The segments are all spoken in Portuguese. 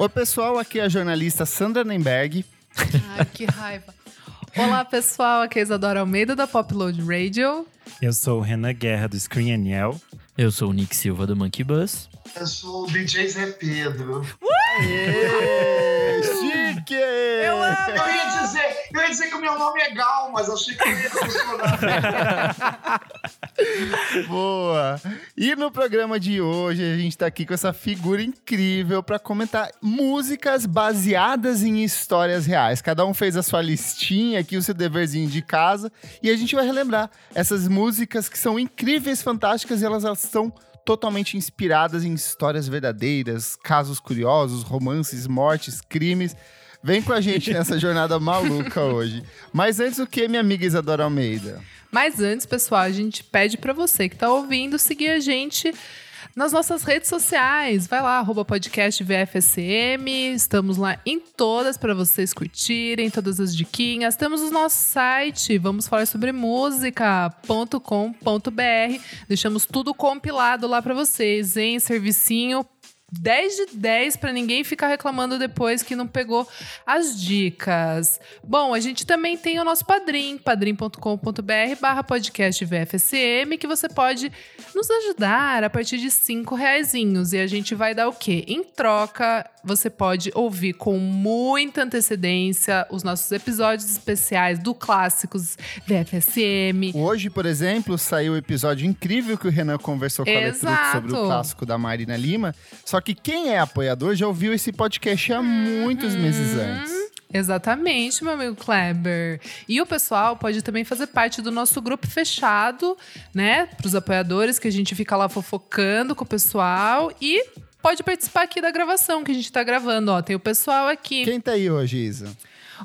Oi, pessoal, aqui é a jornalista Sandra Nemberg. Ai, que raiva. Olá, pessoal, aqui é a Isadora Almeida da Popload Radio. Eu sou o Renan Guerra do Screen Aniel. Eu sou o Nick Silva do Monkey Bus. Eu sou o DJ Zé Pedro. Chique! Eu ia, dizer, eu ia dizer que o meu nome é Gal, mas achei que ia funcionar. Boa! E no programa de hoje a gente tá aqui com essa figura incrível para comentar músicas baseadas em histórias reais. Cada um fez a sua listinha aqui, o seu deverzinho de casa, e a gente vai relembrar essas músicas que são incríveis, fantásticas e elas, elas estão totalmente inspiradas em histórias verdadeiras, casos curiosos, romances, mortes, crimes. Vem com a gente nessa jornada maluca hoje. Mas antes, o que, minha amiga Isadora Almeida? Mas antes, pessoal, a gente pede para você que tá ouvindo seguir a gente nas nossas redes sociais. Vai lá, arroba podcast VFSM. Estamos lá em todas para vocês curtirem, todas as diquinhas. Temos o nosso site, vamos falar sobre música.com.br. Deixamos tudo compilado lá para vocês, em servicinho 10 de 10 para ninguém ficar reclamando depois que não pegou as dicas. Bom, a gente também tem o nosso padrim, padrim.com.br barra podcast VFSM, que você pode nos ajudar a partir de 5 reaisinhos. E a gente vai dar o quê? Em troca, você pode ouvir com muita antecedência os nossos episódios especiais do Clássicos VFSM. Hoje, por exemplo, saiu o episódio incrível que o Renan conversou com a Letrux Exato. sobre o clássico da Marina Lima. Só que quem é apoiador já ouviu esse podcast há muitos meses antes. Exatamente, meu amigo Kleber. E o pessoal pode também fazer parte do nosso grupo fechado, né? Para os apoiadores, que a gente fica lá fofocando com o pessoal e pode participar aqui da gravação que a gente tá gravando. Ó, tem o pessoal aqui. Quem tá aí hoje, Isa?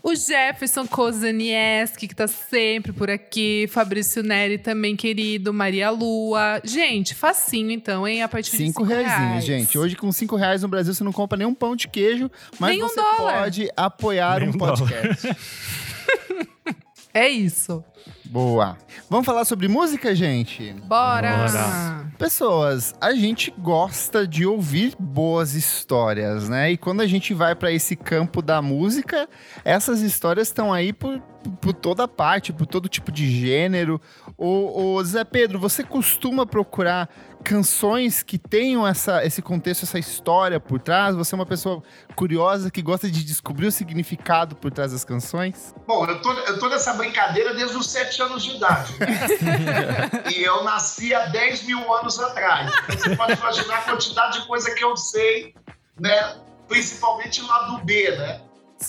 O Jefferson Kozanieski, que tá sempre por aqui. Fabrício Neri também, querido. Maria Lua. Gente, facinho então, hein? A partir de Cinco cinco reais, gente. Hoje, com cinco reais no Brasil, você não compra nenhum pão de queijo, mas Nem um você dólar. pode apoiar Nem um um podcast. É isso. Boa. Vamos falar sobre música, gente? Bora! Bora. Pessoas, a gente gosta de ouvir boas histórias, né? E quando a gente vai para esse campo da música, essas histórias estão aí por, por toda parte, por todo tipo de gênero. O, Zé Pedro, você costuma procurar canções que tenham essa, esse contexto, essa história por trás? Você é uma pessoa curiosa que gosta de descobrir o significado por trás das canções? Bom, eu tô, eu tô nessa brincadeira desde os 7 anos de idade. Né? e eu nasci há 10 mil anos atrás. Então você pode imaginar a quantidade de coisa que eu sei, né? Principalmente lá do B, né?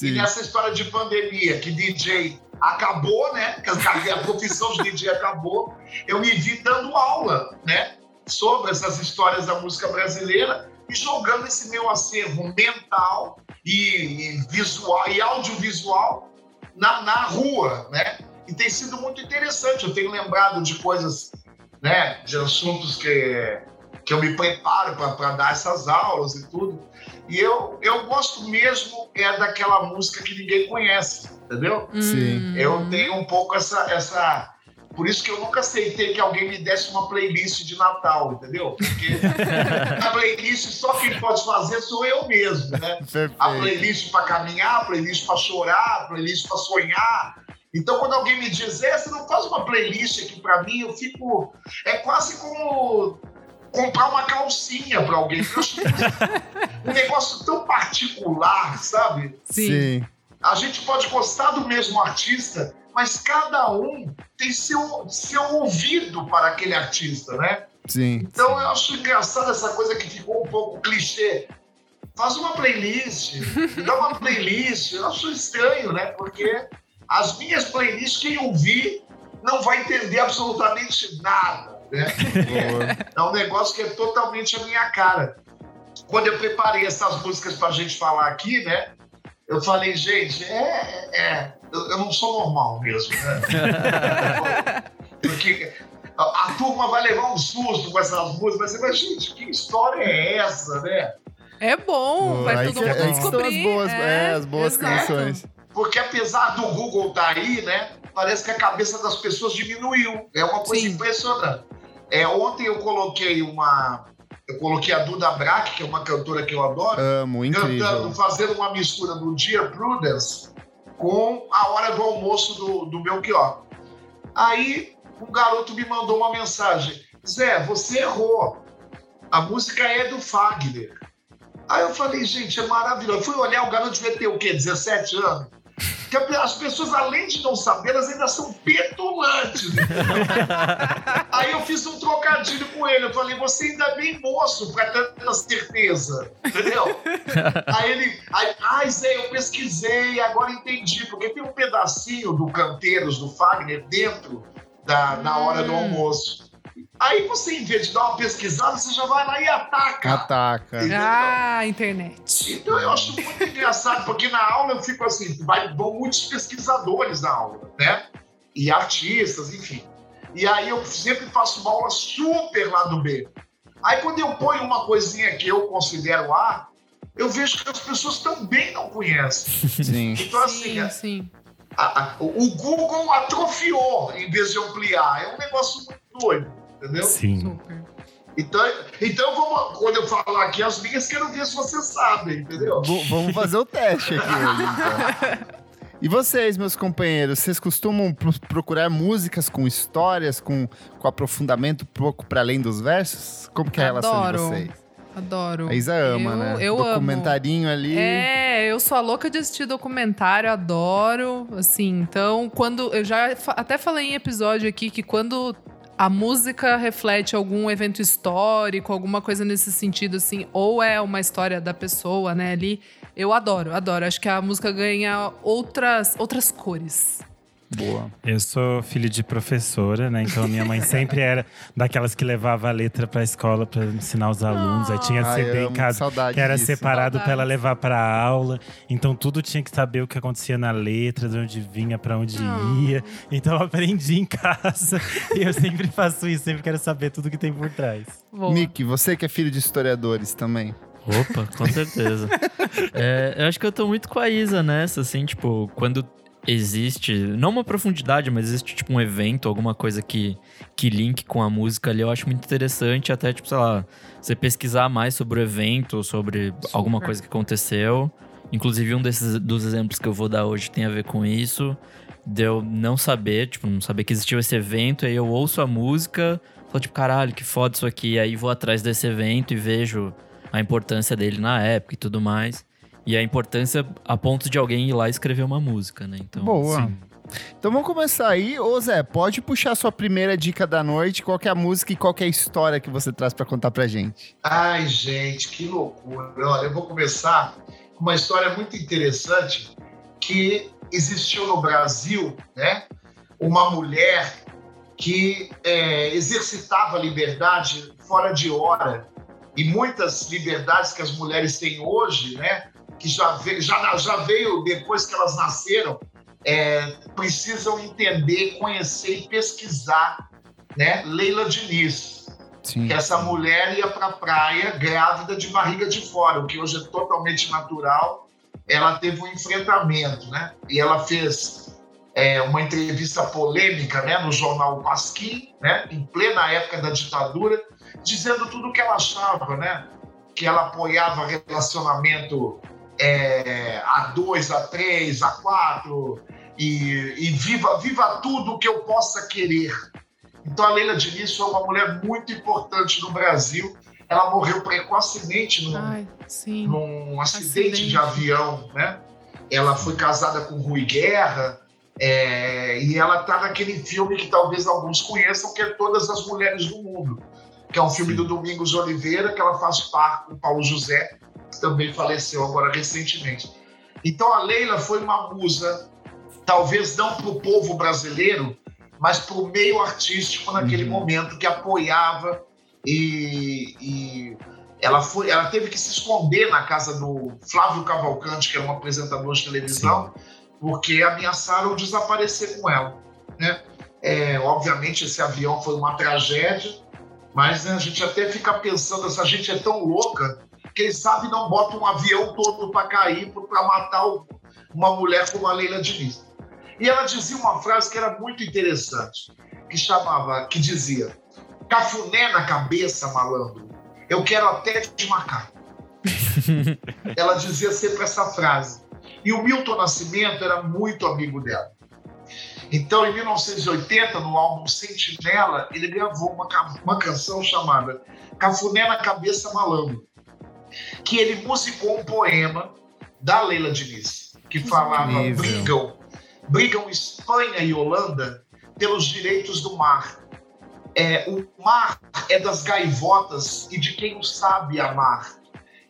E nessa história de pandemia, que DJ acabou, né? Que a profissão de DJ acabou, eu me vi dando aula, né? Sobre essas histórias da música brasileira e jogando esse meu acervo mental e, e visual e audiovisual na, na rua, né? E tem sido muito interessante. Eu tenho lembrado de coisas, né? De assuntos que, que eu me preparo para dar essas aulas e tudo. E eu, eu gosto mesmo é daquela música que ninguém conhece, entendeu? Sim. Eu tenho um pouco essa, essa. Por isso que eu nunca aceitei que alguém me desse uma playlist de Natal, entendeu? Porque a playlist só quem pode fazer sou eu mesmo, né? A Perfeito. playlist para caminhar, a playlist para chorar, a playlist para sonhar. Então, quando alguém me diz, é, você não faz uma playlist aqui para mim, eu fico. É quase como comprar uma calcinha para alguém. um negócio tão particular, sabe? Sim. A gente pode gostar do mesmo artista, mas cada um tem seu, seu ouvido para aquele artista, né? sim. Então eu acho engraçado essa coisa que ficou um pouco clichê. Faz uma playlist, dá uma playlist. Eu acho estranho, né? Porque as minhas playlists, quem ouvir, não vai entender absolutamente nada, né? É um negócio que é totalmente a minha cara. Quando eu preparei essas músicas pra gente falar aqui, né? Eu falei, gente, é. é eu, eu não sou normal mesmo, né? Porque a, a turma vai levar um susto com essas músicas, vai ser, mas, gente, que história é essa, né? É bom, vai aí todo que- mundo aí estão descobrir. as boas, é, as boas exato. canções. Porque apesar do Google estar aí, né? Parece que a cabeça das pessoas diminuiu. É uma coisa Sim. impressionante. É, ontem eu coloquei uma, Eu coloquei a Duda Brack, que é uma cantora que eu adoro, Amo, incrível. cantando, fazendo uma mistura do Dear Prudence com a hora do almoço do, do Belchior. Aí um garoto me mandou uma mensagem: Zé, você errou. A música é do Fagner. Aí eu falei, gente, é maravilhoso. Eu fui olhar, o garoto devia ter o quê? 17 anos? Porque as pessoas, além de não saber, elas ainda são petulantes. Aí eu fiz um trocadilho com ele. Eu falei, você ainda é bem moço para tanta certeza. Entendeu? Aí ele, aí, ai Zé, eu pesquisei, agora entendi. Porque tem um pedacinho do Canteiros, do Fagner, dentro da, na hora do Hum. almoço. Aí você, em vez de dar uma pesquisada, você já vai lá e ataca. Ataca. Ah, internet. Então eu acho muito engraçado, porque na aula eu fico assim, vai, vão muitos pesquisadores na aula, né? E artistas, enfim. E aí eu sempre faço uma aula super lá do B. Aí quando eu ponho uma coisinha que eu considero A, eu vejo que as pessoas também não conhecem. Sim. Então assim, Sim, sim. a- a- o Google atrofiou em vez de ampliar. É um negócio muito doido, entendeu? Sim. Super. Então, então vamos, quando eu falar aqui as minhas, quero ver se vocês sabem, entendeu? V- vamos fazer o teste aqui hoje, então. E vocês, meus companheiros, vocês costumam pro- procurar músicas com histórias, com, com aprofundamento um pouco para além dos versos? Como que é a relação de Adoro. vocês? Adoro. A Isa ama, eu, né? Eu amo. Documentarinho ali. É, eu sou a louca de assistir documentário, adoro, assim, então, quando, eu já até falei em episódio aqui que quando a música reflete algum evento histórico, alguma coisa nesse sentido, assim, ou é uma história da pessoa, né, ali, eu adoro, adoro, acho que a música ganha outras, outras cores. Boa. Eu sou filho de professora, né? Então minha mãe sempre era daquelas que levava a letra pra escola pra ensinar os alunos. Aí tinha Ai, CD em casa que era disso. separado pra ela levar pra aula. Então tudo tinha que saber o que acontecia na letra, de onde vinha, pra onde ia. Então eu aprendi em casa. e eu sempre faço isso, sempre quero saber tudo que tem por trás. Boa. Nick, você que é filho de historiadores também. Opa, com certeza. É, eu acho que eu tô muito com a Isa nessa, assim, tipo, quando existe, não uma profundidade, mas existe, tipo, um evento, alguma coisa que, que link com a música ali, eu acho muito interessante, até, tipo, sei lá, você pesquisar mais sobre o evento, sobre alguma coisa que aconteceu. Inclusive, um desses dos exemplos que eu vou dar hoje tem a ver com isso. De eu não saber, tipo, não saber que existiu esse evento, aí eu ouço a música, falo, tipo, caralho, que foda isso aqui. Aí vou atrás desse evento e vejo a importância dele na época e tudo mais. E a importância a ponto de alguém ir lá escrever uma música, né? Então, Boa. sim. Então vamos começar aí. Ô Zé, pode puxar a sua primeira dica da noite, qual que é a música e qual que é a história que você traz pra contar pra gente. Ai, gente, que loucura. Olha, eu vou começar com uma história muito interessante que existiu no Brasil, né? Uma mulher que é, exercitava a liberdade fora de hora e muitas liberdades que as mulheres têm hoje, né? Que já veio, já, já veio depois que elas nasceram, é, precisam entender, conhecer e pesquisar, né? Leila Diniz Sim. que essa mulher ia para a praia grávida de barriga de fora, o que hoje é totalmente natural. Ela teve um enfrentamento, né? E ela fez é, uma entrevista polêmica, né, no jornal Pasquim, né, em plena época da ditadura, dizendo tudo o que ela achava, né? Que ela apoiava relacionamento é, a dois, a três, a quatro e, e viva, viva tudo o que eu possa querer. Então a Leila Diniz foi uma mulher muito importante no Brasil. Ela morreu precocemente num, Ai, sim. num acidente, Acidente. de avião, né? Ela foi casada com Rui Guerra é, e ela está naquele filme que talvez alguns conheçam, que é Todas as Mulheres do Mundo, que é um filme do Domingos Oliveira, que ela faz par com o Paulo José, que também faleceu agora recentemente. Então a Leila foi uma musa, talvez não para o povo brasileiro, mas para o meio artístico naquele Uhum. momento que apoiava e, e ela foi, ela teve que se esconder na casa do Flávio Cavalcante, que era um apresentador de televisão, porque ameaçaram desaparecer com ela, né? É, obviamente esse avião foi uma tragédia, mas né, a gente até fica pensando essa gente é tão louca, quem sabe não bota um avião todo para cair para matar uma mulher como a Leila Diniz. E ela dizia uma frase que era muito interessante, que chamava, que dizia: "Cafuné na cabeça, malandro. eu quero até te marcar. ela dizia sempre essa frase. E o Milton Nascimento era muito amigo dela. Então, em 1980, no álbum Sentinela, ele gravou uma, uma canção chamada Cafuné na Cabeça Malandro, que ele musicou um poema da Leila Diniz, que falava brigam, brigam Espanha e Holanda pelos direitos do mar. É, o mar é das gaivotas e de quem o sabe amar.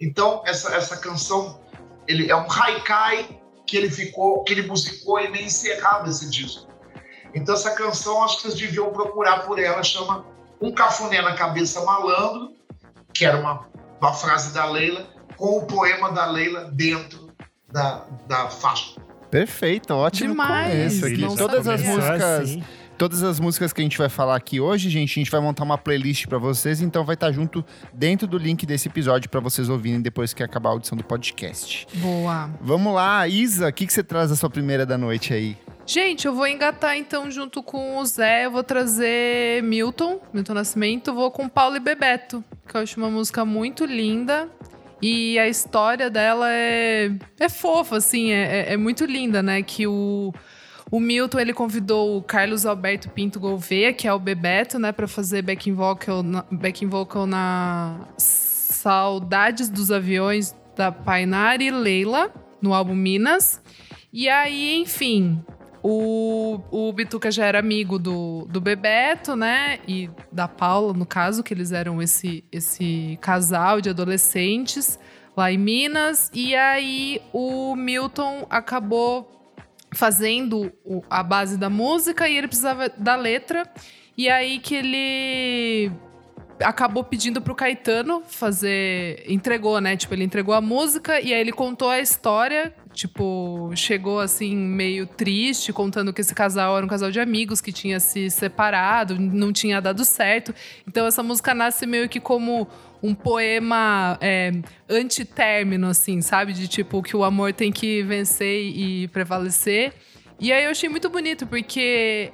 Então, essa, essa canção ele é um haikai que ele ficou, que ele musicou e nem encerrava esse disco. Então essa canção acho que vocês deviam procurar por ela, chama Um Cafuné na Cabeça Malandro, que era uma, uma frase da Leila, com o poema da Leila dentro da, da faixa. Perfeito, ótimo Demais, começo aqui. não Todas as sabia. músicas Assim. Todas as músicas que a gente vai falar aqui hoje, gente, a gente vai montar uma playlist pra vocês, então vai estar junto dentro do link desse episódio pra vocês ouvirem depois que acabar a audição do podcast. Boa. Vamos lá, Isa, o que, que você traz da sua primeira da noite aí? Gente, eu vou engatar então junto com o Zé, eu vou trazer Milton, Milton Nascimento, vou com Paulo e Bebeto, que eu acho uma música muito linda. E a história dela é, é fofa, assim, é, é- é muito linda, né? Que o, o Milton, ele convidou o Carlos Alberto Pinto Gouveia, que é o Bebeto, né? Pra fazer backing vocal na, backing vocal na Saudades dos Aviões da Painari Leila, no álbum Minas. E aí, enfim, o, o Bituca já era amigo do, do Bebeto, né? E da Paula, no caso, que eles eram esse, esse casal de adolescentes lá em Minas. E aí o Milton acabou fazendo a base da música e ele precisava da letra. E aí que ele acabou pedindo pro Caetano fazer. Entregou, né? Tipo, ele entregou a música e aí ele contou a história. Tipo, chegou assim, meio triste, contando que esse casal era um casal de amigos que tinha se separado, não tinha dado certo. Então, essa música nasce meio que como um poema é, antitérmino, assim, sabe? De tipo, que o amor tem que vencer e prevalecer. E aí eu achei muito bonito, porque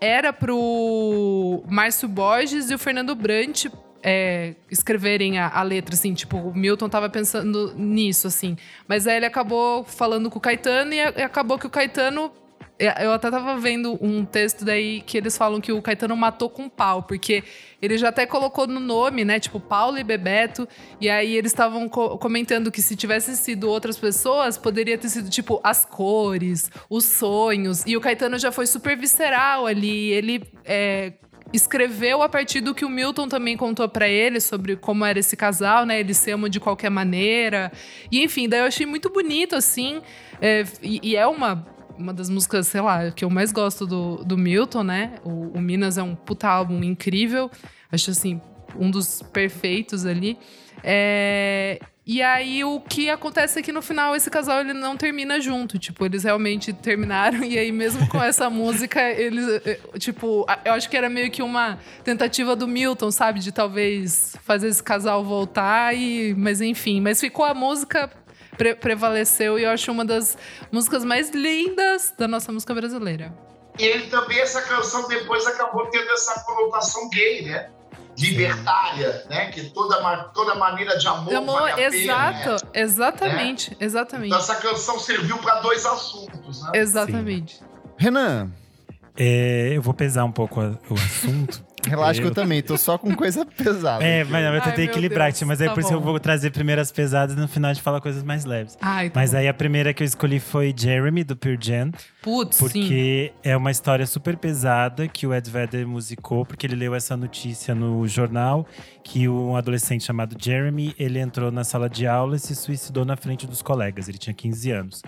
era pro Márcio Borges e o Fernando Brant é, escreverem a, a letra, assim, tipo, o Milton tava pensando nisso, assim. Mas aí ele acabou falando com o Caetano e, e acabou que o Caetano. é, Eu até tava vendo um texto daí que eles falam que o Caetano matou com pau, porque ele já até colocou no nome, né? Tipo, Paulo e Bebeto. E aí eles estavam co- comentando que se tivessem sido outras pessoas, poderia ter sido, tipo, as cores, os sonhos. E o Caetano já foi super visceral ali. Ele é, escreveu a partir do que o Milton também contou pra ele sobre como era esse casal, né? Eles se amam de qualquer maneira. E enfim, daí eu achei muito bonito, assim. É, e, e é uma. Uma das músicas, sei lá, que eu mais gosto do, do Milton, né? O, o Minas é um puta álbum incrível. Acho assim, um dos perfeitos ali. É, e aí o que acontece é que no final esse casal ele não termina junto, tipo, eles realmente terminaram. E aí mesmo com essa música, eles eh, tipo, a- eu acho que era meio que uma tentativa do Milton, sabe, de talvez fazer esse casal voltar e, mas enfim, mas ficou a música pre- prevaleceu. E eu acho uma das músicas mais lindas da nossa música brasileira. E ele também, essa canção depois acabou tendo essa conotação gay, né? Libertária, né? Que toda, toda maneira de amor, Amor, vale a pena, né? exato, exatamente, exatamente. Então essa canção serviu para dois assuntos, né? Exatamente. Renan, É, eu vou pesar um pouco o assunto. relaxa que eu Eu- também, tô só com coisa pesada. É, mas eu Ai, tentei meu equilibrar, Deus, mas aí tá por isso eu vou trazer primeiro as pesadas e no final a gente fala coisas mais leves. Ai, tá Mas bom. aí a primeira que eu escolhi foi Jeremy, do Pure Jam. Putz, sim. Porque é uma história super pesada que o Ed Vedder musicou, porque ele leu essa notícia no jornal que um adolescente chamado Jeremy, ele entrou na sala de aula e se suicidou na frente dos colegas. Ele tinha 15 anos.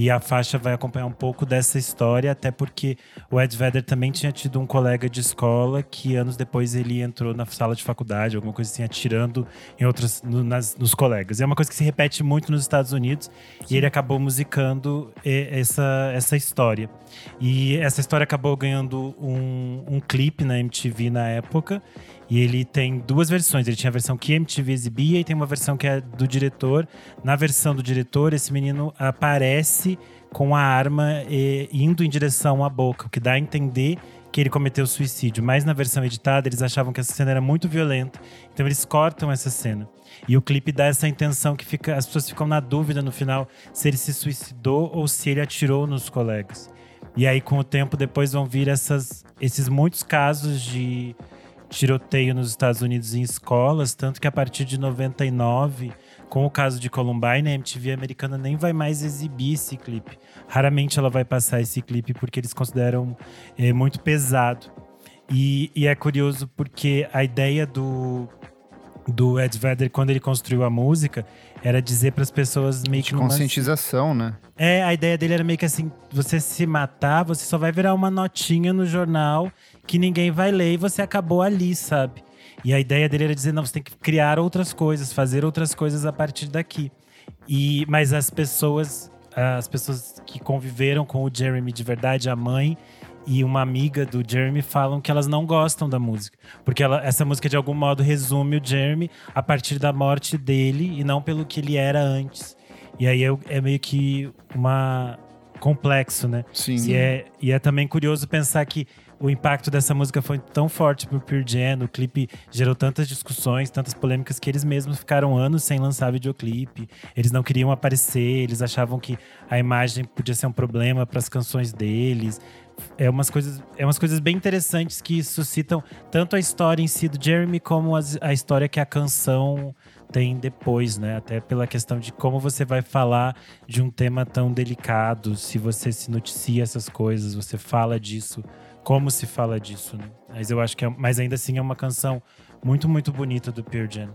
E a faixa vai acompanhar um pouco dessa história, até porque o Ed Vedder também tinha tido um colega de escola que anos depois ele entrou na sala de faculdade, alguma coisa assim, atirando em outras, no- nas- nos colegas. E é uma coisa que se repete muito nos Estados Unidos e ele acabou musicando essa, essa história. E essa história acabou ganhando um, um clipe na MTV na época. E ele tem duas versões. Ele tinha a versão que MTV exibia e tem uma versão que é do diretor. Na versão do diretor, esse menino aparece com a arma e, indo em direção à boca, o que dá a entender que ele cometeu suicídio. Mas na versão editada, eles achavam que essa cena era muito violenta, então eles cortam essa cena. E o clipe dá essa intenção que fica, as pessoas ficam na dúvida no final se ele se suicidou ou se ele atirou nos colegas. E aí, com o tempo, depois vão vir essas, esses muitos casos de tiroteio nos Estados Unidos em escolas, tanto que a partir de 99, com o caso de Columbine, a MTV americana nem vai mais exibir esse clipe. Raramente ela vai passar esse clipe porque eles consideram é, muito pesado. E, e, é curioso porque a ideia do, do Ed Vedder, quando ele construiu a música, era dizer para as pessoas meio que. De conscientização, né? É, a ideia dele era meio que assim: você se matar, você só vai virar uma notinha no jornal que ninguém vai ler e você acabou ali, sabe? E a ideia dele era dizer: não, você tem que criar outras coisas, fazer outras coisas a partir daqui. E, mas as pessoas, as pessoas que conviveram com o Jeremy de verdade, a mãe e uma amiga do Jeremy falam que elas não gostam da música. Porque ela, essa música, de algum modo, resume o Jeremy a partir da morte dele e não pelo que ele era antes. E aí é, é meio que uma complexo, né? Sim. E é, e é também curioso pensar que o impacto dessa música foi tão forte pro Pure Jam, o clipe gerou tantas discussões, tantas polêmicas que eles mesmos ficaram anos sem lançar videoclipe. Eles não queriam aparecer, eles achavam que a imagem podia ser um problema para as canções deles. É umas, coisas, é umas coisas bem interessantes que suscitam tanto a história em si do Jeremy como as, a história que a canção tem depois, né? Até pela questão de como você vai falar de um tema tão delicado, se você se noticia essas coisas, você fala disso como se fala disso, né? Mas eu acho que é, mas ainda assim é uma canção muito, muito bonita do Pearl Jam.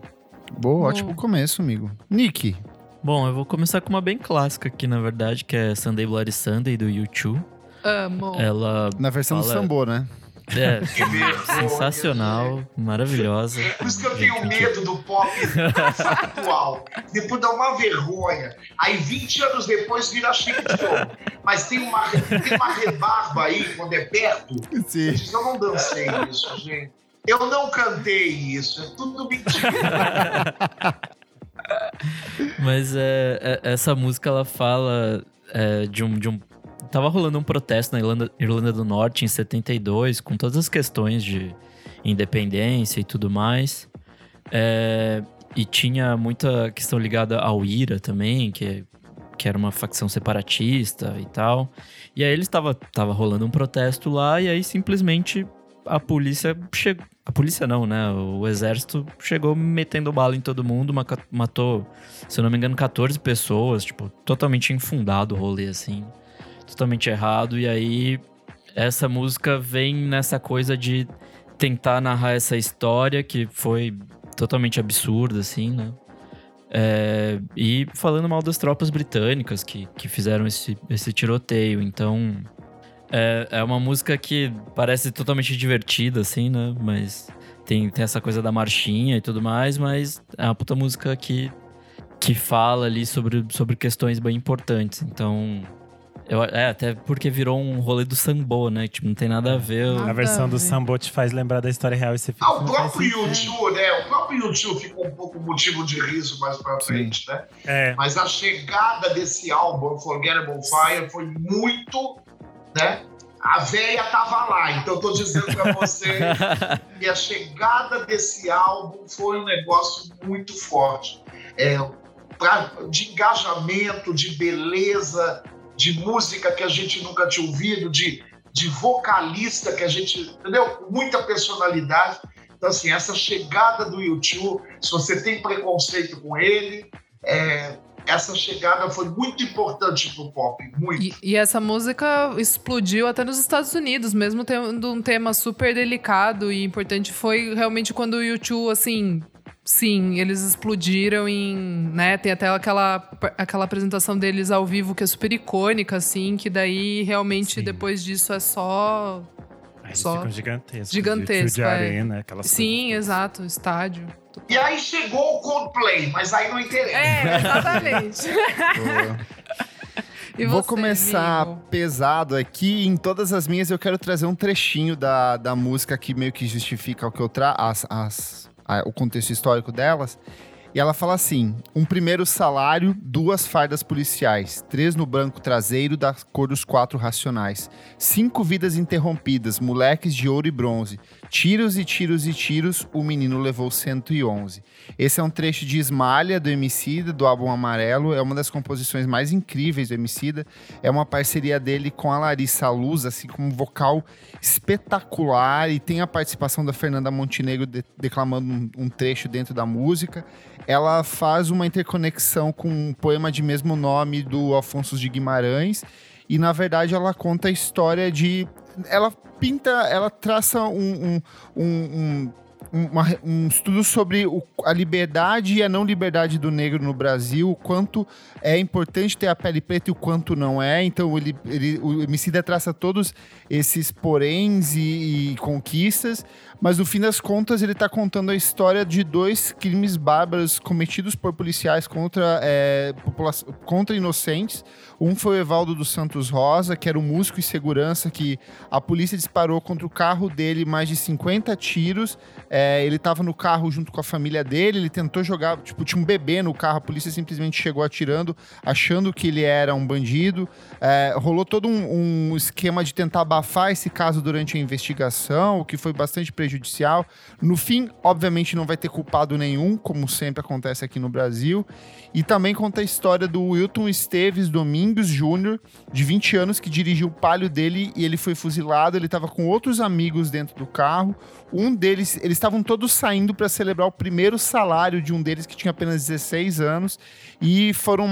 Boa, ótimo começo, amigo. Nick. Bom, eu vou começar com uma bem clássica aqui, na verdade, que é Sunday Bloody Sunday, do U2. Amo. Ela Na versão fala... do Sambô, né? É, Que vergonha, sensacional, maravilhosa. Por isso que eu tenho medo do pop atual. Depois dá uma vergonha. Aí 20 anos depois vira chique de novo. Mas tem uma, tem uma rebarba aí, quando é perto. Sim. Eu não dancei isso, gente. Eu não cantei isso. É tudo mentira. Mas é, é- essa música ela fala é, de, um, de um. Tava rolando um protesto na Irlanda, Irlanda do Norte em 72, com todas as questões de independência e tudo mais. É, e tinha muita questão ligada ao IRA também, que, que era uma facção separatista e tal. E aí eles tava, tava rolando um protesto lá, e aí simplesmente a polícia chegou. A polícia não, né? O exército chegou metendo bala em todo mundo, matou, se eu não me engano, 14 pessoas, tipo, totalmente infundado o rolê, assim. Totalmente errado. E aí, essa música vem nessa coisa de tentar narrar essa história que foi totalmente absurda, assim, né? É, e falando mal das tropas britânicas que, que fizeram esse, esse tiroteio. Então, é, é uma música que parece totalmente divertida, assim, né? Mas tem, tem essa coisa da marchinha e tudo mais, mas é uma puta música que, que fala ali sobre, sobre questões bem importantes. Então. Eu, é, até porque virou um rolê do sambo, né? Tipo, não tem nada a ver. Nada A versão do ver. Sambo te faz lembrar da história real e você fica. Ah, o "Não faz próprio sentido." YouTube, né? O próprio YouTube ficou um pouco motivo de riso mais pra frente, né? É, Mas a chegada desse álbum, Unforgettable Fire, foi muito, né? A véia tava lá, então eu tô dizendo pra você que a chegada desse álbum foi um negócio muito forte. É, pra- de engajamento, de beleza, de música que a gente nunca tinha ouvido, de, de vocalista que a gente, entendeu? Muita personalidade. Então, assim, essa chegada do YouTube, se você tem preconceito com ele, é, essa chegada foi muito importante pro pop, muito. E, e essa música explodiu até nos Estados Unidos, mesmo tendo um tema super delicado e importante. Foi realmente quando o YouTube, assim. Sim, eles explodiram em. né? Tem até aquela, aquela apresentação deles ao vivo que é super icônica, assim, que daí realmente Sim. depois disso é só. Eles Só- ficam gigantescos. Gigantesco, De, de é. arena, aquelas Sim, exato, estádio. E aí chegou o Coldplay, mas aí não interessa. É, exatamente. E Vou você, começar amigo? pesado aqui. Em todas as minhas, eu quero trazer um trechinho da, da música que meio que justifica o que eu trago, as, as, a- o contexto histórico delas. E ela fala assim: um primeiro salário, duas fardas policiais, três no branco traseiro da cor dos quatro racionais, cinco vidas interrompidas, moleques de ouro e bronze, tiros e tiros e tiros, o menino levou 111. Esse é um trecho de Esmalha do Emicida, do álbum Amarelo, é uma das composições mais incríveis do Emicida, é uma parceria dele com a Larissa Luz, assim como um vocal espetacular. E tem a participação da Fernanda Montenegro de declamando um, um trecho dentro da música. Ela faz uma interconexão com um poema de mesmo nome do Afonso de Guimarães. E na verdade ela conta a história de ela pinta ela traça um, um, um, uma, um estudo sobre o, a liberdade e a não liberdade do negro no Brasil, o quanto é importante ter a pele preta e o quanto não é. Então, ele, ele, o Emicida traça todos esses poréns e, e conquistas, mas no fim das contas ele está contando a história de dois crimes bárbaros cometidos por policiais contra, é, contra inocentes. Um foi o Evaldo dos Santos Rosa, que era um músico e segurança que a polícia disparou contra o carro dele mais de 50 tiros. É, ele estava no carro junto com a família dele, ele tentou jogar, tipo, tinha um bebê no carro, a polícia simplesmente chegou atirando, achando que ele era um bandido. É, rolou todo um, um esquema de tentar abafar esse caso durante a investigação, o que foi bastante prejudicial judicial. No fim, obviamente, não vai ter culpado nenhum, como sempre acontece aqui no Brasil. E também conta a história do Wilton Esteves Domingos Júnior, de 20 anos, que dirigiu o palio dele e ele foi fuzilado. Ele estava com outros amigos dentro do carro. Um deles, eles estavam todos saindo para celebrar o primeiro salário de um deles que tinha apenas 16 anos e foram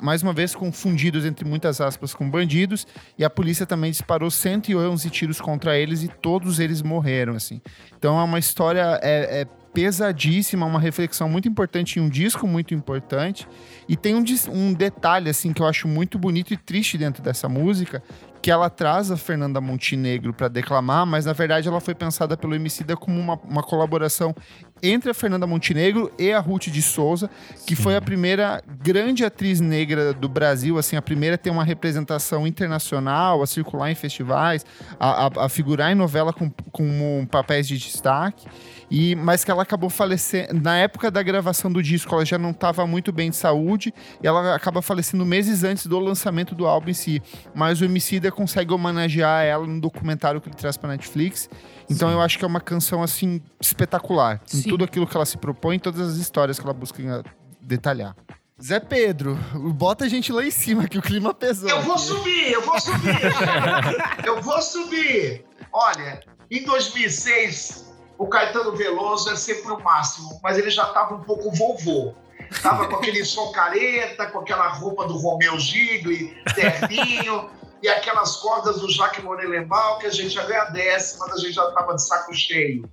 mais uma vez confundidos entre muitas aspas com bandidos e a polícia também disparou 111 tiros contra eles e todos eles morreram assim. Então é uma história é, é pesadíssima, uma reflexão muito importante em um disco muito importante. E tem um, um detalhe assim que eu acho muito bonito e triste dentro dessa música, que ela traz a Fernanda Montenegro para declamar, mas na verdade ela foi pensada pelo Emicida como uma, uma colaboração entre a Fernanda Montenegro e a Ruth de Souza, que Sim. foi a primeira grande atriz negra do Brasil, assim, a primeira a ter uma representação internacional, a circular em festivais, a, a, a figurar em novela com, com papéis de destaque. E, mas que ela acabou falecendo. Na época da gravação do disco, ela já não estava muito bem de saúde e ela acaba falecendo meses antes do lançamento do álbum em si. Mas o Emicida consegue homenagear ela no documentário que ele traz para Netflix. Então Sim. eu acho que é uma canção assim espetacular. Sim. Em tudo aquilo que ela se propõe, em todas as histórias que ela busca detalhar. Zé Pedro, bota a gente lá em cima, que o clima pesou. Eu vou subir, eu vou subir. eu vou subir. Olha, em 2006, o Caetano Veloso é sempre o máximo, mas ele já estava um pouco vovô. Tava com aquele som careta, com aquela roupa do Romeu Gigli, terninho e aquelas cordas do Jacques Morelenbaum que a gente agradece, mas a gente já estava de saco cheio.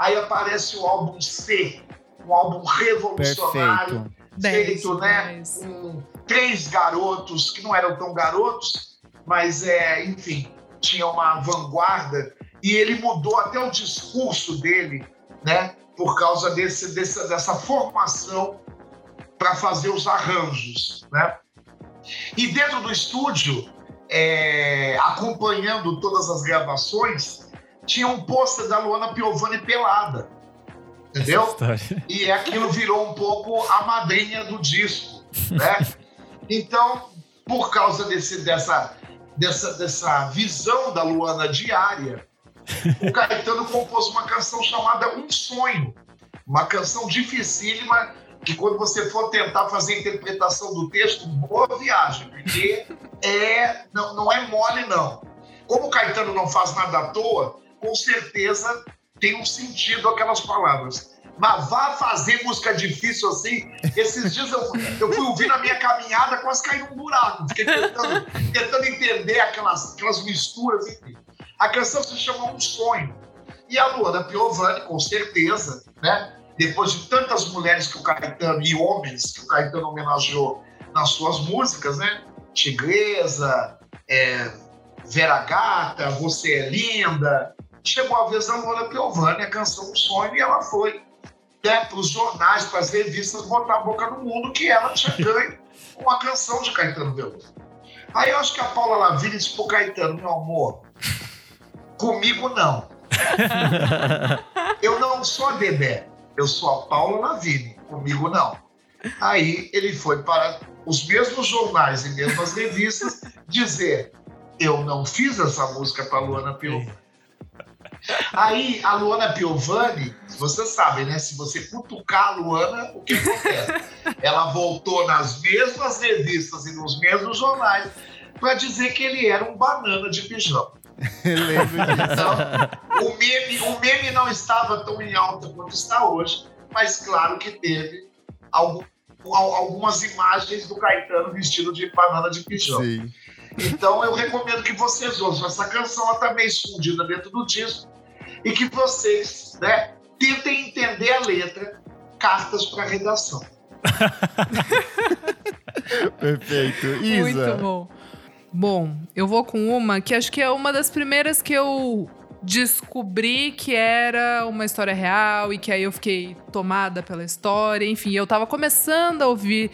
Aí aparece o álbum C, um álbum revolucionário, Perfeito. feito né, com três garotos que não eram tão garotos, mas é, enfim, tinha uma vanguarda e ele mudou até o discurso dele, né, por causa desse, desse dessa formação para fazer os arranjos, né? E dentro do estúdio é, acompanhando todas as gravações, tinha um pôster da Luana Piovani pelada. Entendeu? E aquilo virou um pouco a madrinha do disco, né? Então, por causa desse, dessa, dessa, dessa visão da Luana diária, o Caetano compôs uma canção chamada Um Sonho. Uma canção dificílima que quando você for tentar fazer a interpretação do texto, boa viagem, porque é, não, não é mole, não. Como o Caetano não faz nada à toa, com certeza tem um sentido aquelas palavras. Mas vá fazer música difícil assim. Esses dias eu, eu fui ouvir na minha caminhada, quase caí num buraco. Fiquei tentando, tentando entender aquelas, aquelas misturas, enfim. A canção se chama Um Sonho. E a Luana Piovani, com certeza, né? depois de tantas mulheres que o Caetano e homens que o Caetano homenageou nas suas músicas, né? Tigresa, é, Vera Gata, Você é Linda. Chegou a vez da Lola Piovani, a canção do sonho, e ela foi né, para os jornais, para as revistas, botar a boca no mundo que ela tinha ganho uma canção de Caetano Veloso. Aí eu acho que a Paula Lavigne disse pro Caetano, meu amor, comigo não. eu não sou bebê. eu sou a Paula Navini, comigo não. Aí ele foi para os mesmos jornais e mesmas revistas dizer: eu não fiz essa música para Luana Piovani. Aí a Luana Piovani, vocês sabem, né? Se você cutucar a Luana, o que acontece? Ela voltou nas mesmas revistas e nos mesmos jornais para dizer que ele era um banana de pijama. Então, o meme, o meme não estava tão em alta quanto está hoje, mas claro que teve algum, algumas imagens do Caetano vestido de banana de pijama. Sim. Então eu recomendo que vocês ouçam essa canção, ela está meio escondida dentro do disco, e que vocês né, tentem entender a letra, cartas para redação. Perfeito. Isa. Muito bom. Bom, eu vou com uma que acho que é uma das primeiras que eu descobri que era uma história real e que aí eu fiquei tomada pela história. Enfim, eu tava começando a ouvir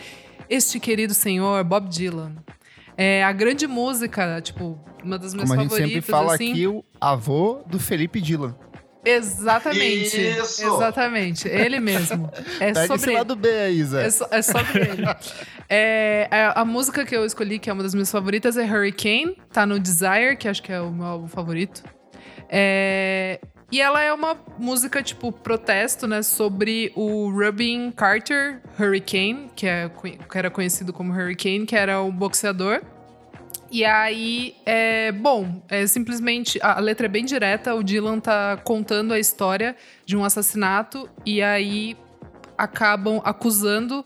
este querido senhor, Bob Dylan. É a grande música, tipo, uma das minhas Como favoritas. a gente sempre fala assim. aqui, o avô do Felipe Dylan. Exatamente. Isso. Exatamente. Ele mesmo. É Pega sobre esse lado B aí, Zé. É, so, é sobre ele. É, a, a, música que eu escolhi, que é uma das minhas favoritas, é Hurricane. Tá no Desire, que acho que é o meu álbum favorito. É, e ela é uma música, tipo, protesto, né? Sobre o Rubin Carter Hurricane, que, é, que era conhecido como Hurricane, que era um boxeador. E aí, é, bom, é simplesmente. A letra é bem direta, o Dylan tá contando a história de um assassinato, e aí acabam acusando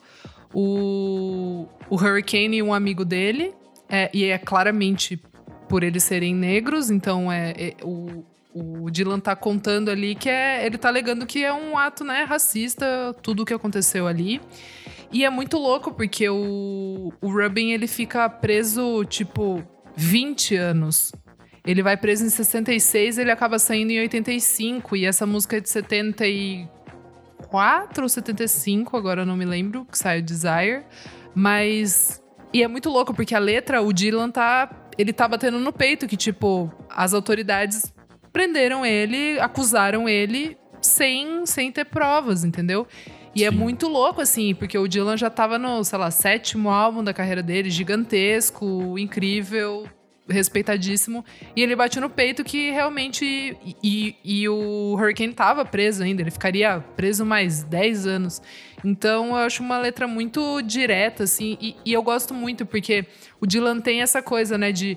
o, o Hurricane e um amigo dele. É, e é claramente por eles serem negros, então é, é, o, o Dylan tá contando ali que é. Ele tá alegando que é um ato, né, racista, tudo o que aconteceu ali. E é muito louco, porque o, o Rubin, ele fica preso, tipo, 20 anos. Ele vai preso em 66, ele acaba saindo em 85. E essa música é de 74 ou 75, agora eu não me lembro, que saiu Desire. Mas... E é muito louco, porque a letra, o Dylan tá... Ele tá batendo no peito que, tipo, as autoridades prenderam ele, acusaram ele sem, sem ter provas, entendeu? E é Sim. muito louco, assim, porque o Dylan já tava no, sei lá, sétimo álbum da carreira dele, gigantesco, incrível, respeitadíssimo. E ele bate no peito que realmente. E, e, e, o Hurricane tava preso ainda, ele ficaria preso mais 10 anos. Então eu acho uma letra muito direta, assim, e, e eu gosto muito, porque o Dylan tem essa coisa, né, de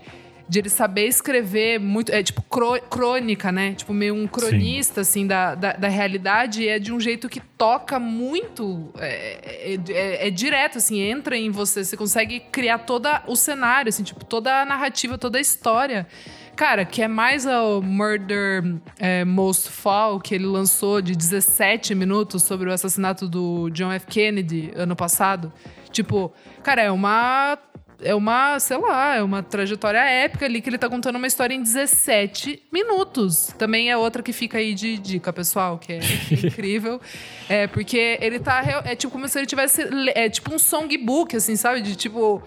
de ele saber escrever muito. É tipo crônica, né? Tipo, meio um cronista, Sim. assim, da, da, da, realidade. E é de um jeito que toca muito. É, é, é, é, direto, assim, entra em você. Você consegue criar todo o cenário, assim, tipo, toda a narrativa, toda a história. Cara, que é mais o Murder é, Most Fall, que ele lançou de 17 minutos sobre o assassinato do John F. Kennedy ano passado. Tipo, cara, é uma é uma, sei lá, é uma trajetória épica ali que ele tá contando uma história em 17 minutos. Também é outra que fica aí de dica, pessoal, que é incrível. É, porque ele tá. É tipo como se ele tivesse. É tipo um songbook, assim, sabe? De tipo.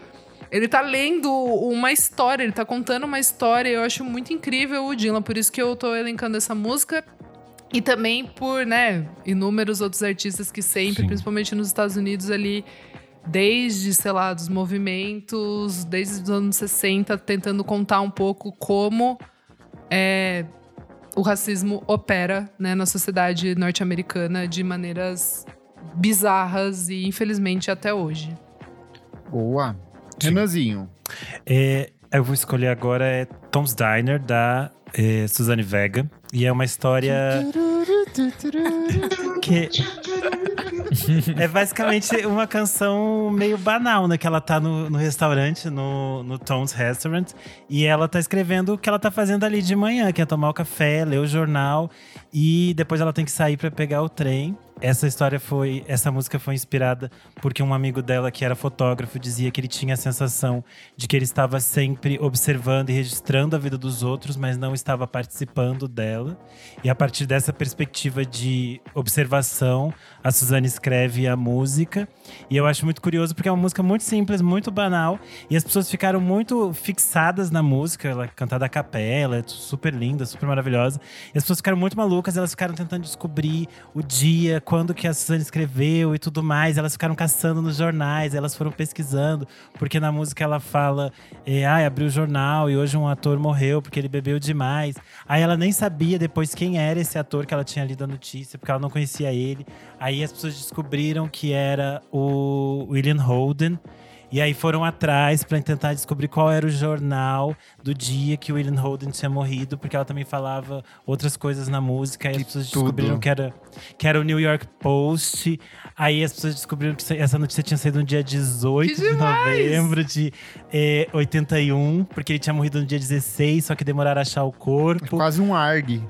Ele tá lendo uma história, ele tá contando uma história. Eu acho muito incrível o Dylan, por isso que eu tô elencando essa música. E também por, né, inúmeros outros artistas que sempre, Sim. principalmente nos Estados Unidos ali, desde, sei lá, dos movimentos, desde os anos 60, tentando contar um pouco como é, o racismo opera né, na sociedade norte-americana de maneiras bizarras e, infelizmente, até hoje. Boa. Renanzinho. É, eu vou escolher agora é Tom's Diner, da é, Suzane Vega. E é uma história que é basicamente uma canção meio banal, né? Que ela tá no, no restaurante, no, no Tom's Restaurant, e ela tá escrevendo o que ela tá fazendo ali de manhã, que é tomar o café, ler o jornal, e depois ela tem que sair para pegar o trem. Essa história foi, essa música foi inspirada porque um amigo dela que era fotógrafo dizia que ele tinha a sensação de que ele estava sempre observando e registrando a vida dos outros, mas não estava participando dela. E a partir dessa perspectiva de observação, a Suzane escreve a música. E eu acho muito curioso porque é uma música muito simples, muito banal, e as pessoas ficaram muito fixadas na música, ela é cantada a capela, é super linda, super maravilhosa. E as pessoas ficaram muito malucas, elas ficaram tentando descobrir o dia quando que a Suzane escreveu e tudo mais. Elas ficaram caçando nos jornais, elas foram pesquisando, porque na música ela fala: ah, abriu o jornal e hoje um ator morreu porque ele bebeu demais. Aí ela nem sabia depois quem era esse ator que ela tinha lido a notícia, porque ela não conhecia ele. Aí as pessoas descobriram que era o William Holden. E aí foram atrás para tentar descobrir qual era o jornal do dia que o William Holden tinha morrido, porque ela também falava outras coisas na música. Aí Que as pessoas tudo. descobriram que era, que era o New York Post. Aí as pessoas descobriram que essa notícia tinha saído no dia 18 Que de novembro de eh, 81, porque ele tinha morrido no dia 16, só que demoraram a achar o corpo. Quase um arg.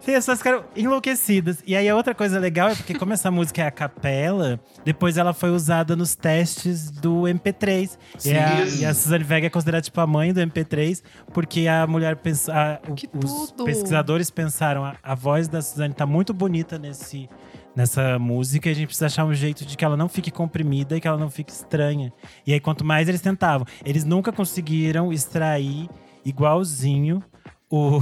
Sim, as pessoas ficaram enlouquecidas. E aí a outra coisa legal é porque, como essa música é a capela, depois ela foi usada nos testes do MP3. E a, Sim. e a Suzane Vega é considerada tipo a mãe do MP3, porque a mulher pensa. a- os tudo! pesquisadores pensaram: a, a voz da Suzane tá muito bonita nesse. Nessa música, e a gente precisa achar um jeito de que ela não fique comprimida e que ela não fique estranha. E aí, quanto mais eles tentavam, eles nunca conseguiram extrair igualzinho o,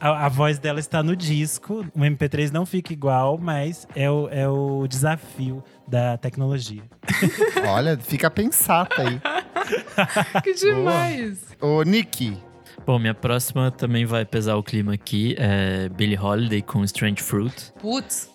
a, a voz dela está no disco. O MP3 não fica igual, mas é o, é o desafio da tecnologia. Olha, fica pensata aí. Que demais. Ô, Nick, Bom, minha próxima também vai pesar o clima aqui. É Billie Holiday com Strange Fruit. Putz.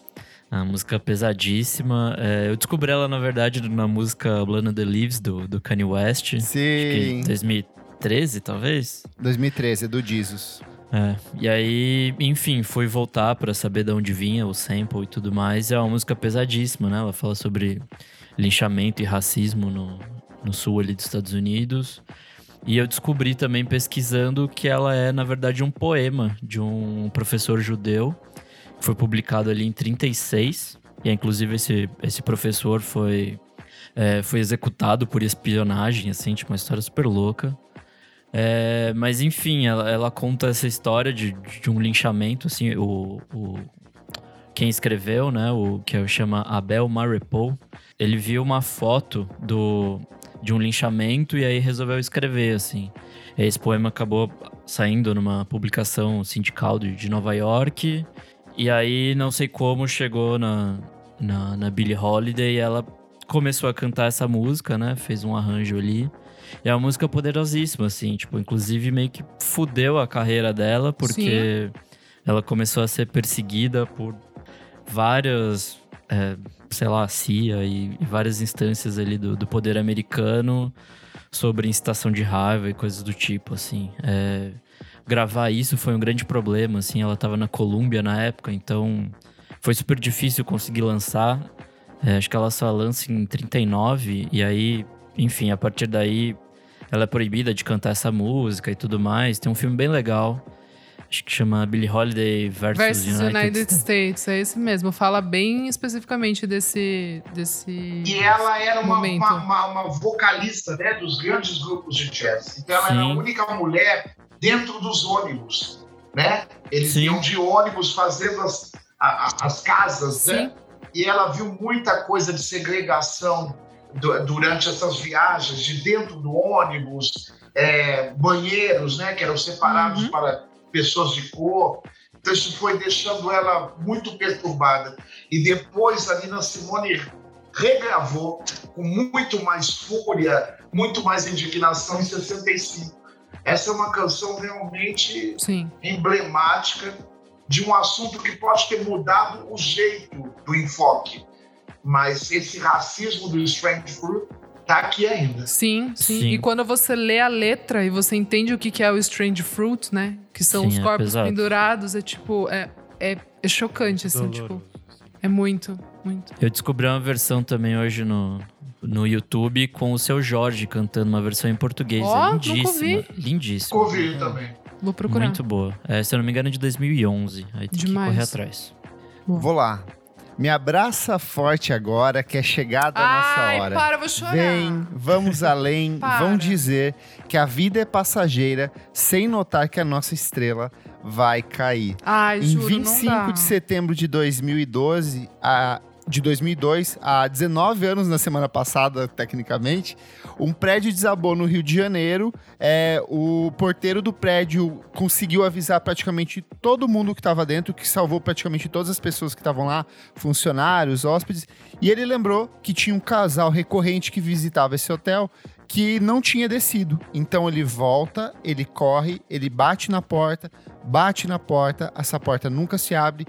A música pesadíssima. É, eu descobri ela, na verdade, na música Blana the Leaves, do, do Kanye West. Acho que sim. 2013, talvez? 2013, é do Jesus. É, e aí, enfim, fui voltar pra saber de onde vinha o sample e tudo mais. É uma música pesadíssima, né? Ela fala sobre linchamento e racismo no, no sul ali dos Estados Unidos. E eu descobri também pesquisando que ela é, na verdade, um poema de um professor judeu. que Foi publicado ali em 36. E inclusive esse, esse professor foi, é, foi executado por espionagem, assim, tipo uma história super louca. É, mas enfim, ela, ela conta essa história de, de um linchamento, assim, o, o- quem escreveu, né, o que chama Abel Marepou, ele viu uma foto do, de um linchamento e aí resolveu escrever, assim. Esse poema acabou saindo numa publicação sindical de, de Nova York, e aí não sei como chegou na, na, na Billie Holiday e ela começou a cantar essa música, né, fez um arranjo ali. E é uma música poderosíssima, assim, tipo, inclusive meio que fudeu a carreira dela, porque ela começou a ser perseguida por várias, é, sei lá, CIA e, e várias instâncias ali do, do poder americano sobre incitação de raiva e coisas do tipo, assim. É, gravar isso foi um grande problema, assim, ela tava na Colômbia na época, então foi super difícil conseguir lançar. É, acho que ela só lança em 39, e aí, enfim, a partir daí ela é proibida de cantar essa música e tudo mais. Tem um filme bem legal, acho que chama Billie Holiday versus, Versus United, United States. States, é esse mesmo. Fala bem especificamente desse. desse E ela era uma, uma, uma- uma vocalista né, dos grandes grupos de jazz. Então ela era a Sim. única mulher dentro dos ônibus. Né? Eles Sim. iam de ônibus fazendo as, a- as casas, né? Sim. E ela viu muita coisa de segregação durante essas viagens, de dentro do ônibus, é, banheiros, né, que eram separados Uhum. para pessoas de cor. Então isso foi deixando ela muito perturbada. E depois a Nina Simone regravou com muito mais fúria, muito mais indignação em 65. Essa é uma canção realmente Sim. emblemática de um assunto que pode ter mudado o jeito do enfoque. Mas esse racismo do Strange Fruit tá aqui ainda. Sim, sim, Sim. E quando você lê a letra e você entende o que que é o Strange Fruit, né? Que são Sim, os é corpos pesado. pendurados, é tipo. É, é, é chocante, assim, tipo. Doloroso. É muito, muito. Eu descobri uma versão também hoje no, no YouTube com o seu Jorge cantando uma versão em português. Ó, é lindíssima. ouvi. Lindíssima. Ouvi também. Vou procurar. Muito boa. É, se eu não me engano, é de 2011. Aí tem Demais. que correr atrás. Vou lá. Me abraça forte agora, que é chegada a nossa Ai, hora. para, vou chorar. Vem, vamos além, vão dizer que a vida é passageira, sem notar que a nossa estrela vai cair. Ai, Em juro, não 25 dá. de setembro de 2012, a de 2002, há 19 anos na semana passada, tecnicamente, um prédio desabou no Rio de Janeiro. É, o porteiro do prédio conseguiu avisar praticamente todo mundo que estava dentro, que salvou praticamente todas as pessoas que estavam lá, funcionários, hóspedes. E ele lembrou que tinha um casal recorrente que visitava esse hotel que não tinha descido. Então ele volta, ele corre, ele bate na porta, bate na porta, essa porta nunca se abre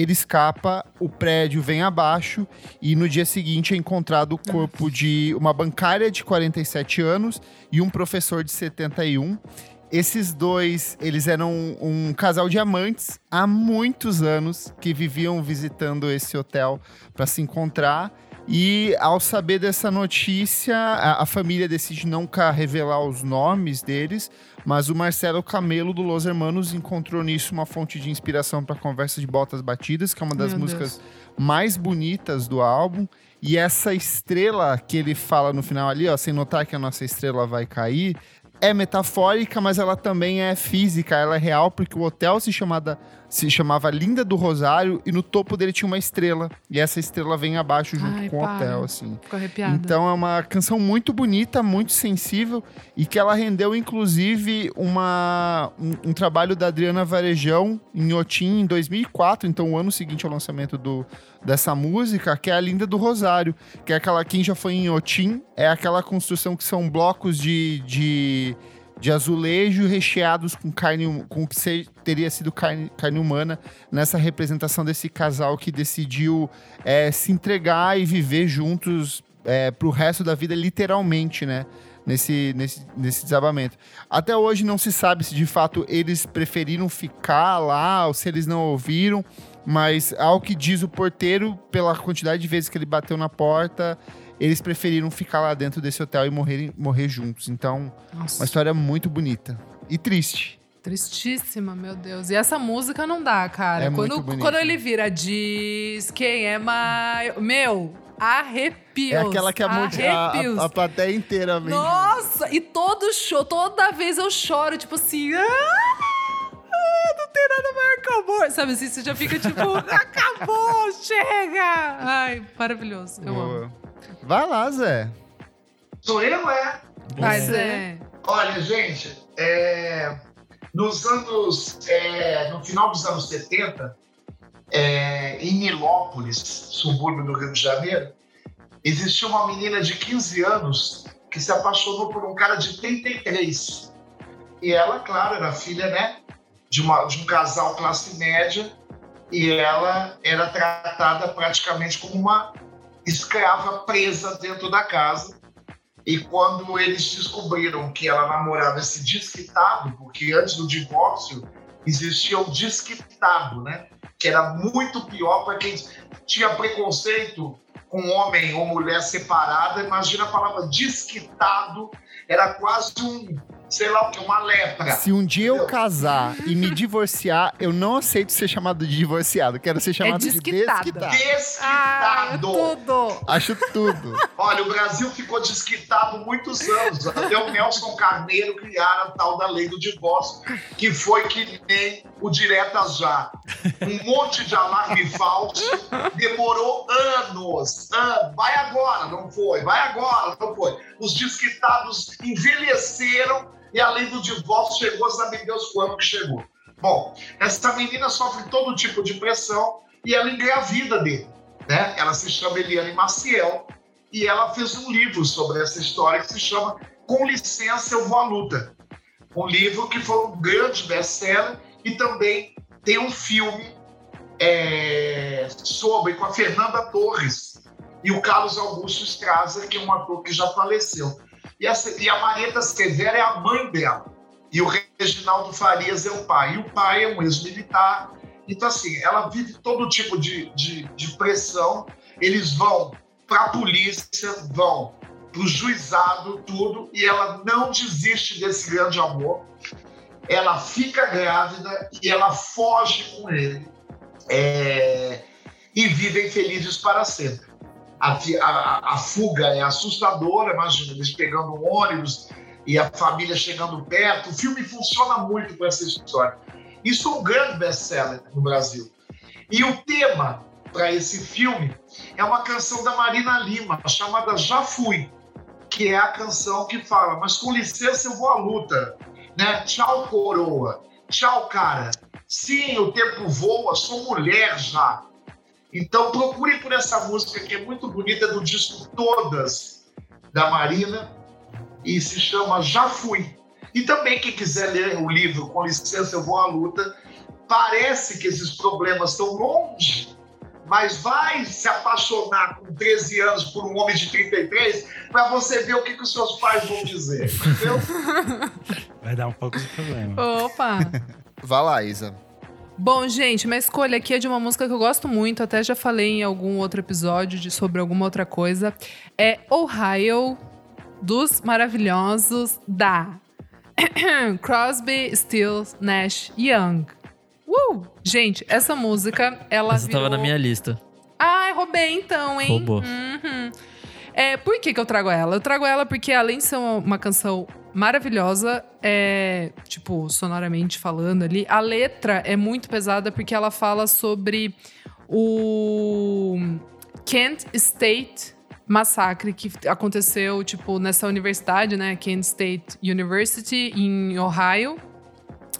ele escapa, o prédio vem abaixo e no dia seguinte é encontrado o corpo de uma bancária de 47 anos e um professor de 71. Esses dois, eles eram um, um casal de amantes há muitos anos que viviam visitando esse hotel para se encontrar. E ao saber dessa notícia, a, a, família decide nunca revelar os nomes deles, mas o Marcelo Camelo do Los Hermanos encontrou nisso uma fonte de inspiração para Conversa de Botas Batidas, que é uma das Meu músicas Deus. mais bonitas do álbum. E essa estrela que ele fala no final ali, ó, sem notar que a nossa estrela vai cair, é metafórica, mas ela também é física, ela é real, porque o hotel se, chamada, se chamava Linda do Rosário e no topo dele tinha uma estrela. E essa estrela vem abaixo junto Ai, com o hotel, assim. Fico arrepiada. Então é uma canção muito bonita, muito sensível e que ela rendeu, inclusive, uma, um, um trabalho da Adriana Varejão em Otim em 2004, então o ano seguinte ao lançamento do, dessa música, que é a Linda do Rosário, que é aquela, quem já foi em Otim, é aquela construção que são blocos de, de, de azulejo recheados com carne, com o que teria sido carne, carne humana, nessa representação desse casal que decidiu é, se entregar e viver juntos é, pro resto da vida, literalmente, né? Nesse, nesse, nesse desabamento. Até hoje não se sabe se de fato eles preferiram ficar lá ou se eles não ouviram. Mas ao que diz o porteiro, pela quantidade de vezes que ele bateu na porta, eles preferiram ficar lá dentro desse hotel e morrer, morrer juntos. Então, Nossa. uma história muito bonita. E triste. Tristíssima, meu Deus. E essa música não dá, cara. É quando, quando ele vira diz quem é mais. Meu, arrepios. É aquela que a, a, a, plateia inteira vem. Nossa, e todo show, toda vez eu choro, tipo assim. Ah! não tem nada maior que amor. Sabe assim, você já fica tipo, acabou, chega. Ai, maravilhoso. Eu Boa. amo. Vai lá, Zé. Sou eu, é? Vai, Zé. Olha, gente, é, nos anos. É, no final dos anos 70, é, em Nilópolis, subúrbio do Rio de Janeiro, existiu uma menina de 15 anos que se apaixonou por um cara de 33. E ela, claro, era filha, né? de, uma, de um casal classe média e ela era tratada praticamente como uma escrava presa dentro da casa. E quando eles descobriram que ela namorava esse desquitado, porque antes do divórcio existia o desquitado, né? Que era muito pior para quem tinha preconceito com homem ou mulher separada. Imagina a palavra desquitado, era quase um sei lá o que, uma lepra. Se um dia eu casar e me divorciar, eu não aceito ser chamado de divorciado. Quero ser chamado é de desquitado. Desquitado. Ah, é tudo. Acho tudo. Olha, o Brasil ficou desquitado muitos anos. Até o Nelson Carneiro criar a tal da lei do divórcio, que foi que nem o diretas já. Um monte de alarme falso. Demorou anos. anos. Vai agora, não foi. Vai agora, não foi. Os desquitados envelheceram e a lei do divórcio chegou, sabe Deus quando que chegou. Bom, essa menina sofre todo tipo de pressão e ela engravida dele. Né? Ela se chama Eliane Maciel e ela fez um livro sobre essa história que se chama Com Licença Eu Vou à Luta. Um livro que foi um grande best-seller e também tem um filme é, sobre com a Fernanda Torres e o Carlos Augusto Strazer, que é um ator que já faleceu. E a, e a Marieta Severa é a mãe dela. E o Reginaldo Farias é o pai. E o pai é um ex-militar. Então, assim, ela vive todo tipo de, de, de pressão. Eles vão para a polícia, vão para o juizado, tudo. E ela não desiste desse grande amor. Ela fica grávida e ela foge com ele. É, e vivem felizes para sempre a, a, a fuga é assustadora, imagina, eles pegando um ônibus e a família chegando perto. O filme funciona muito com essa história. Isso é um grande best-seller no Brasil. E o tema para esse filme é uma canção da Marina Lima, chamada Já Fui, que é a canção que fala, mas com licença eu vou à luta, né? Tchau, coroa. Tchau, cara. Sim, o tempo voa, sou mulher já. Então procure por essa música que é muito bonita do disco Todas da Marina e se chama Já Fui. E também quem quiser ler o livro Com licença eu vou à luta, parece que esses problemas estão longe, mas vai se apaixonar com 13 anos por um homem de 33 para você ver o que, que os seus pais vão dizer, entendeu? Vai dar um pouco de problema. Opa! Vá lá, Isa. Bom, gente, minha escolha aqui é de uma música que eu gosto muito, até já falei em algum outro episódio de, sobre alguma outra coisa. É Ohio, dos maravilhosos da Crosby, Stills, Nash Young. Uh! Gente, essa música, ela Essa virou... tava na minha lista. Ai, roubei então, hein? Roubou. Uhum. É, por que, que eu trago ela? Eu trago ela porque, além de ser uma, uma canção maravilhosa, é, tipo, sonoramente falando ali, a letra é muito pesada porque ela fala sobre o Kent State Massacre que aconteceu, tipo, nessa universidade, né? Kent State University, em Ohio,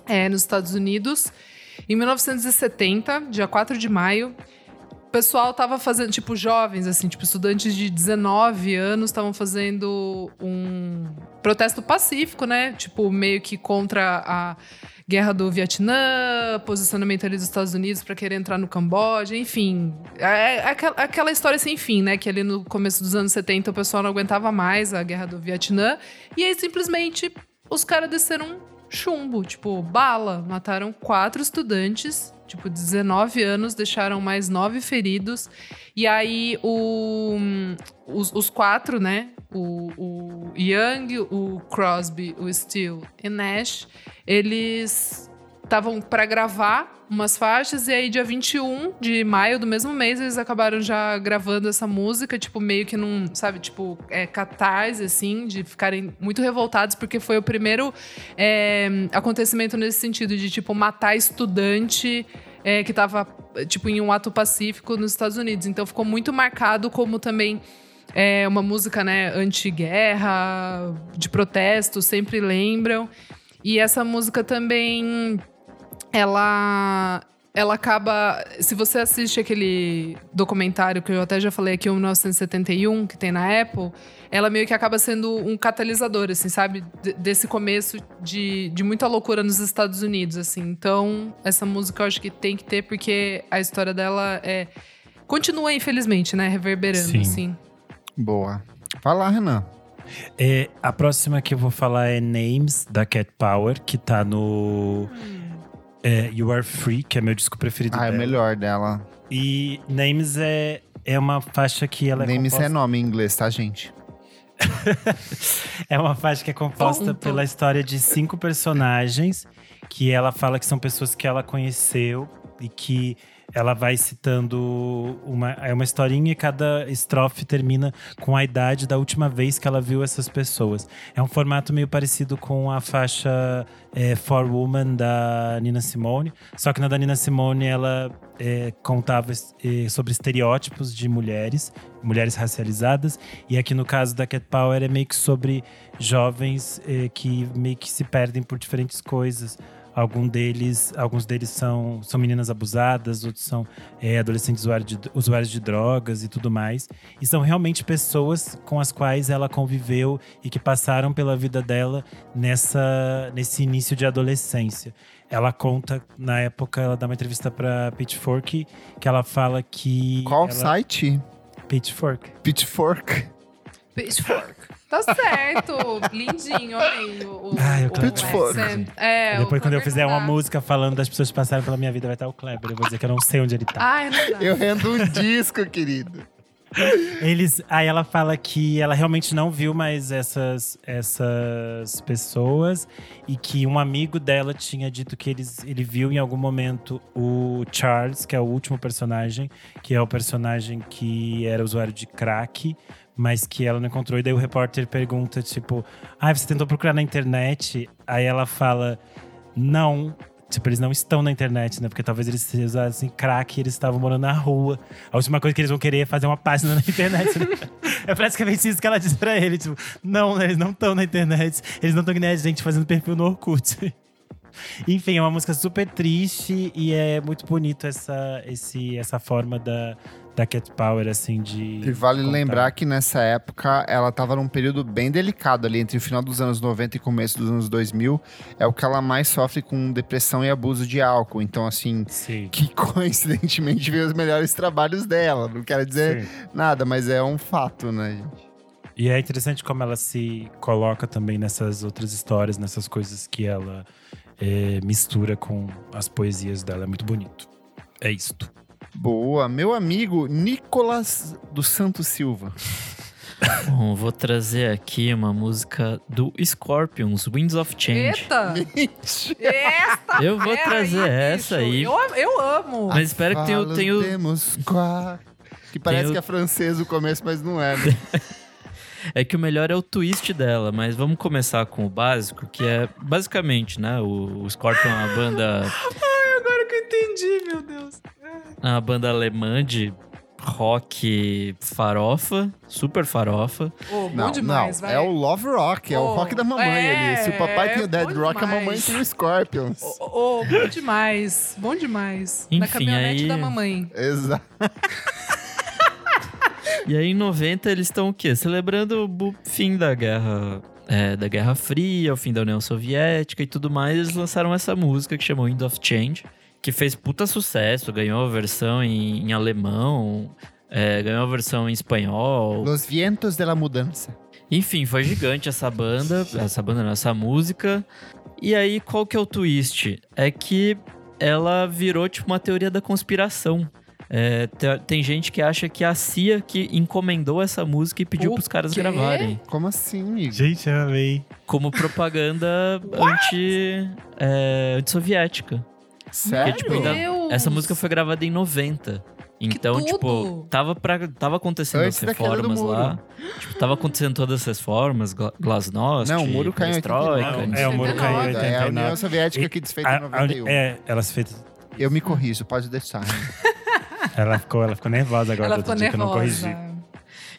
é, nos Estados Unidos. Em 1970, dia 4 de maio, o pessoal tava fazendo, tipo, jovens, assim, tipo, estudantes de 19 anos estavam fazendo um protesto pacífico, né? Tipo, meio que contra a guerra do Vietnã, posicionamento ali dos Estados Unidos para querer entrar no Camboja, enfim. É, é aquela, história sem fim, né? Que ali no começo dos anos 70 o pessoal não aguentava mais a guerra do Vietnã. E aí simplesmente os caras desceram chumbo, tipo, bala. Mataram quatro estudantes, tipo, 19 anos, deixaram mais nove feridos. E aí o, os, os quatro, né? O, o Young, o Crosby, o Steele e Nash, eles estavam para gravar umas faixas e aí dia 21 de maio do mesmo mês eles acabaram já gravando essa música, tipo meio que num, sabe, tipo, é catarse assim, de ficarem muito revoltados porque foi o primeiro é, acontecimento nesse sentido de tipo matar estudante é, que tava tipo em um ato pacífico nos Estados Unidos. Então ficou muito marcado como também é uma música, né, anti-guerra, de protesto, sempre lembram. E essa música também ela ela acaba, se você assiste aquele documentário que eu até já falei aqui, o 1971, que tem na Apple, ela meio que acaba sendo um catalisador, assim, sabe? D desse começo de, de muita loucura nos Estados Unidos, assim. Então, essa música eu acho que tem que ter, porque a história dela é... Continua, infelizmente, né? Reverberando, Sim. assim. Boa. Vai lá, Renan. É, a próxima que eu vou falar é Names, da Cat Power, que tá no é, You Are Free, que é meu disco preferido Ah, é o dela. melhor dela. E Names é, é uma faixa que ela é Names composta... é nome em inglês, tá, gente? É uma faixa que é composta Ponto. pela história de cinco personagens que ela fala que são pessoas que ela conheceu e que ela vai citando uma é uma historinha e cada estrofe termina com a idade da última vez que ela viu essas pessoas. É um formato meio parecido com a faixa é, For Woman da Nina Simone, só que na da Nina Simone ela é, contava é, sobre estereótipos de mulheres, mulheres racializadas, e aqui no caso da Cat Power é meio que sobre jovens é, que meio que se perdem por diferentes coisas. Algum deles, alguns deles são, são meninas abusadas, outros são é, adolescentes usuários de, usuários de drogas e tudo mais. E são realmente pessoas com as quais ela conviveu e que passaram pela vida dela nessa, nesse início de adolescência. Ela conta, na época, ela dá uma entrevista pra Pitchfork, que ela fala que. Qual ela, site? Pitchfork. Pitchfork. Pitchfork. Tá certo. Lindinho, amei. O, o, Ai, eu o Pitchfork. accent. É, Depois, o quando eu fizer uma música falando das pessoas que passaram pela minha vida, vai estar o Kleber. Eu vou dizer que eu não sei onde ele tá. Ai, não dá. Eu rendo um disco, querido. Eles, aí ela fala que ela realmente não viu mais essas, essas pessoas e que um amigo dela tinha dito que eles, ele viu em algum momento o Charles, que é o último personagem, que é o personagem que era usuário de crack, mas que ela não encontrou. E daí o repórter pergunta, tipo, ah, você tentou procurar na internet? Aí ela fala, não, Tipo, eles não estão na internet, né? Porque talvez eles usassem crack e eles estavam morando na rua. A última coisa que eles vão querer é fazer uma página na internet. Né? é praticamente isso que ela disse pra ele. Tipo, não, né? eles não estão na internet. Eles não estão que nem a gente fazendo perfil no Orkut. Enfim, é uma música super triste e é muito bonito essa, esse, essa forma da, da Cat Power, assim, de. E vale contar. lembrar que nessa época ela tava num período bem delicado ali, entre o final dos anos 90 e começo dos anos 2000. É o que ela mais sofre com depressão e abuso de álcool. Então, assim, Sim. que coincidentemente veio os melhores trabalhos dela. Não quero dizer Sim. nada, mas é um fato, né, gente? E é interessante como ela se coloca também nessas outras histórias, nessas coisas que ela é, mistura com as poesias dela. É muito bonito. É isto. Boa. Meu amigo Nicolas dos Santos Silva. Bom, vou trazer aqui uma música do Scorpions, Winds of Change. Eita! Eu vou trazer aí, essa bicho. aí. Eu, eu amo. Mas espero que tenha, qua- Que parece Tem o- que é francês o começo, mas não é, né? É que o melhor é o twist dela, mas vamos começar com o básico, que é basicamente, né? O, o Scorpion é uma banda, Agora que eu entendi, meu Deus. é uma banda alemã de rock farofa, super farofa. Bom Não, demais, não. vai. É o Love Rock, é o Oh, rock da mamãe é, ali. Se o papai tem o Dead Rock, a mamãe demais. tem o Scorpions. Ô, ô, ô, bom demais. Bom demais. Na Enfim, caminhonete aí- da mamãe. Exato. E aí em 90 eles estão o quê? Celebrando o fim da guerra. é, da Guerra Fria, o fim da União Soviética e tudo mais, eles lançaram essa música que chamou Wind of Change, que fez puta sucesso, ganhou a versão em, em alemão, é, ganhou a versão em espanhol. Los Vientos de la Mudança. Enfim, foi gigante essa banda, essa banda não, essa música. E aí, qual que é o twist? É que ela virou tipo uma teoria da conspiração. É, te- tem gente que acha que a CIA que encomendou essa música e pediu O pros caras quê? gravarem. Como assim, amigo? Gente, eu amei. Como propaganda anti, é, antissoviética. Sério? tipo, ainda-. Essa música foi gravada em 90. Então, tipo, tava, pra, tava acontecendo Antes as reformas lá. Tipo, tava acontecendo todas as reformas, gla- Glasnost, Não, o muro caiu em 89. É, o muro caiu em 89. É a 89. União Soviética que desfeita em A- a- 91. é, ela se fez. Eu me corrijo, pode deixar. Ela ficou, ela ficou nervosa agora Ela ficou dia que eu não corrigi. nervosa.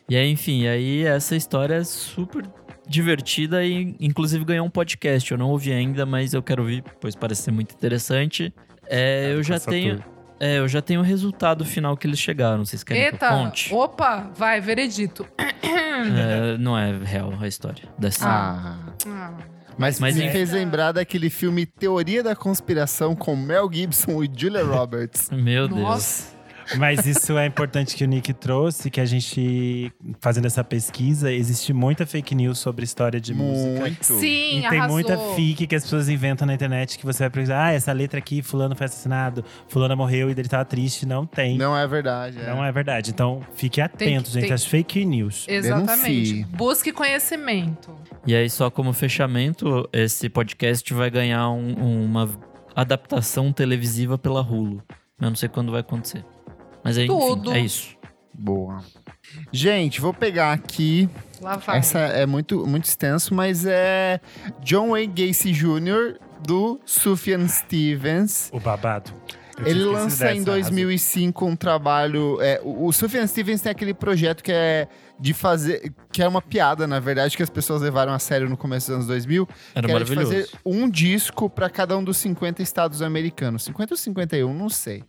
E aí, enfim, aí essa história é super divertida e inclusive ganhou um podcast. Eu não ouvi ainda, mas eu quero ouvir, pois parece ser muito interessante. É, eu já Essa tenho, é, eu já tenho o resultado final que eles chegaram. Vocês querem que eu Eita, conte? opa, vai, veredito. É, não é real a história CIA. Ah. Ah, Mas, Mas me é- fez lembrar daquele filme Teoria da Conspiração com Mel Gibson e Julia Roberts. Meu Deus. Nossa. Mas isso é importante que o Nick trouxe, que a gente, fazendo essa pesquisa, existe muita fake news sobre história de música. Muito. Sim, E tem arrasou. muita fic que as pessoas inventam na internet que você vai precisar. Ah, essa letra aqui, fulano foi assassinado, fulano morreu e ele tava triste. Não tem. Não, Não é verdade. É. é verdade. Então, fique atento, gente, tem- às fake news. Exatamente. Denuncie. Busque conhecimento. E aí, só como fechamento, esse podcast vai ganhar um- uma adaptação televisiva pela Hulu. Eu não sei quando vai acontecer. Mas aí, enfim, Tudo. é isso. Boa. Gente, vou pegar aqui. Lá vai. Essa é muito, muito extenso, mas é John Wayne Gacy Jr. do Sufjan Stevens. O babado. Eu Ele lança em arrasou. 2005 um trabalho. é, o, o Sufjan Stevens tem aquele projeto que é de fazer. que é uma piada, na verdade, que as pessoas levaram a sério no começo dos anos 2000. Era que era de maravilhoso. fazer um disco para cada um dos 50 estados americanos. 50 ou 51, não sei.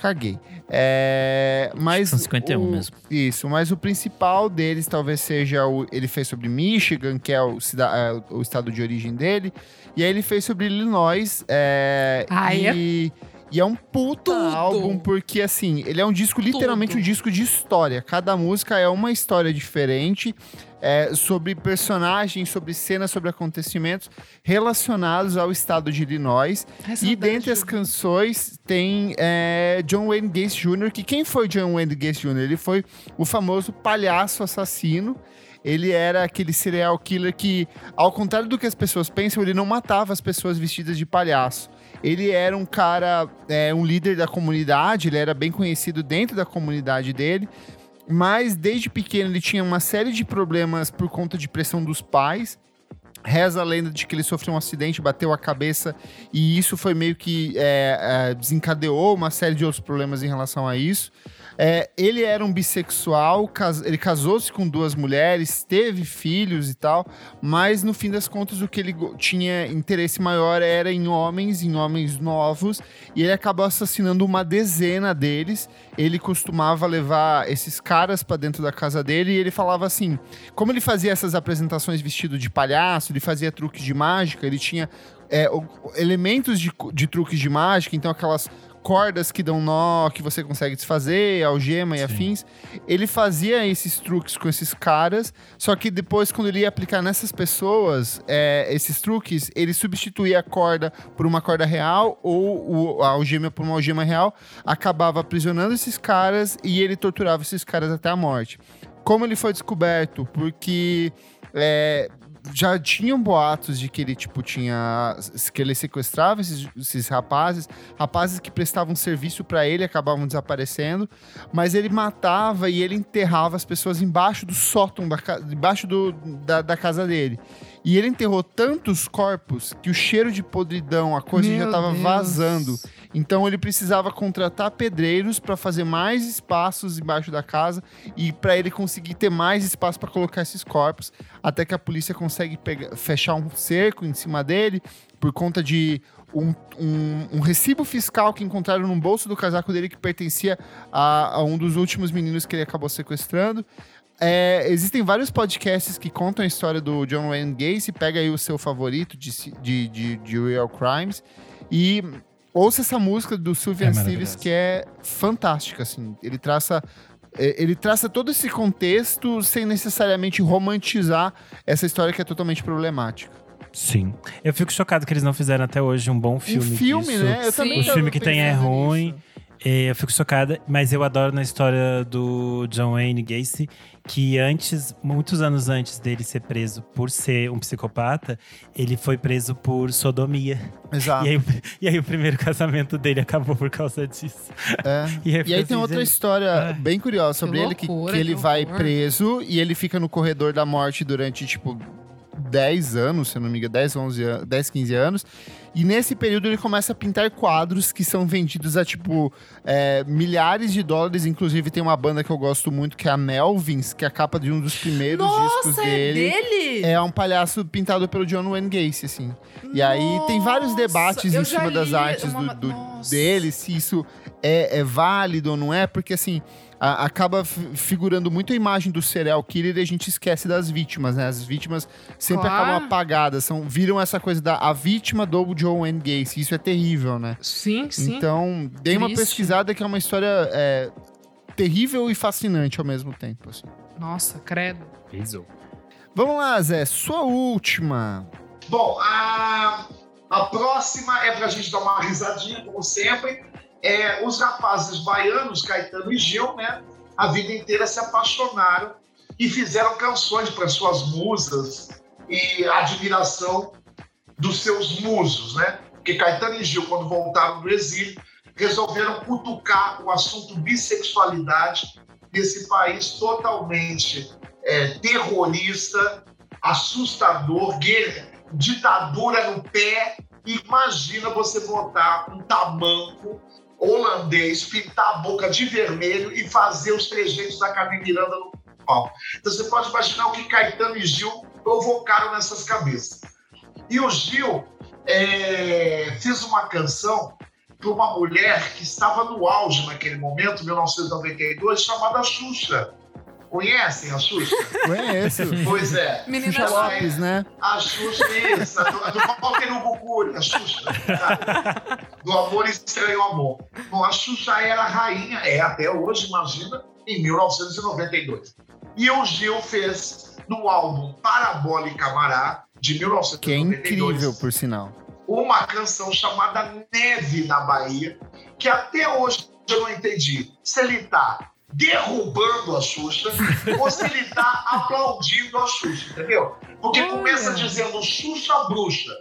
Caguei. É, mas são 51 o- mesmo. Isso, mas o principal deles talvez seja o. Ele fez sobre Michigan, que é o, cida- é, o estado de origem dele. E aí ele fez sobre Illinois. É, Ai, e, e é um puta Tudo. álbum, porque assim, ele é um disco, literalmente Tudo. um disco de história. Cada música é uma história diferente. É, sobre personagens, sobre cenas, sobre acontecimentos relacionados ao estado de Illinois. Ai, E dentre as canções tem é, John Wayne Gacy Jr., que quem foi John Wayne Gacy Jr.? Ele foi o famoso palhaço assassino. Ele era aquele serial killer que, ao contrário do que as pessoas pensam, ele não matava as pessoas vestidas de palhaço. Ele era um cara, é, um líder da comunidade, ele era bem conhecido dentro da comunidade dele. Mas desde pequeno ele tinha uma série de problemas por conta de pressão dos pais. Reza a lenda de que ele sofreu um acidente, bateu a cabeça e isso foi meio que é, é, desencadeou uma série de outros problemas em relação a isso. É, ele era um bissexual, cas ele casou-se com duas mulheres, teve filhos e tal, mas no fim das contas o que ele tinha interesse maior era em homens, em homens novos, e ele acabou assassinando uma dezena deles. Ele costumava levar esses caras para dentro da casa dele e ele falava assim: como ele fazia essas apresentações vestido de palhaço, ele fazia truques de mágica, ele tinha é, elementos de, de truques de mágica, então aquelas cordas que dão nó, que você consegue desfazer, algema Sim. e afins. Ele fazia esses truques com esses caras, só que depois, quando ele ia aplicar nessas pessoas é, esses truques, ele substituía a corda por uma corda real ou o, a algema por uma algema real, acabava aprisionando esses caras e ele torturava esses caras até a morte. Como ele foi descoberto? Porque é, já tinham boatos de que ele, tipo, tinha. que ele sequestrava esses, esses rapazes, rapazes que prestavam serviço para ele acabavam desaparecendo, mas ele matava e ele enterrava as pessoas embaixo do sótão, da, embaixo do, da, da casa dele. E ele enterrou tantos corpos que o cheiro de podridão, a coisa Meu já estava vazando. Então ele precisava contratar pedreiros para fazer mais espaços embaixo da casa e para ele conseguir ter mais espaço para colocar esses corpos, até que a polícia consegue pegar, fechar um cerco em cima dele por conta de um, um, um, recibo fiscal que encontraram no bolso do casaco dele que pertencia a, a um dos últimos meninos que ele acabou sequestrando. É, existem vários podcasts que contam a história do John Wayne Gacy. Pega aí o seu favorito de, de, de, de Real Crimes e ouça essa música do Sylvian é que é fantástica, assim. Ele traça é, ele traça todo esse contexto sem necessariamente romantizar essa história que é totalmente problemática. Sim. Eu fico chocado que eles não fizeram até hoje um bom filme. Um filme, disso. né? Eu também. O filme que tem é ruim. Eu fico chocada, mas eu adoro na história do John Wayne Gacy que antes, muitos anos antes dele ser preso por ser um psicopata, ele foi preso por sodomia. Exato. E aí, e aí o primeiro casamento dele acabou por causa disso. É. E aí, e aí tem outra ele... história é. bem curiosa sobre que ele, loucura, que, que ele que vai preso e ele fica no corredor da morte durante, tipo, 10 anos, se não me engano, 10, 11 anos, 10, 15 anos. E nesse período ele começa a pintar quadros que são vendidos a, tipo, é, milhares de dólares. Inclusive tem uma banda que eu gosto muito, que é a Melvins, que é a capa de um dos primeiros Nossa, discos é dele. dele. É um palhaço pintado pelo John Wayne Gacy, assim. Nossa, e aí tem vários debates em cima das artes uma... do, do dele, se isso é, é válido ou não é, porque assim a, acaba figurando muito a imagem do serial killer e a gente esquece das vítimas, né? As vítimas sempre claro. acabam apagadas, são, viram essa coisa da a vítima do Joe Wayne Gacy. Isso é terrível, né? Sim, sim. Então, dei uma pesquisada que é uma história é, terrível e fascinante ao mesmo tempo. Assim. Nossa, credo. Pesou. Vamos lá, Zé, sua última. Bom, a, a próxima é pra gente dar uma risadinha, como sempre é, os rapazes baianos, Caetano e Gil, né, a vida inteira se apaixonaram e fizeram canções para suas musas e admiração dos seus musos, né? Porque Caetano e Gil, quando voltaram do exílio, resolveram cutucar o assunto bissexualidade nesse país totalmente é, terrorista, assustador, guerra, ditadura no pé. Imagina você botar um tamanco holandês, pintar a boca de vermelho e fazer os trejeitos da Carmen Miranda no palco. Então você pode imaginar o que Caetano e Gil provocaram nessas cabeças. E o Gil é, fez uma canção para uma mulher que estava no auge naquele momento, 1992, chamada Xuxa. Conhecem a Xuxa? Conheço. Pois é. Menina Xuxa Lopes, né? A Xuxa, isso. A do, a do Walter Ubucuri, a Xuxa. Do Amor Estranho Amor. Bom, a Xuxa era rainha, é até hoje, imagina, em 1992. E o Gil fez no álbum Parabólica Mará, de 1992. Que é incrível, por sinal. Uma canção chamada Neve na Bahia, que até hoje eu não entendi se ele tá derrubando a Xuxa ou se ele está aplaudindo a Xuxa, entendeu? Porque começa dizendo Xuxa bruxa.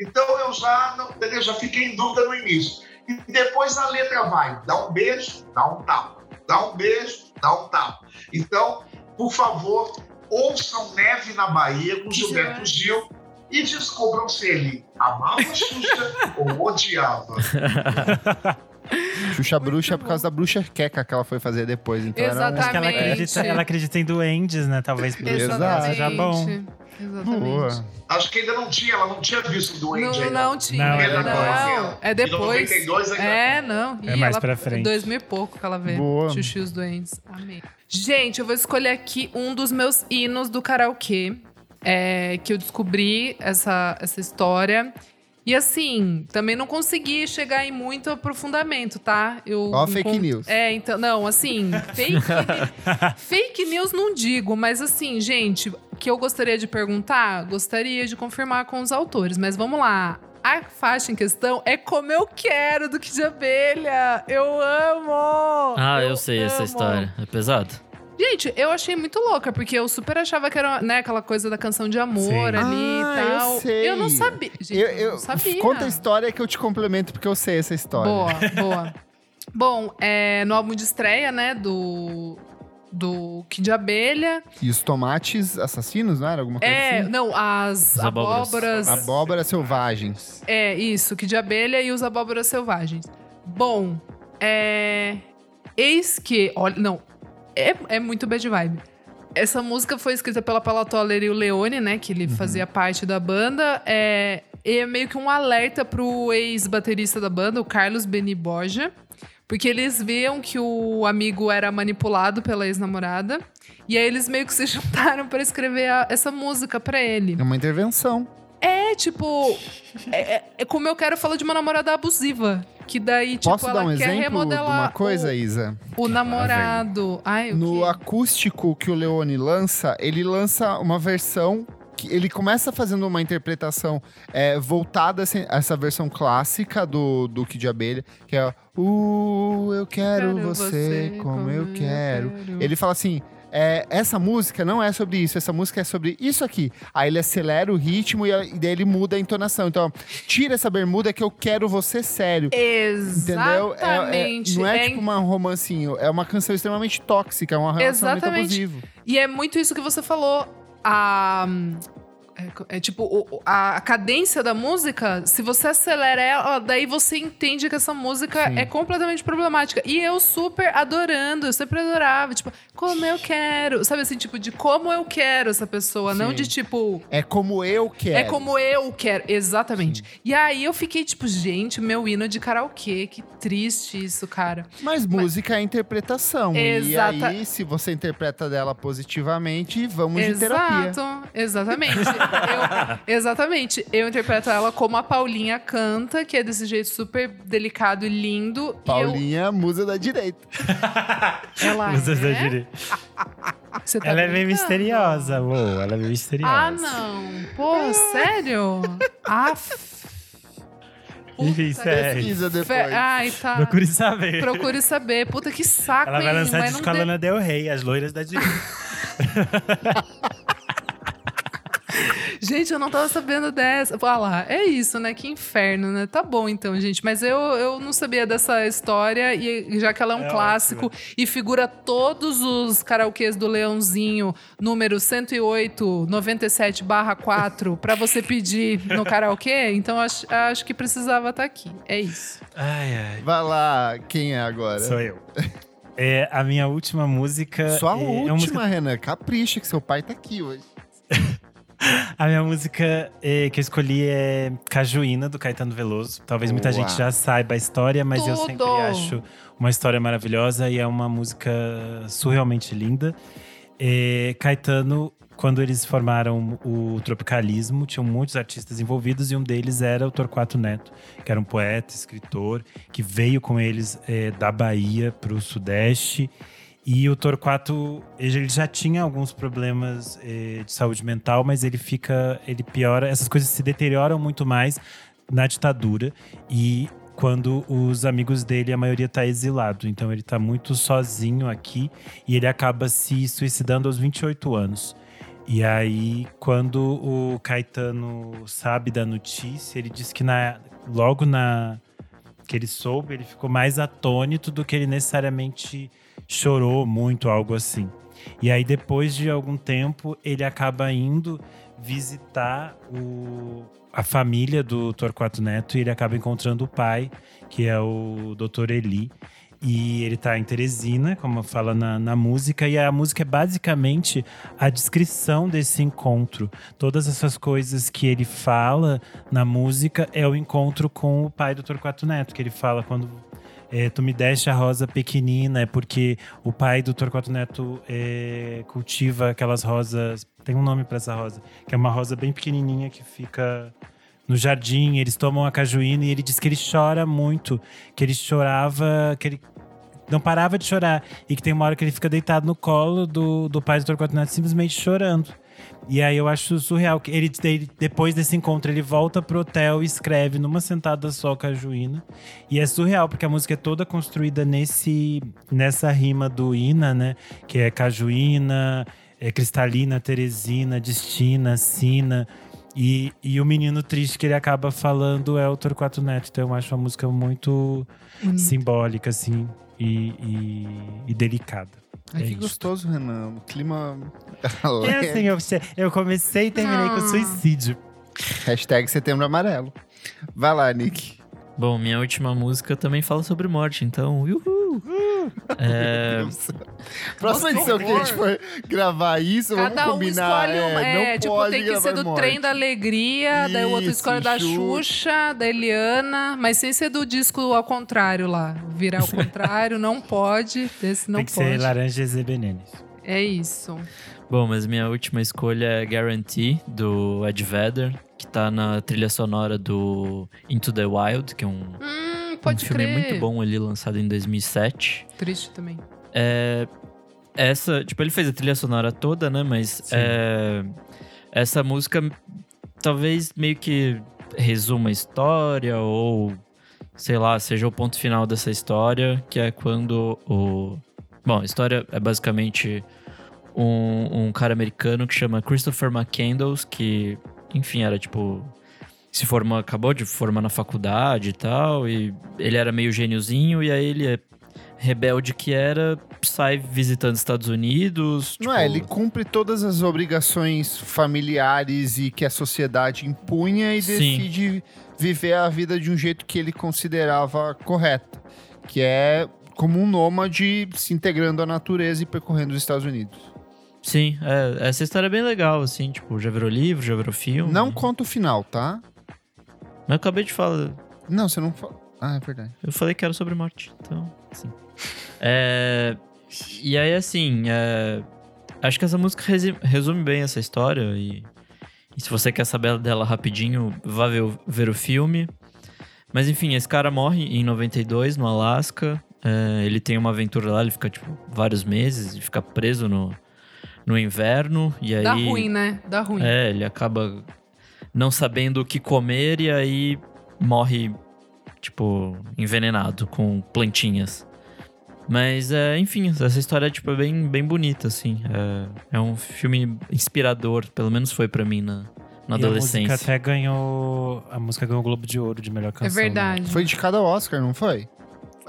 Então eu já, não, entendeu? já fiquei em dúvida no início. E depois a letra vai, dá um beijo, dá um tapa. Dá um beijo, dá um tapa. Então, por favor, ouçam Neve na Bahia com Gilberto Gil e descubram se ele amava a Xuxa ou odiava. Xuxa bruxa por causa da bruxa queca que ela foi fazer depois. Então era um- Exatamente. Acho que ela acredita, ela acredita em duendes, né? Talvez por isso seja bom. Exatamente. Boa. Acho que ainda não tinha, ela não tinha visto o Duende Não, ainda. não tinha. Não, Não, é não, depois. é depois. 92 ainda. É, não. É E mais ela- pra frente. 2000 e pouco que ela vê. Boa. Xuxa e os Doentes. Amei. Gente, eu vou escolher aqui um dos meus hinos do karaokê. É, que eu descobri essa, essa história. E assim, também não consegui chegar em muito aprofundamento, tá? Eu Ó, fake news. É, então, não, assim, fake, fake news não digo, mas assim, gente, que eu gostaria de perguntar, gostaria de confirmar com os autores, mas vamos lá. A faixa em questão é como eu quero do que de abelha. Eu amo! Ah, eu sei essa amo. história. É pesado. Gente, eu achei muito louca, porque eu super achava que era né, aquela coisa da canção de amor Sim. ali Ah, e eu tal. sei. não sabia. Gente, Eu, eu, eu- não sabia. Conta a história que eu te complemento, porque eu sei essa história. Boa, boa. Bom, é, no álbum de estreia, né, do, do Kid de Abelha. E os tomates assassinos, não era? Alguma coisa É, assim? não, as As abóboras. abóboras. Abóboras selvagens. É, isso, Kid de Abelha e os abóboras selvagens. Bom, é. Eis que. Olha, não. É, é muito bad vibe. Essa música foi escrita pela Paula Toller e o Leone, né? Que ele fazia parte da banda. É, e é meio que um alerta pro ex-baterista da banda, o Carlos Beni Borja. Porque eles viam que o amigo era manipulado pela ex-namorada. E aí eles meio que se juntaram pra escrever a- essa música pra ele. É uma intervenção. É, tipo. É, é- é como eu quero falar de uma namorada abusiva. Que daí, tipo, Posso ela dar um quer exemplo de remodelar uma coisa, Isa? o, o namorado. Ai, o No quê? acústico que o Leone lança, ele lança uma versão que ele começa fazendo uma interpretação é, voltada assim, a essa versão clássica do, do Kid de Abelha, que é Uh, eu quero, você, como, eu quero. Ele fala assim. É, essa música não é sobre isso, essa música é sobre isso aqui. Aí ele acelera o ritmo e, e daí ele muda a entonação. Então, tira essa bermuda que eu quero você sério. Entendeu? É- é- Exatamente. não é, É tipo um romancinho, é uma canção extremamente tóxica, é um relacionamento Exatamente. abusivo. E é muito isso que você falou. A. É, é tipo, o- a, a cadência da música, se você acelera ela, daí você entende que essa música Sim. é completamente problemática. E eu super adorando, eu sempre adorava, tipo, como eu quero. Sabe assim, tipo, de como eu quero essa pessoa, não Sim. de tipo. É como eu quero. É como eu quero, exatamente. E aí eu fiquei tipo, gente, meu hino de karaokê, que triste isso, cara. Mas música é interpretação. Exata- E aí, se você interpreta dela positivamente, vamos de terapia. Exato, exatamente. Eu- exatamente. Eu interpreto ela como a Paulinha canta, que é desse jeito super delicado e lindo. Paulinha, musa da direita. E eu, ela Usa essa é? gíria. Você tá Ela é meio brincando? misteriosa, uou, ela é meio misteriosa. Ah, não. Pô, sério? Aff. Enfim, sério. Pesquisa depois. fe- Ai, tá. Procure saber. Procure saber. Puta que saco, Ela vai lançar Mas disco com a Lana Del Rey, as loiras da direita. Gente, eu não tava sabendo dessa. Olha lá, é isso, né? Que inferno, né? Tá bom então, gente. Mas eu, eu não sabia dessa história, e já que ela é um É clássico e figura todos os karaokês do Leãozinho, número 108 97 4, pra você pedir no karaokê, então acho, acho que precisava estar aqui. É isso. Ai, ai. Vai lá, quem é agora? Sou eu. É, a minha última música. Sua é, é última, música- Renan. Capricha, que seu pai tá aqui hoje. a minha música é, que eu escolhi é Cajuína, do Caetano Veloso. Talvez muita Boa. gente já saiba a história, mas eu sempre Tudo! acho uma história maravilhosa e é uma música surrealmente linda. É, Caetano, quando eles formaram o Tropicalismo, tinham muitos artistas envolvidos e um deles era o Torquato Neto, que era um poeta, escritor, que veio com eles é, da Bahia para o Sudeste. E o Torquato, ele já tinha alguns problemas eh, de saúde mental, mas ele fica, ele piora, essas coisas se deterioram muito mais na ditadura e quando os amigos dele, a maioria tá exilado. Então ele tá muito sozinho aqui e ele acaba se suicidando aos 28 anos. E aí, quando o Caetano sabe da notícia, ele diz que na, logo na que ele soube, ele ficou mais atônito do que ele necessariamente chorou muito, algo assim. E aí, depois de algum tempo, ele acaba indo visitar o, a família do Torquato Neto e ele acaba encontrando o pai, que é o Dr. Eli. E ele tá em Teresina, como fala na, na música, e a música é basicamente a descrição desse encontro. Todas essas coisas que ele fala na música é o encontro com o pai do Torquato Neto, que ele fala quando é, tu me deste a rosa pequenina, é porque o pai do Torquato Neto é, cultiva aquelas rosas. Tem um nome para essa rosa, que é uma rosa bem pequenininha que fica no jardim. Eles tomam a cajuína e ele diz que ele chora muito, que ele chorava, que ele não parava de chorar e que tem uma hora que ele fica deitado no colo do, do pai do Torquato Neto simplesmente chorando. E aí eu acho surreal que ele, ele, depois desse encontro ele volta pro hotel e escreve numa sentada só Cajuína. E é surreal porque a música é toda construída nesse nessa rima do Ina, né, que é Cajuína, é Cristalina, Teresina, Destina, Sina. E, e o menino triste que ele acaba falando é o Torquato Neto. Então eu acho a música muito simbólica, assim, e, e, e delicada. Ai, É que gostoso, Renan. O clima. É assim, eu, eu comecei e terminei com Ah. suicídio. Hashtag setembro amarelo. Vai lá, Nick. Bom, minha última música também fala sobre morte, então, uhul! É, Próxima edição que a gente for gravar isso, Cada vamos um combinar. escolhe uma. é, É, não tipo, pode tem que ser do morte. trem da alegria, daí o outro Isso, escolhe da Xuxa. Da Eliana, mas sem ser do disco ao contrário lá. Virar ao contrário, não pode. Desse não Tem que pode. ser laranja e Benenes. É isso. bom, mas minha última escolha é Guarantee, do Ed Vedder, que tá na trilha sonora do Into the Wild, que é um, Hum, um filme crer. muito bom ali, lançado em 2007. Triste também. É, essa, tipo, ele fez a trilha sonora toda, né? Mas é, essa música talvez meio que resuma a história ou sei lá, seja o ponto final dessa história, que é quando o Bom, a história é basicamente um, um cara americano que chama Christopher McCandles, que, enfim, era tipo. Se formou, acabou de formar na faculdade e tal, e ele era meio gêniozinho, e aí ele é rebelde que era, sai visitando Estados Unidos. Não tipo, é, ele cumpre todas as obrigações familiares e que a sociedade impunha e Sim. decide viver a vida de um jeito que ele considerava correto, que é como um nômade se integrando à natureza e percorrendo os Estados Unidos. Sim, é, essa história é bem legal, assim, tipo, já virou livro, já virou filme. Não conta o final, tá? Mas eu acabei de falar. Não, você não fala. Ah, é verdade. Eu falei que era sobre morte, então, assim. É, e aí, assim, é, acho que essa música resume bem essa história. E, e se você quer saber dela rapidinho, vá ver, ver o filme. Mas enfim, esse cara morre em 92, no Alasca. É, ele tem uma aventura lá, ele fica, tipo, vários meses e fica preso no, no inverno. E aí, Dá ruim, né? Dá ruim. É, ele acaba não sabendo o que comer e aí morre, tipo, envenenado com plantinhas. Mas, é, enfim, essa história tipo, é bem, bem bonita, assim. É, é um filme inspirador, pelo menos foi pra mim na, na E a adolescência. música até ganhou. A música ganhou o Globo de Ouro de melhor É canção. né? verdade. Foi indicado ao Oscar, não foi?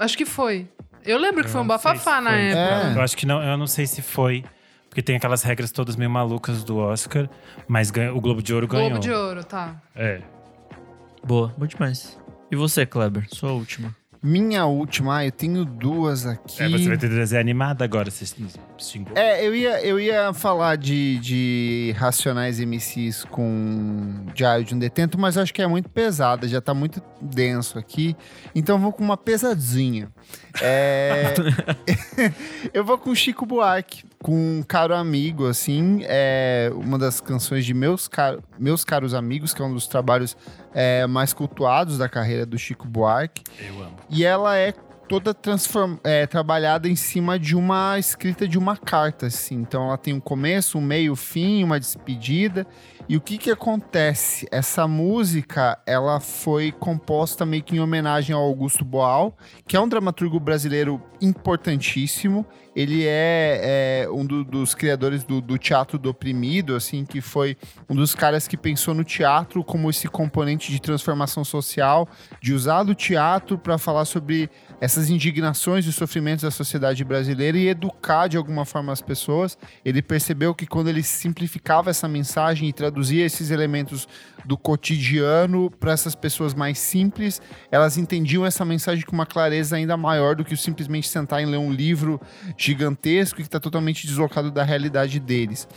Acho que foi. Eu lembro que foi um bafafá na foi. época. É. Eu acho que não, eu não sei se foi. Porque tem aquelas regras todas meio malucas do Oscar, mas ganha- o Globo de Ouro ganhou. Globo de Ouro, tá. É. Boa, bom demais. E você, Kleber? Sua última. Minha última, ah, eu tenho duas aqui. É, você vai ter que trazer animada agora. É, eu ia, eu ia falar de, de Racionais MCs com Diário de um Detento, mas acho que é muito pesada, já tá muito denso aqui. Então eu vou com uma pesadinha. É, eu vou com Chico Buarque, com um caro amigo, assim. É uma das canções de Meus, Car Meus Caros Amigos, que é um dos trabalhos é, mais cultuados da carreira do Chico Buarque. Eu amo. E ela é toda transform... é, trabalhada em cima de uma escrita de uma carta, assim. Então ela tem um começo, um meio, um fim, uma despedida. E o que que acontece? Essa música, ela foi composta meio que em homenagem ao Augusto Boal, que é um dramaturgo brasileiro importantíssimo. Ele é, é um do- dos criadores do, do teatro do oprimido, assim, que foi um dos caras que pensou no teatro como esse componente de transformação social, de usar do teatro para falar sobre essas indignações e sofrimentos da sociedade brasileira e educar de alguma forma as pessoas. Ele percebeu que quando ele simplificava essa mensagem e traduzia esses elementos do cotidiano para essas pessoas mais simples, elas entendiam essa mensagem com uma clareza ainda maior do que simplesmente sentar e ler um livro gigantesco que está totalmente deslocado da realidade deles.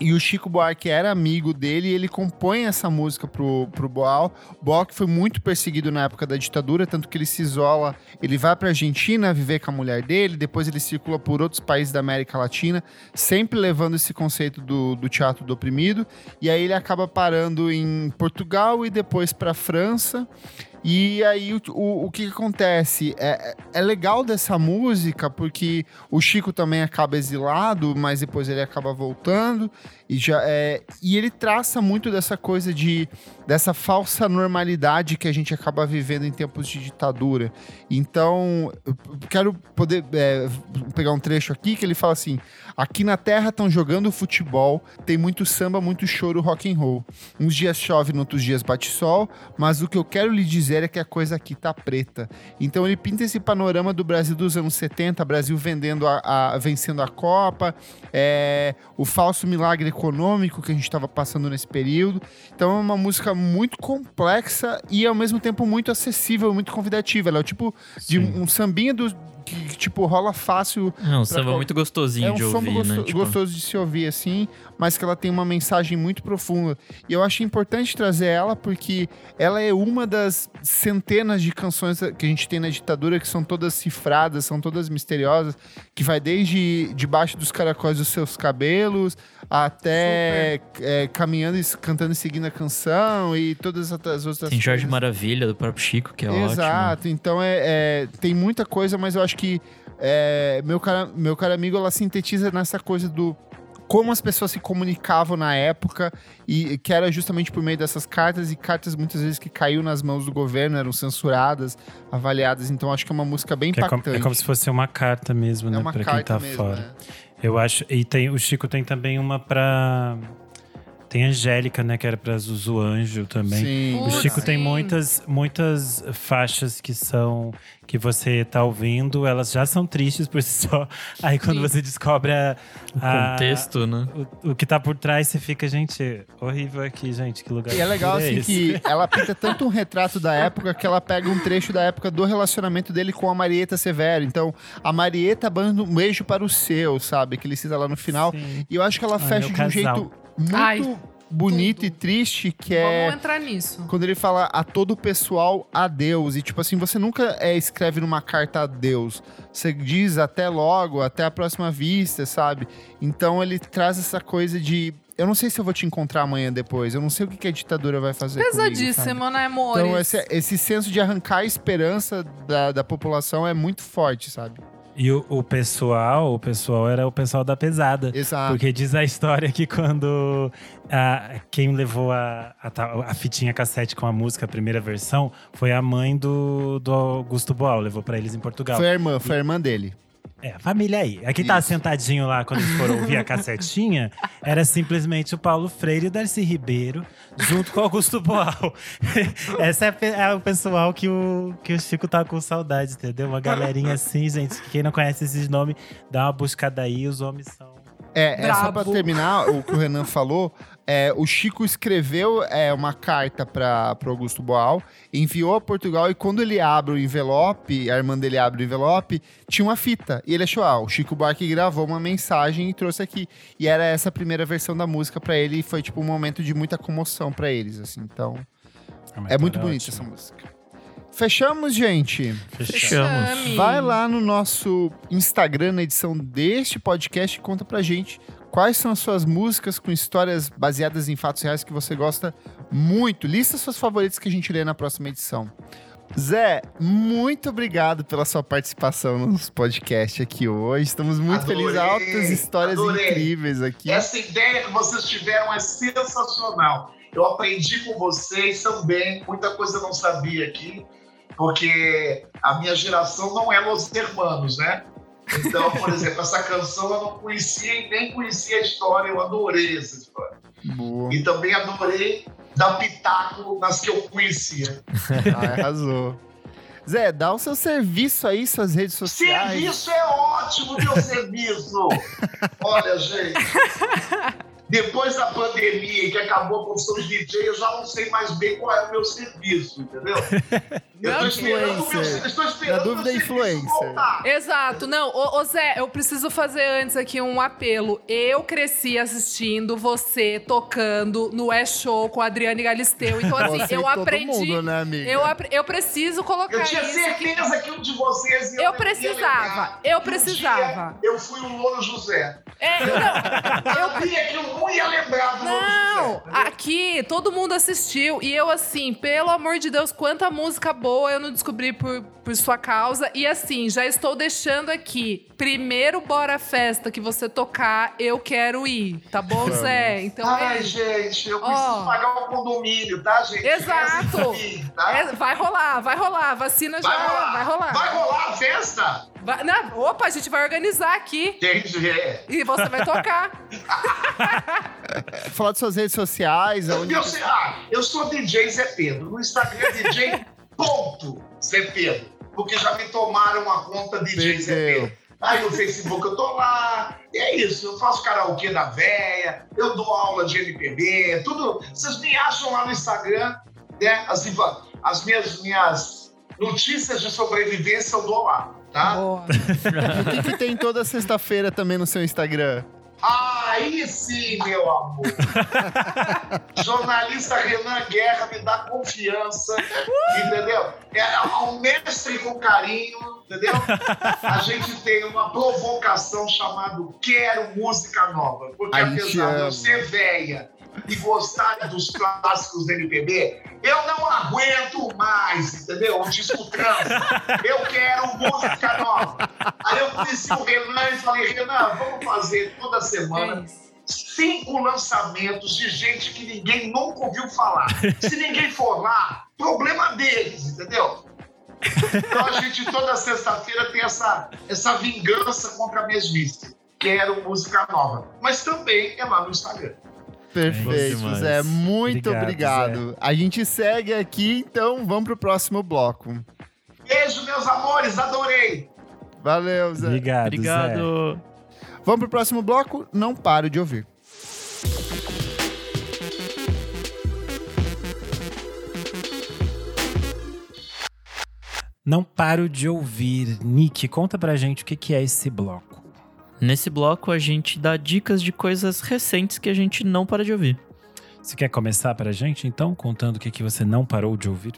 E o Chico Buarque era amigo dele e ele compõe essa música pro, pro Boal. Boal que foi muito perseguido na época da ditadura, tanto que ele se isola, ele vai pra Argentina viver com a mulher dele, depois ele circula por outros países da América Latina, sempre levando esse conceito do, do teatro do oprimido. E aí ele acaba parando em Portugal e depois pra França. E aí, o, o, o que, que acontece? É, é legal dessa música porque o Chico também acaba exilado, mas depois ele acaba voltando. E, já, é, e ele traça muito dessa coisa de dessa falsa normalidade que a gente acaba vivendo em tempos de ditadura. Então, eu quero poder é, pegar um trecho aqui que ele fala assim: aqui na Terra estão jogando futebol, tem muito samba, muito choro, rock and roll. Uns dias chove, outros dias bate sol, mas o que eu quero lhe dizer é que a coisa aqui tá preta. Então ele pinta esse panorama do Brasil dos anos 70, Brasil vendendo a, a vencendo a Copa, é, o falso milagre econômico que a gente estava passando nesse período. Então é uma música muito complexa e ao mesmo tempo muito acessível, muito convidativa. Ela é o tipo de um sambinha do, que, tipo, rola fácil. É um samba qual... muito gostosinho é um de ouvir, gosto... né? Tipo... gostoso de se ouvir, assim, mas que ela tem uma mensagem muito profunda. E eu acho importante trazer ela porque ela é uma das centenas de canções que a gente tem na ditadura que são todas cifradas, são todas misteriosas, que vai desde debaixo dos caracóis dos seus cabelos até é, caminhando e cantando e seguindo a canção e todas as outras Tem Jorge Maravilha, do próprio Chico, que é Exato. ótimo. Exato, então é, é, tem muita coisa, mas eu acho que é, meu, cara, meu cara amigo, ela sintetiza nessa coisa do como as pessoas se comunicavam na época e que era justamente por meio dessas cartas e cartas muitas vezes que caiu nas mãos do governo, eram censuradas, avaliadas. Então acho que é uma música bem impactante. É como, é como, se fosse uma carta mesmo, é né, para quem tá mesmo, fora. Né? Eu acho e tem o Chico tem também uma para tem a Angélica, né, que era pra Zuzu Anjo também. Sim. O Chico sim. tem muitas, muitas faixas que são que você tá ouvindo, elas já são tristes por si só. Aí quando sim. você descobre a, a, o contexto, né? O, o, que tá por trás, você fica, gente, horrível aqui, gente, que lugar. E é legal é assim esse? que ela pinta tanto um retrato da época que ela pega um trecho da época do relacionamento dele com a Marieta Severo. Então, a Marieta manda um beijo para o seu, sabe? Que ele cita lá no final. Sim. E eu acho que ela Ai, fecha de um casal. jeito muito Ai, bonito tudo. e triste, que é Vamos entrar nisso. quando ele fala a todo o pessoal adeus. E tipo assim, você nunca é, escreve numa carta adeus. Você diz até logo, até a próxima vista, sabe? Então ele traz essa coisa de. Eu não sei se eu vou te encontrar amanhã depois. Eu não sei o que, que a ditadura vai fazer. comigo? Pesadíssimo, né, amor? Então, esse, esse senso de arrancar a esperança da, da população é muito forte, sabe? E o, o pessoal, o pessoal era o pessoal da pesada. Exato. Porque diz a história que quando a, quem levou a, a, a fitinha cassete com a música, a primeira versão, foi a mãe do, do Augusto Boal, levou pra eles em Portugal. Foi a irmã, foi a irmã dele. É, a família aí. Aqui tá sentadinho lá quando eles foram ouvir a cassetinha, era simplesmente o Paulo Freire e o Darcy Ribeiro, junto com o Augusto Boal. Esse é, é, o pessoal que o, que o Chico tá com saudade, entendeu? Uma galerinha assim, gente. Quem não conhece esses nomes, dá uma buscada aí, os homens são. É, é só pra terminar o que o Renan falou. É, o Chico escreveu é, uma carta para o Augusto Boal, enviou a Portugal e quando ele abre o envelope, a irmã dele abre o envelope, tinha uma fita. E ele achou, ah, o Chico Buarque gravou uma mensagem e trouxe aqui. E era essa a primeira versão da música para ele e foi tipo um momento de muita comoção para eles, assim. Então, é muito bonita essa música. Fechamos, gente? Fechamos. Vai lá no nosso Instagram, na edição deste podcast, e conta pra gente quais são as suas músicas com histórias baseadas em fatos reais que você gosta muito. Lista suas favoritas que a gente lê na próxima edição. Zé, muito obrigado pela sua participação no nosso podcast aqui hoje. Estamos muito Adorei, felizes. Altas histórias adorei. incríveis aqui. Essa ideia que vocês tiveram é sensacional. Eu aprendi com vocês também, muita coisa eu não sabia aqui, porque a minha geração não é Los Hermanos, né? Então, por exemplo, essa canção eu não conhecia e nem conhecia a história, eu adorei essa história. Boa. E também adorei dar pitaco nas que eu conhecia. Ah, arrasou. Zé, dá o seu serviço aí, suas redes sociais. Serviço é ótimo, meu serviço. Olha, gente. Depois da pandemia que acabou a profissão de DJ, eu já não sei mais bem qual é o meu serviço, entendeu? Eu tô esperando o meu, Influencer. Na dúvida, serviço influencer. Exato. Não, ô, ô, Zé, eu preciso fazer antes aqui um apelo. Eu cresci assistindo você tocando no É Show com a Adriane Galisteu. Então, assim, Você eu todo aprendi. mundo, né, amiga? Eu, eu preciso colocar Eu tinha isso aqui. certeza que um de vocês ia Eu precisava, eu um precisava. eu fui o Louro José. É, não, Eu via que um ia lembrar do Não, José. aqui todo mundo assistiu e eu assim, pelo amor de Deus, quanta música boa eu não descobri por, por sua causa. E assim, já estou deixando aqui. Primeiro Bora Festa que você tocar, eu quero ir, tá bom, Zé? Então é Ai, isso. gente, eu preciso pagar o condomínio, tá, gente? Exato. Mim, tá? É, vai rolar, vai rolar. Vacina já Vai rolar. vai rolar. Vai rolar a festa? Vai- não, opa, a gente vai organizar aqui. Gente, é. E você vai tocar. Falar de suas redes sociais, onde... Eu, sei- ah, eu sou DJ Zé Pedro. No Instagram é DJ ponto Zé Pedro. Porque já me tomaram a conta DJ Zé Perdeu. Pedro. Aí no Facebook eu tô lá. E é isso, eu faço karaokê da véia, eu dou aula de MPB, tudo. Vocês me acham lá no Instagram, né? As, as minhas, minhas notícias de sobrevivência eu dou lá, tá? Boa. O que, que tem toda sexta-feira também no seu Instagram? Aí sim, meu amor. Jornalista Renan Guerra me dá confiança, entendeu? É um mestre com carinho, entendeu? A gente tem uma provocação chamada Quero Música Nova. Porque Ai, apesar de eu ser velha e gostar dos clássicos do MPB, eu não aguento mais, entendeu? O disco trans. Eu quero música nova. Aí eu conheci o Renan e falei, Renan, vamos fazer toda semana cinco lançamentos de gente que ninguém nunca ouviu falar. Se ninguém for lá, problema deles, entendeu? Então a gente toda sexta-feira tem essa, essa vingança contra a mesmice. Quero música nova. Mas também é lá no Instagram. Perfeito. Zé. Muito Obrigado, obrigado. A gente segue aqui, então vamos pro próximo bloco. Beijo, meus amores, adorei! Valeu, Zé. Obrigado, Zé. Obrigado. Vamos pro próximo bloco? Não paro de ouvir. Não paro de ouvir. Nick, conta pra gente o que é esse bloco. Nesse bloco a gente dá dicas de coisas recentes que a gente não para de ouvir. Você quer começar pra gente, então, contando o que que você não parou de ouvir?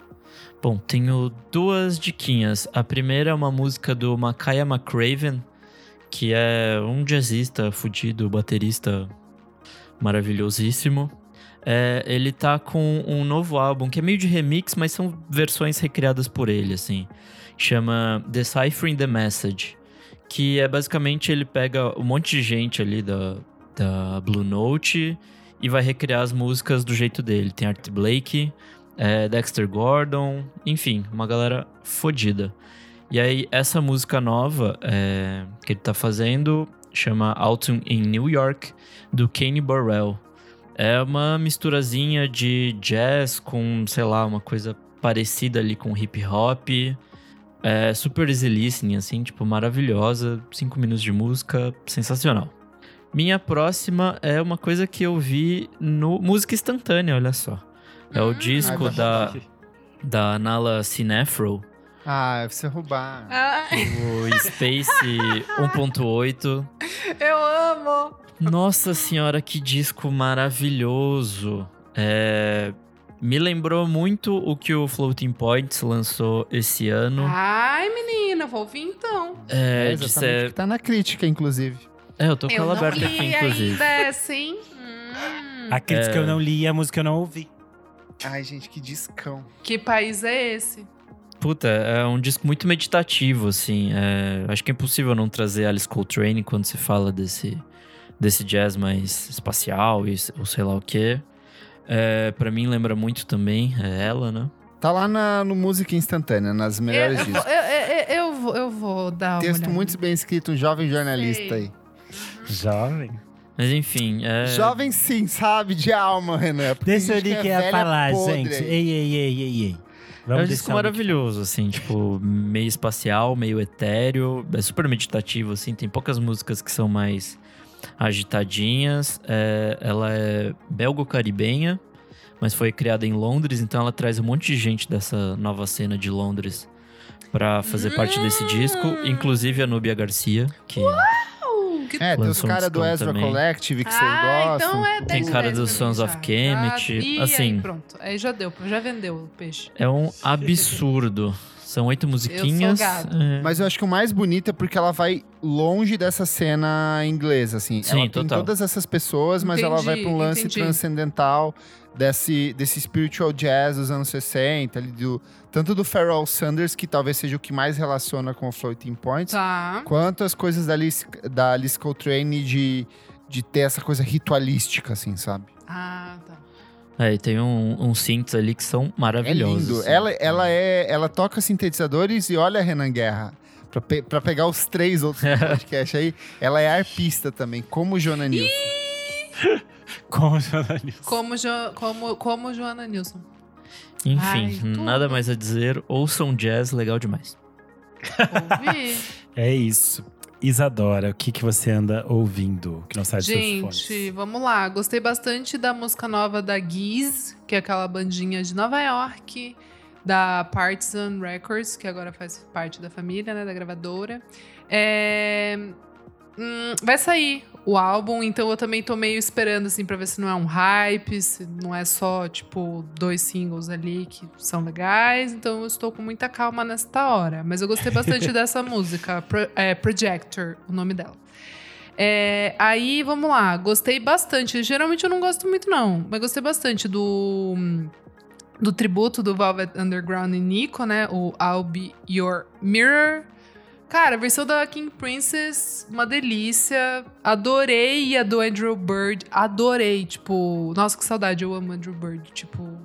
Bom, tenho duas diquinhas. A primeira é uma música do Makaya McCraven, que é um jazzista fudido, baterista maravilhosíssimo. É, ele tá com um novo álbum que é meio de remix, mas são versões recriadas por ele, assim. Chama Deciphering the Message. Que é basicamente ele pega um monte de gente ali da, da Blue Note e vai recriar as músicas do jeito dele. Tem Art Blakey, é, Dexter Gordon, enfim, uma galera fodida. E aí, essa música nova é, que ele tá fazendo chama Autumn in New York, do Kane Burrell. É uma misturazinha de jazz com, sei lá, uma coisa parecida ali com hip hop. É super easy listening, assim, tipo, maravilhosa. Cinco minutos de música, sensacional. Minha próxima é uma coisa que eu vi no Música Instantânea, olha só. É o Hum. disco Ai, vai da, da Nala Cinefro, Ah, você roubar. Ah, o Space 1.8. eu amo. Nossa senhora, que disco maravilhoso. É, Me lembrou muito o que o Floating Points lançou esse ano. Ai, menina, vou ouvir então. É, É de exatamente ser... que tá na crítica, inclusive. é, eu tô com eu ela não aberta li aqui, inclusive. ainda essa, hein? Hum. A crítica É. eu não li e a música eu não ouvi. Ai, gente, que discão. Que país é esse? Puta, é um disco muito meditativo, assim. é, Acho que é impossível não trazer Alice Coltrane quando se fala desse, desse jazz mais espacial e, ou sei lá o quê. É, para mim lembra muito também é ela, né? Tá lá na, no Música Instantânea, nas melhores eu, discos. eu, eu, eu vou, eu vou dar uma Texto olhada. muito bem escrito, um jovem jornalista Sei. aí. Jovem. Mas enfim, é... Jovem sim, sabe? De alma, Renan. Deixa eu é que ia falar, podre gente. Ei, ei, ei, ei, ei. Vamos é um disco maravilhoso, assim, tipo, meio espacial, meio etéreo, é super meditativo, assim, tem poucas músicas que são mais agitadinhas. É, ela é belgo-caribenha, mas foi criada em Londres, então ela traz um monte de gente dessa nova cena de Londres pra fazer parte desse disco, inclusive a Nubia Garcia, que que É, tem os Lançou um caras do Ezra também. Collective que vocês ah, gostam. então é 10 Tem cara 10 dos pra mim Sons of Kemet, assim. Aí, pronto, aí já deu, já vendeu o peixe. é um absurdo. São oito musiquinhas. gado. é, Mas eu acho que o mais bonito é porque ela vai longe dessa cena inglesa, assim. Sim, ela tem total. todas essas pessoas, mas ela vai Entendi, pra um lance entendi. transcendental desse, desse spiritual jazz dos anos 60, ali do, tanto do Pharrell Sanders, que talvez seja o que mais relaciona com o Floating Points, Tá. quanto as coisas da Alice, da Alice Coltrane de, de ter essa coisa ritualística, assim, sabe? Ah. É, e tem um, uns synths ali que são É maravilhosos. lindo. assim. Ela, ela, é, ela toca sintetizadores e olha a Renan Guerra. Pra, pe- pra pegar os três outros do podcast aí, ela é arpista também, como Jona Nilsson. Com o jornalista. Como, jo, como, como Joana Nilson. Enfim, Ai, nada mais a dizer. Ouçam jazz, legal demais. Ouvi. É isso. Isadora, o que, que você anda ouvindo que não sai seus Gente, vamos lá. Gostei bastante da música nova da Giz, que é aquela bandinha de Nova York, da Partisan Records, que agora faz parte da família, né, da gravadora. É, hum, vai sair o álbum, então eu também tô meio esperando, assim, pra ver se não é um hype, se não é só, tipo, dois singles ali que são legais. Então eu estou com muita calma nesta hora. Mas eu gostei bastante dessa música, Pro- é, Projector, o nome dela. É, aí, vamos lá. Gostei bastante. Geralmente eu não gosto muito, não. Mas gostei bastante do... Do tributo do Velvet Underground e Nico, né? O I'll Be Your Mirror. Cara, a versão da King Princess, uma delícia. Adorei a do Andrew Bird. Adorei. Tipo, nossa, que saudade. Eu amo Andrew Bird. Tipo,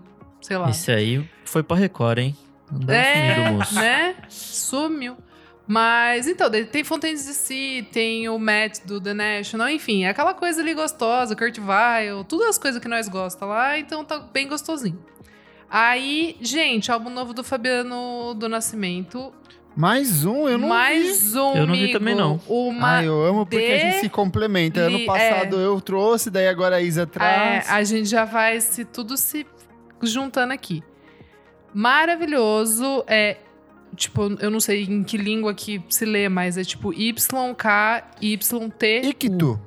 sei lá. Esse aí foi pra Record, hein? Andou sumido, É, moço. né? Sumiu. Mas, então, tem Fontaines DC, tem o Matt do The National, enfim, é aquela coisa ali gostosa, Kurt Weill, todas as coisas que nós gostamos lá, então tá bem gostosinho. Aí, gente, álbum novo do Fabiano do Nascimento. Mais um, eu não vi. Mais um, Eu não vi também, não. Uma Ah, eu amo porque a gente de- se complementa. Ano li- passado eu trouxe, daí agora a Isa É, traz. a gente já vai se tudo se juntando aqui. Maravilhoso. É, tipo, eu não sei em que língua que se lê, mas é tipo YKYT. Ictu.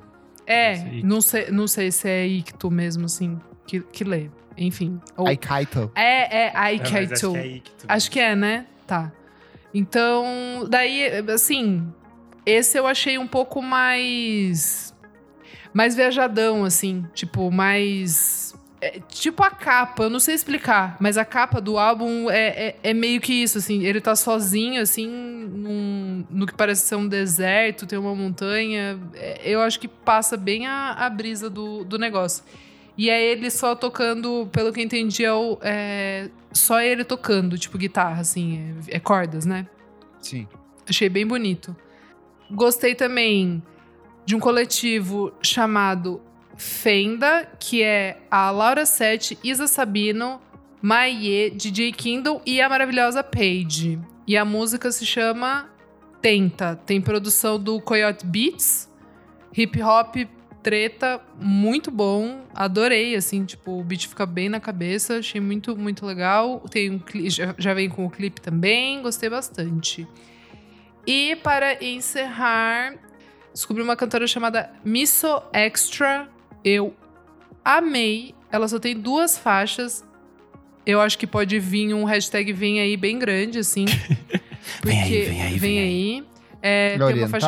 É, não sei, não sei se é Ictu mesmo, assim, que, que lê. Enfim. Ou- Aikaito. é, é É, mas Aikaitu. acho que é Acho que é, né? Tá. Então, daí, assim, esse eu achei um pouco mais. Mais viajadão, assim. Tipo, mais. é, tipo a capa, eu não sei explicar, mas a capa do álbum é, é, é meio que isso, assim. Ele tá sozinho, assim, num- no que parece ser um deserto, tem uma montanha. É, eu acho que passa bem a, a brisa do, do negócio. E é ele só tocando, pelo que eu entendi, é, o- é só ele tocando, tipo guitarra, assim, é, é cordas, né? Sim. Achei bem bonito. Gostei também de um coletivo chamado Fenda, que é a Laura Sete, Isa Sabino, Maie, DJ Kindle e a maravilhosa Paige. E a música se chama Tenta. Tem produção do Coyote Beats, hip hop, treta, muito bom. Adorei, assim, tipo, o beat fica bem na cabeça. Achei muito, muito legal. Tem um cli- já, já vem com o clipe também, gostei bastante. E para encerrar, descobri uma cantora chamada Misso Extra. Eu amei. Ela só tem duas faixas. Eu acho que pode vir um hashtag vem aí bem grande, assim. Vem aí, porque- vem aí, Vem vem aí. É, Ele é tem uma faixa.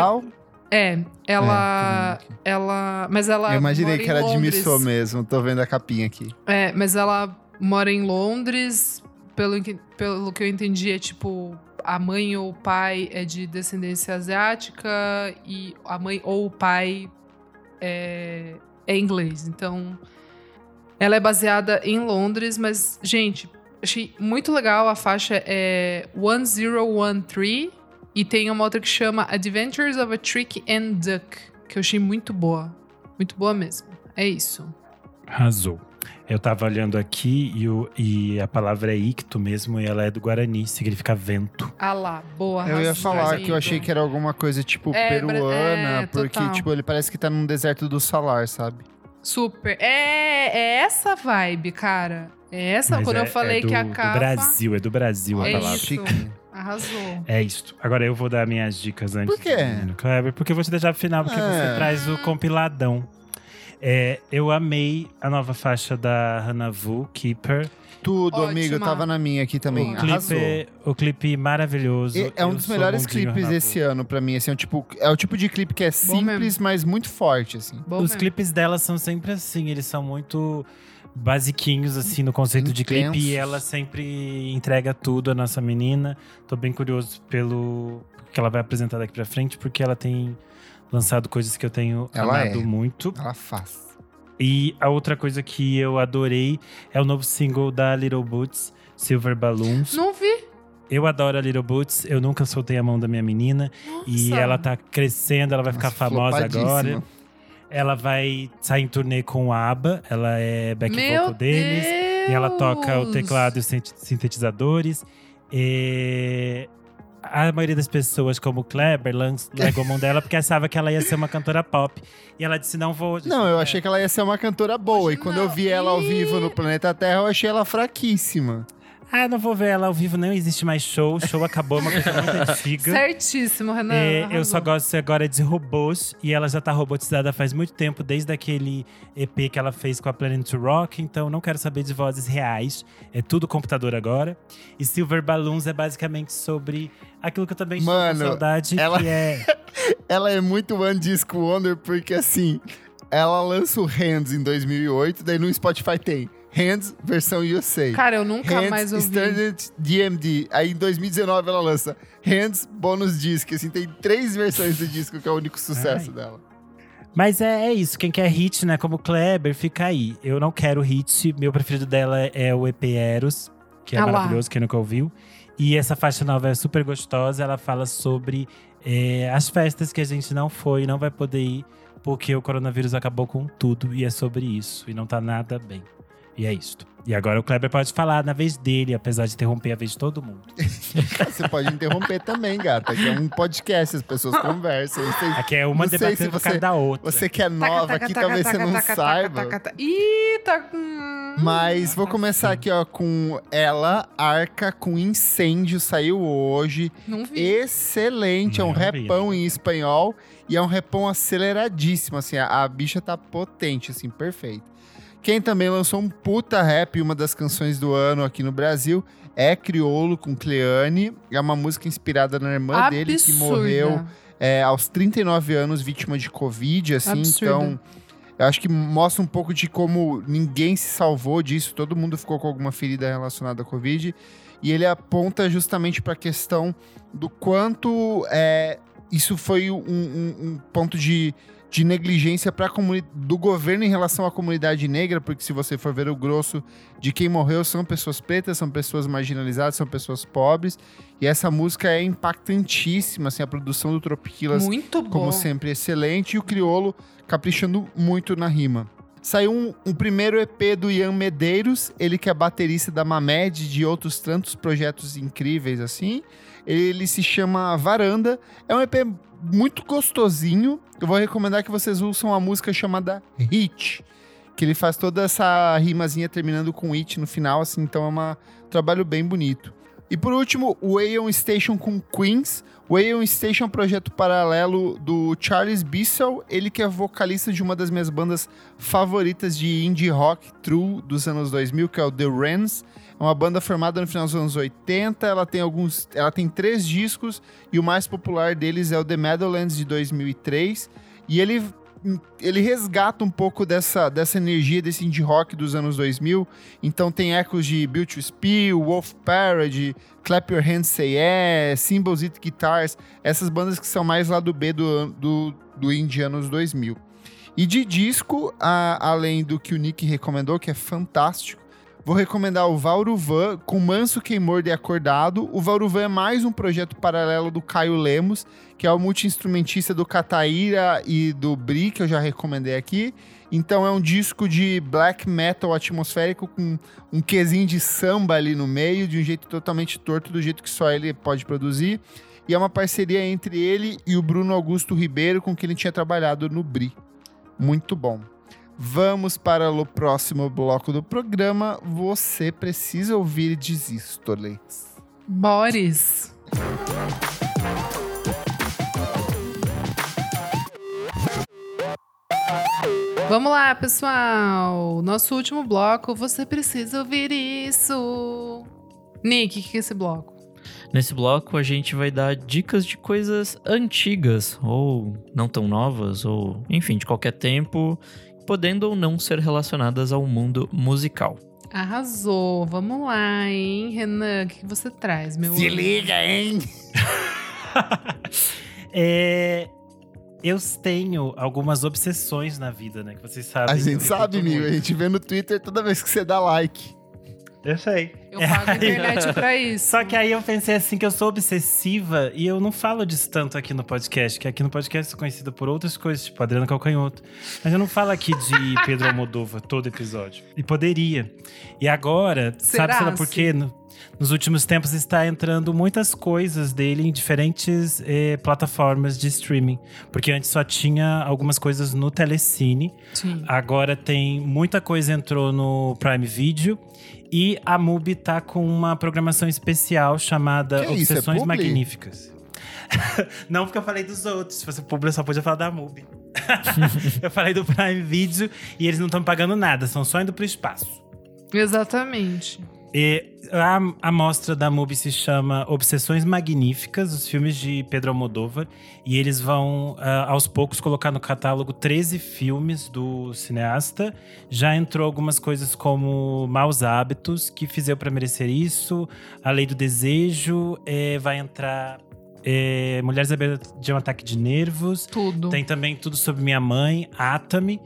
É, ela. É, ela. Mas ela. eu imaginei que era de. Missô mesmo. Tô vendo a capinha aqui. É, mas ela mora em Londres. Pelo que, pelo que eu entendi, é tipo. A mãe ou o pai é de descendência asiática e a mãe ou o pai é, é inglês. Então, ela é baseada em Londres, mas, gente, achei muito legal. A faixa é 1013 e tem uma outra que chama Adventures of a Trick and Duck, que eu achei muito boa. Muito boa mesmo. É isso. Arrasou. Eu tava olhando aqui e, o- e a palavra é icto mesmo, e ela é do Guarani, significa vento. Ah lá, boa. Eu ia falar que eu achei que era alguma coisa tipo É, peruana, é, porque total. tipo ele parece que tá num deserto do salar, sabe? Super. É, é essa vibe, cara. É essa, Mas quando é- eu falei é do, que a do capa... Brasil, é do Brasil a É palavra. isso. Arrasou. É isso. Agora eu vou dar minhas dicas antes. Por quê? do Kleber, porque eu vou te deixar pro final, porque É. você traz o compiladão. É, eu amei a nova faixa da Hannah Vu, Keeper. Tudo, Ótima. amigo, tava na minha aqui também. o, Arrasou. clipe, o clipe maravilhoso. E É um dos melhores clipes Hannah esse Vu. ano pra mim, assim, é o tipo, é o tipo de clipe que é simples, mas muito forte, assim. Bom Os mesmo. clipes dela são sempre assim, eles são muito basiquinhos, assim, no conceito de clipe. E ela sempre entrega tudo, a nossa menina. Tô bem curioso pelo que ela vai apresentar daqui pra frente, porque ela tem lançado coisas que eu tenho Ela amado é. muito. Ela faz. E a outra coisa que eu adorei é o novo single da Little Boots, Silver Balloons. Não vi. Eu adoro a Little Boots, eu nunca soltei a mão da minha menina. E Nossa. ela tá crescendo, ela vai ficar Nossa, famosa flopadíssima. agora. Ela vai sair em turnê com o ABBA, ela é back Meu vocal deles. E ela toca o teclado e os sin- sintetizadores. E a maioria das pessoas, como o Kleber, largou a mão dela porque achava que ela ia ser uma cantora pop. E ela disse: não vou. Não, eu achei que ela ia ser uma cantora boa. E quando eu vi ela ao vivo no Planeta Terra, eu achei ela fraquíssima. Ah, não vou ver ela ao vivo, não existe mais show. O show acabou, é uma coisa muito antiga. Certíssimo, Renan. É, eu só gosto agora de robôs e ela já tá robotizada faz muito tempo, desde aquele EP que ela fez com a Planet to Rock, então não quero saber de vozes reais, é tudo computador agora. E Silver Balloons é basicamente sobre aquilo que eu também estou Mano, com saudade, ela- que é Ela é muito One Disco Wonder porque, assim, ela lança o Hands em 2008, daí no Spotify tem Hands versão USA. Cara, eu nunca Hands mais ouvi. Standard DMD. Aí em 2019 ela lança Hands Bônus Disc. Assim, tem três versões do disco, que é o único sucesso Ai. dela. Mas é, é isso, quem quer hit, né, como Kleber, fica aí. Eu não quero hit, meu preferido dela é o EP Eros, que é Ah lá. maravilhoso, quem nunca ouviu. E essa faixa nova é super gostosa, ela fala sobre é, as festas que a gente não foi, não vai poder ir, porque o coronavírus acabou com tudo, e é sobre isso, e não tá nada bem. E é isto. E agora o Kleber pode falar na vez dele, apesar de interromper a vez de todo mundo. Você pode interromper também, gata, que é um podcast, as pessoas conversam. Você, Aqui é uma Não sei debatendo você- causa da outra. você que é Taca, nova taca, aqui, taca, talvez taca, você não taca, saiba. taca, taca, taca. Ih, tá. hum. Mas vou começar aqui, ó, com ela, Arca, com Incêndio, saiu hoje. Não vi. Excelente, é um Não vi. repão em espanhol e é um repão aceleradíssimo, assim, a, a bicha tá potente, assim, perfeito. Quem também lançou um puta rap, uma das canções do ano aqui no Brasil, é Criolo com Cleane. É uma música inspirada na irmã dele que Absurda. morreu é, aos 39 anos, vítima de Covid, assim. Absurda. Então, eu acho que mostra um pouco de como ninguém se salvou disso, todo mundo ficou com alguma ferida relacionada à Covid. E ele aponta justamente para a questão do quanto é, isso foi um, um- um ponto de, de negligência pra comuni- do governo em relação à comunidade negra, porque se você for ver o grosso de quem morreu, são pessoas pretas, são pessoas marginalizadas, são pessoas pobres. E essa música é impactantíssima, assim, a produção do Tropiquilas Muito bom. como sempre, excelente. E o Criolo caprichando muito na rima. Saiu um, um primeiro EP do Ian Medeiros, ele que é baterista da Mamed e de outros tantos projetos incríveis assim. Ele se chama Varanda. É um EP muito gostosinho. Eu vou recomendar que vocês ouçam a música chamada Hit. Que ele faz toda essa rimazinha terminando com It no final, assim, então é um trabalho bem bonito. E por último, o Aeon Station com Queens. O Aeon Station é um projeto paralelo do Charles Bissell, ele que é vocalista de uma das minhas bandas favoritas de indie rock true dos anos 2000, que é o The Wrens. É uma banda formada no final dos anos 80, ela tem alguns, ela tem três discos e o mais popular deles é o The Meadowlands de 2003. E ele ele resgata um pouco dessa, dessa energia desse indie rock dos anos 2000. Então tem ecos de Built to Spill, Wolf Parody, Clap Your Hands Say Yeah, Symbols It Guitars, essas bandas que são mais lá do B do, do, do indie anos 2000. E de disco, a- além do que o Nick recomendou, que é fantástico, Vou recomendar o Vauruvan com Manso Quem Morde e Acordado. O Vauruvan é mais um projeto paralelo do Caio Lemos, que é o multi-instrumentista do Cataíra e do Bri, que eu já recomendei aqui. Então é um disco de black metal atmosférico com um quesinho de samba ali no meio, de um jeito totalmente torto, do jeito que só ele pode produzir. E é uma parceria entre ele e o Bruno Augusto Ribeiro, com quem ele tinha trabalhado no Bri. Muito bom. Vamos para o próximo bloco do programa. Você precisa ouvir Desístoles. Boris. Vamos lá, pessoal. Nosso último bloco. Você precisa ouvir isso. Nick, o que é esse bloco? Nesse bloco, a gente vai dar dicas de coisas antigas, ou não tão novas, ou enfim, de qualquer tempo, podendo ou não ser relacionadas ao mundo musical. Arrasou. Vamos lá, hein, Renan? O que você traz, meu Se liga, hein? É, eu tenho algumas obsessões na vida, né? Que vocês sabem. A gente sabe, amigo. A gente vê no Twitter toda vez que você dá like. Eu sei. Eu pago a internet pra isso. Só que aí eu pensei assim que eu sou obsessiva e eu não falo disso tanto aqui no podcast, que aqui no podcast eu sou conhecida por outras coisas, tipo Adriana Calcanhoto. Mas eu não falo aqui de Pedro Almodóvar todo episódio. E poderia. E agora, Será, sabe sei lá por quê? No- nos últimos tempos está entrando muitas coisas dele em diferentes eh, plataformas de streaming. Porque antes só tinha algumas coisas no Telecine. Sim. Agora tem muita coisa entrou no Prime Video e a MUBI tá com uma programação especial chamada Que é Obsessões publi? Magníficas. Não porque eu falei dos outros, se fosse publi eu só podia falar da MUBI. eu falei do Prime Video e eles não estão pagando nada, são só indo pro espaço. Exatamente. E a, a mostra da MUBI se chama Obsessões Magníficas, os filmes de Pedro Almodóvar. E eles vão, ah, aos poucos, colocar no catálogo 13 filmes do cineasta. Já entrou algumas coisas como Maus Hábitos, que fiz eu pra merecer isso. A Lei do Desejo. eh, vai entrar eh, Mulheres à beira de um ataque de nervos. Tudo. Tem também tudo sobre minha mãe, Atami.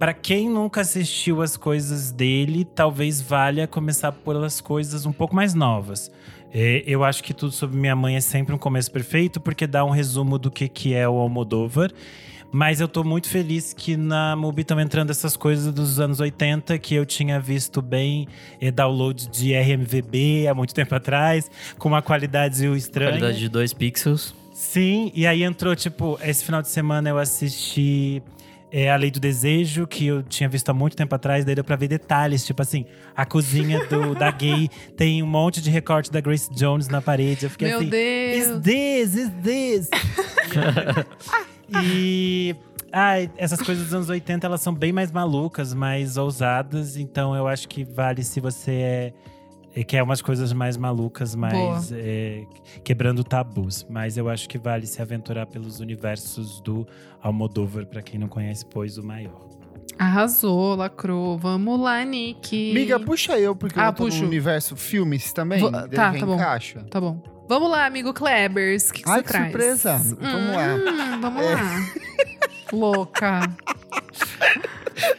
Pra quem nunca assistiu as coisas dele, talvez valha começar pelas coisas um pouco mais novas. É, eu acho que tudo sobre minha mãe é sempre um começo perfeito, porque dá um resumo do que, que é o Almodóvar. Mas eu tô muito feliz que na Mubi estão entrando essas coisas dos anos 80 que eu tinha visto bem eh, download de RMVB há muito tempo atrás, com uma qualidade estranha. Qualidade de 2 pixels. Sim, e aí entrou, tipo, esse final de semana eu assisti é, A Lei do Desejo, que eu tinha visto há muito tempo atrás, daí deu pra ver detalhes, tipo assim, a cozinha do, da gay tem um monte de recorte da Grace Jones na parede. Eu fiquei Meu assim, Deus. is this, is this? e. Ai, essas coisas dos anos 80, elas são bem mais malucas, mais ousadas, então eu acho que vale se você é. É, Quer umas coisas mais malucas, mais é, quebrando tabus. Mas eu acho que vale se aventurar pelos universos do Almodóvar, pra quem não conhece, pois o maior. Arrasou, lacrou. Vamos lá, Nick. Miga, puxa eu, porque Ah, eu tô puxo. no universo filmes também. Vou- tá, tá bom. encaixa. Tá bom. Vamos lá, amigo Klebers. O que, que Ai, você que traz? surpresa. Vamos lá. Hum, Vamos lá. Louca.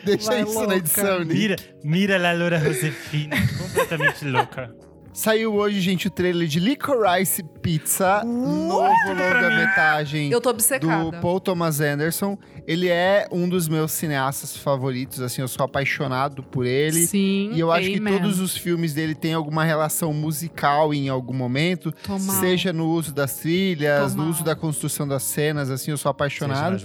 Deixa Vai, isso louca. na edição, Nick. Mira, mira la Loura Josefina, completamente louca. Saiu hoje, gente, o trailer de Licorice Pizza, novo longa-metragem do. Paul Thomas Anderson. Ele é um dos meus cineastas favoritos, assim, eu sou apaixonado por ele. Sim, E eu acho que amen. todos os filmes dele têm alguma relação musical em algum momento, Tô mal. seja no uso das trilhas, Tô no uso da construção das cenas, assim, eu sou apaixonado.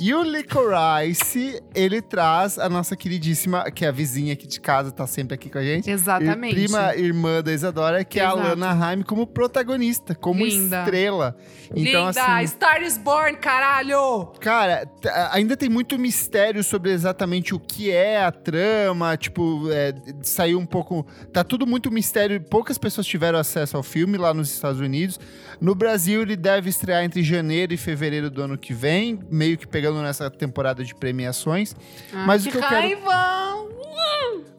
E o Licorice, ele traz a nossa queridíssima, que é a vizinha aqui de casa, tá sempre aqui com a gente. Exatamente. Prima irmã da Isadora, que é a Exato. Lana Haim como protagonista, como Linda. estrela. Então, Linda, assim, Star is Born, caralho! cara, ainda tem muito mistério sobre exatamente o que é a trama. Tipo, é, saiu um pouco. Tá tudo muito mistério. Poucas pessoas tiveram acesso ao filme lá nos Estados Unidos. No Brasil, ele deve estrear entre janeiro e fevereiro do ano que vem, meio que pegando nessa temporada de premiações. Mas que o que eu quero- raiva!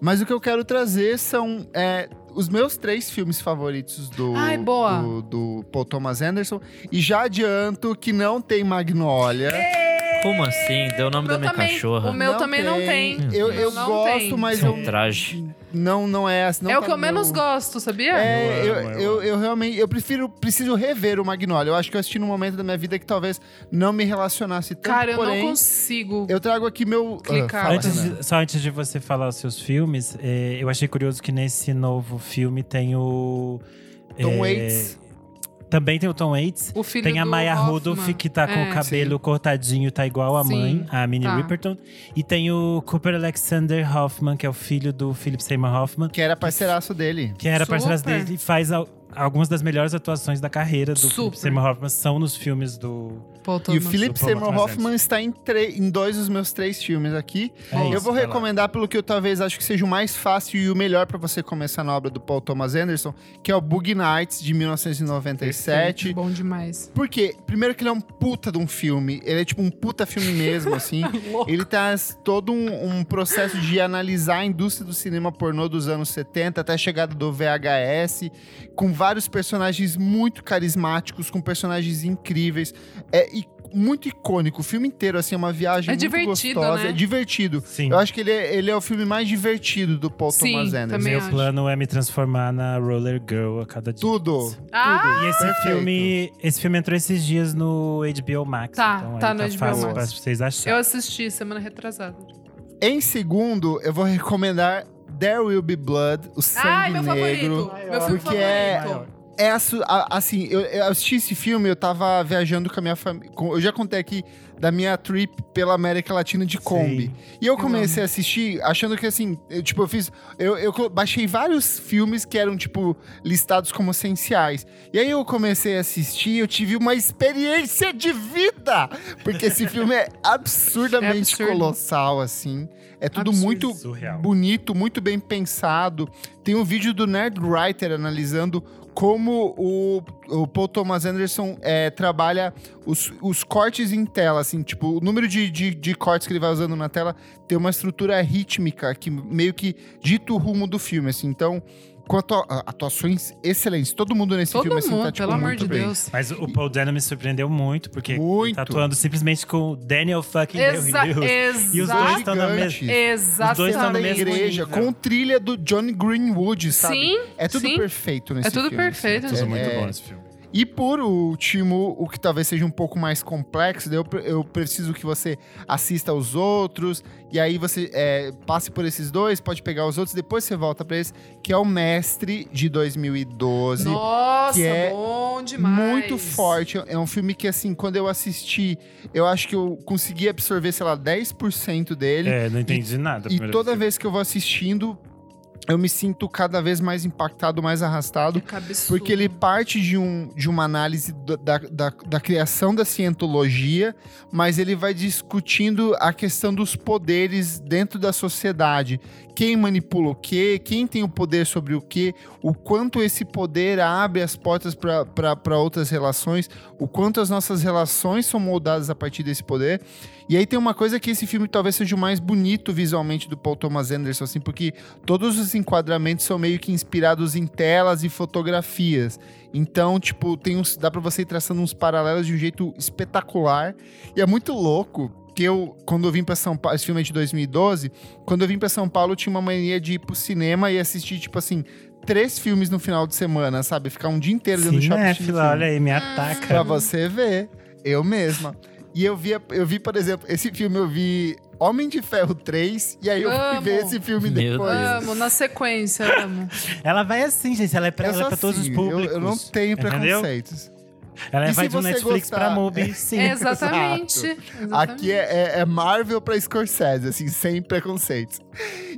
Mas o que eu quero trazer são é, os meus três filmes favoritos do, Ai, boa. do, do Paul Thomas Anderson. E já adianto que não tem Magnólia. Como assim? Deu o nome O da minha também. cachorra. O meu também não tem. Eu, eu Não gosto, tem. mas Isso é um traje. não não é assim. não é o tá que eu no menos meu- gosto, sabia? É, Eu eu, eu eu, realmente eu prefiro preciso rever o Magnolia. Eu acho que eu assisti num momento da minha vida que talvez não me relacionasse tanto, Cara, eu porém, não consigo. eu trago aqui meu Clicar. Ah, Antes de- só antes de você falar os seus filmes, é, eu achei curioso que nesse novo filme tem o. Tom é, Waits. Também tem o Tom Waits. O filho Tem a Maya Hoffman. Rudolph, que tá com É. o cabelo cortadinho, tá igual a Sim, mãe, a Minnie tá. Riperton. E tem o Cooper Alexander Hoffman, que é o filho do Philip Seymour Hoffman, que era parceiraço dele. que era Super. parceiro dele e faz algumas das melhores atuações da carreira do Super. Philip Seymour Hoffman, são nos filmes do. Paul E o. Philip Seymour Hoffman está em, tre- em dois dos meus três filmes aqui. É eu isso, vou vai lá. recomendar pelo que eu talvez acho que seja o mais fácil e o melhor pra você começar na obra do Paul Thomas Anderson, que é o Boogie Nights de 1997. Bom demais. Porque, primeiro que ele é um puta de um filme. Ele é tipo um puta filme mesmo, assim. ele traz todo um, um processo de analisar a indústria do cinema pornô dos anos 70 até a chegada do VHS, com vários personagens muito carismáticos, com personagens incríveis. É e muito icônico. O filme inteiro, assim, é uma viagem É muito divertido, gostosa. né? É divertido. Sim. Eu acho que ele é, ele é o filme mais divertido do Paul Sim, Thomas Anderson. Meu acho. plano é me transformar na Roller Girl a cada dia. Tudo. Ah! E esse Perfeito. filme, esse filme entrou esses dias no HBO Max. Tá, então tá no tá HBO fácil Max. pra vocês Eu acharem. assisti semana retrasada. Em segundo, eu vou recomendar There Will Be Blood, o Sangue Ai, meu Negro. favorito. Meu filme Porque é- favorito. É a- assim, eu, eu assisti esse filme, eu tava viajando com a minha família. Eu já contei aqui da minha trip pela América Latina de Kombi. E eu comecei a assistir achando que assim, eu, tipo, eu fiz. Eu, eu baixei vários filmes que eram, tipo, listados como essenciais. E aí eu comecei a assistir, eu tive uma experiência de vida! Porque esse filme é absurdamente É colossal, assim. É tudo Absurdo. muito Surreal. bonito, muito bem pensado. Tem um vídeo do Nerd Writer analisando como o, o Paul Thomas Anderson é, trabalha os, os cortes em tela, assim, tipo, o número de, de, de cortes que ele vai usando na tela tem uma estrutura rítmica que meio que dita o rumo do filme, assim. Então, com atua- atuações excelentes. Todo mundo nesse Todo filme, assim, mundo, tá, tipo, pelo amor muito de bem. Deus. Mas o Paul Dano me surpreendeu muito, porque Muito. ele tá atuando simplesmente com o Daniel fucking Exa Day-Lewis. E os dois estão na mesma. Gigantes. Os dois estão da mesmo igreja, nível. com trilha do Johnny Greenwood, sabe? Sim, É tudo sim. perfeito nesse É tudo filme, perfeito. assim. Tudo É- muito é- bom esse filme. E por último, o que talvez seja um pouco mais complexo, eu, eu preciso que você assista aos outros, e aí você é, passe por esses dois, pode pegar os outros, depois você volta pra esse, que é o Mestre de 2012. Nossa, que é bom demais. Muito forte. É um filme que, assim, quando eu assisti, eu acho que eu consegui absorver, sei lá, 10% dele. É, não entendi nada. a E toda vez que eu vou assistindo, eu me sinto cada vez mais impactado, mais arrastado. Porque ele parte de, um, de uma análise da, da, da criação da cientologia, mas ele vai discutindo a questão dos poderes dentro da sociedade. Quem manipula o quê, quem tem o poder sobre o quê, o quanto esse poder abre as portas para outras relações, o quanto as nossas relações são moldadas a partir desse poder. E aí tem uma coisa que esse filme talvez seja o mais bonito visualmente do Paul Thomas Anderson, assim, porque todos os enquadramentos são meio que inspirados em telas e fotografias. Então, tipo, tem uns, dá pra você ir traçando uns paralelos de um jeito espetacular. E é muito louco que eu, quando eu vim pra São Paulo, esse filme é de 2012, quando eu vim pra São Paulo, eu tinha uma mania de ir pro cinema e assistir, tipo assim, três filmes no final de semana, sabe? Ficar um dia inteiro dentro do shopping. Cinéfila, filme. olha aí, me ataca. Pra você ver. Eu mesma. E eu vi, eu vi, por exemplo, esse filme eu vi Homem de Ferro 3, e aí eu fui Amo. ver esse filme Meu depois. Amo, na sequência, amo. Ela vai assim, gente. Ela é pra, ela é pra todos os assim, públicos. Eu, eu não tenho entendeu? preconceitos. Ela E vai do Netflix gostar- pra Mubi, sim. Exatamente. exatamente. Aqui é, é- é Marvel pra Scorsese, assim, sem preconceitos.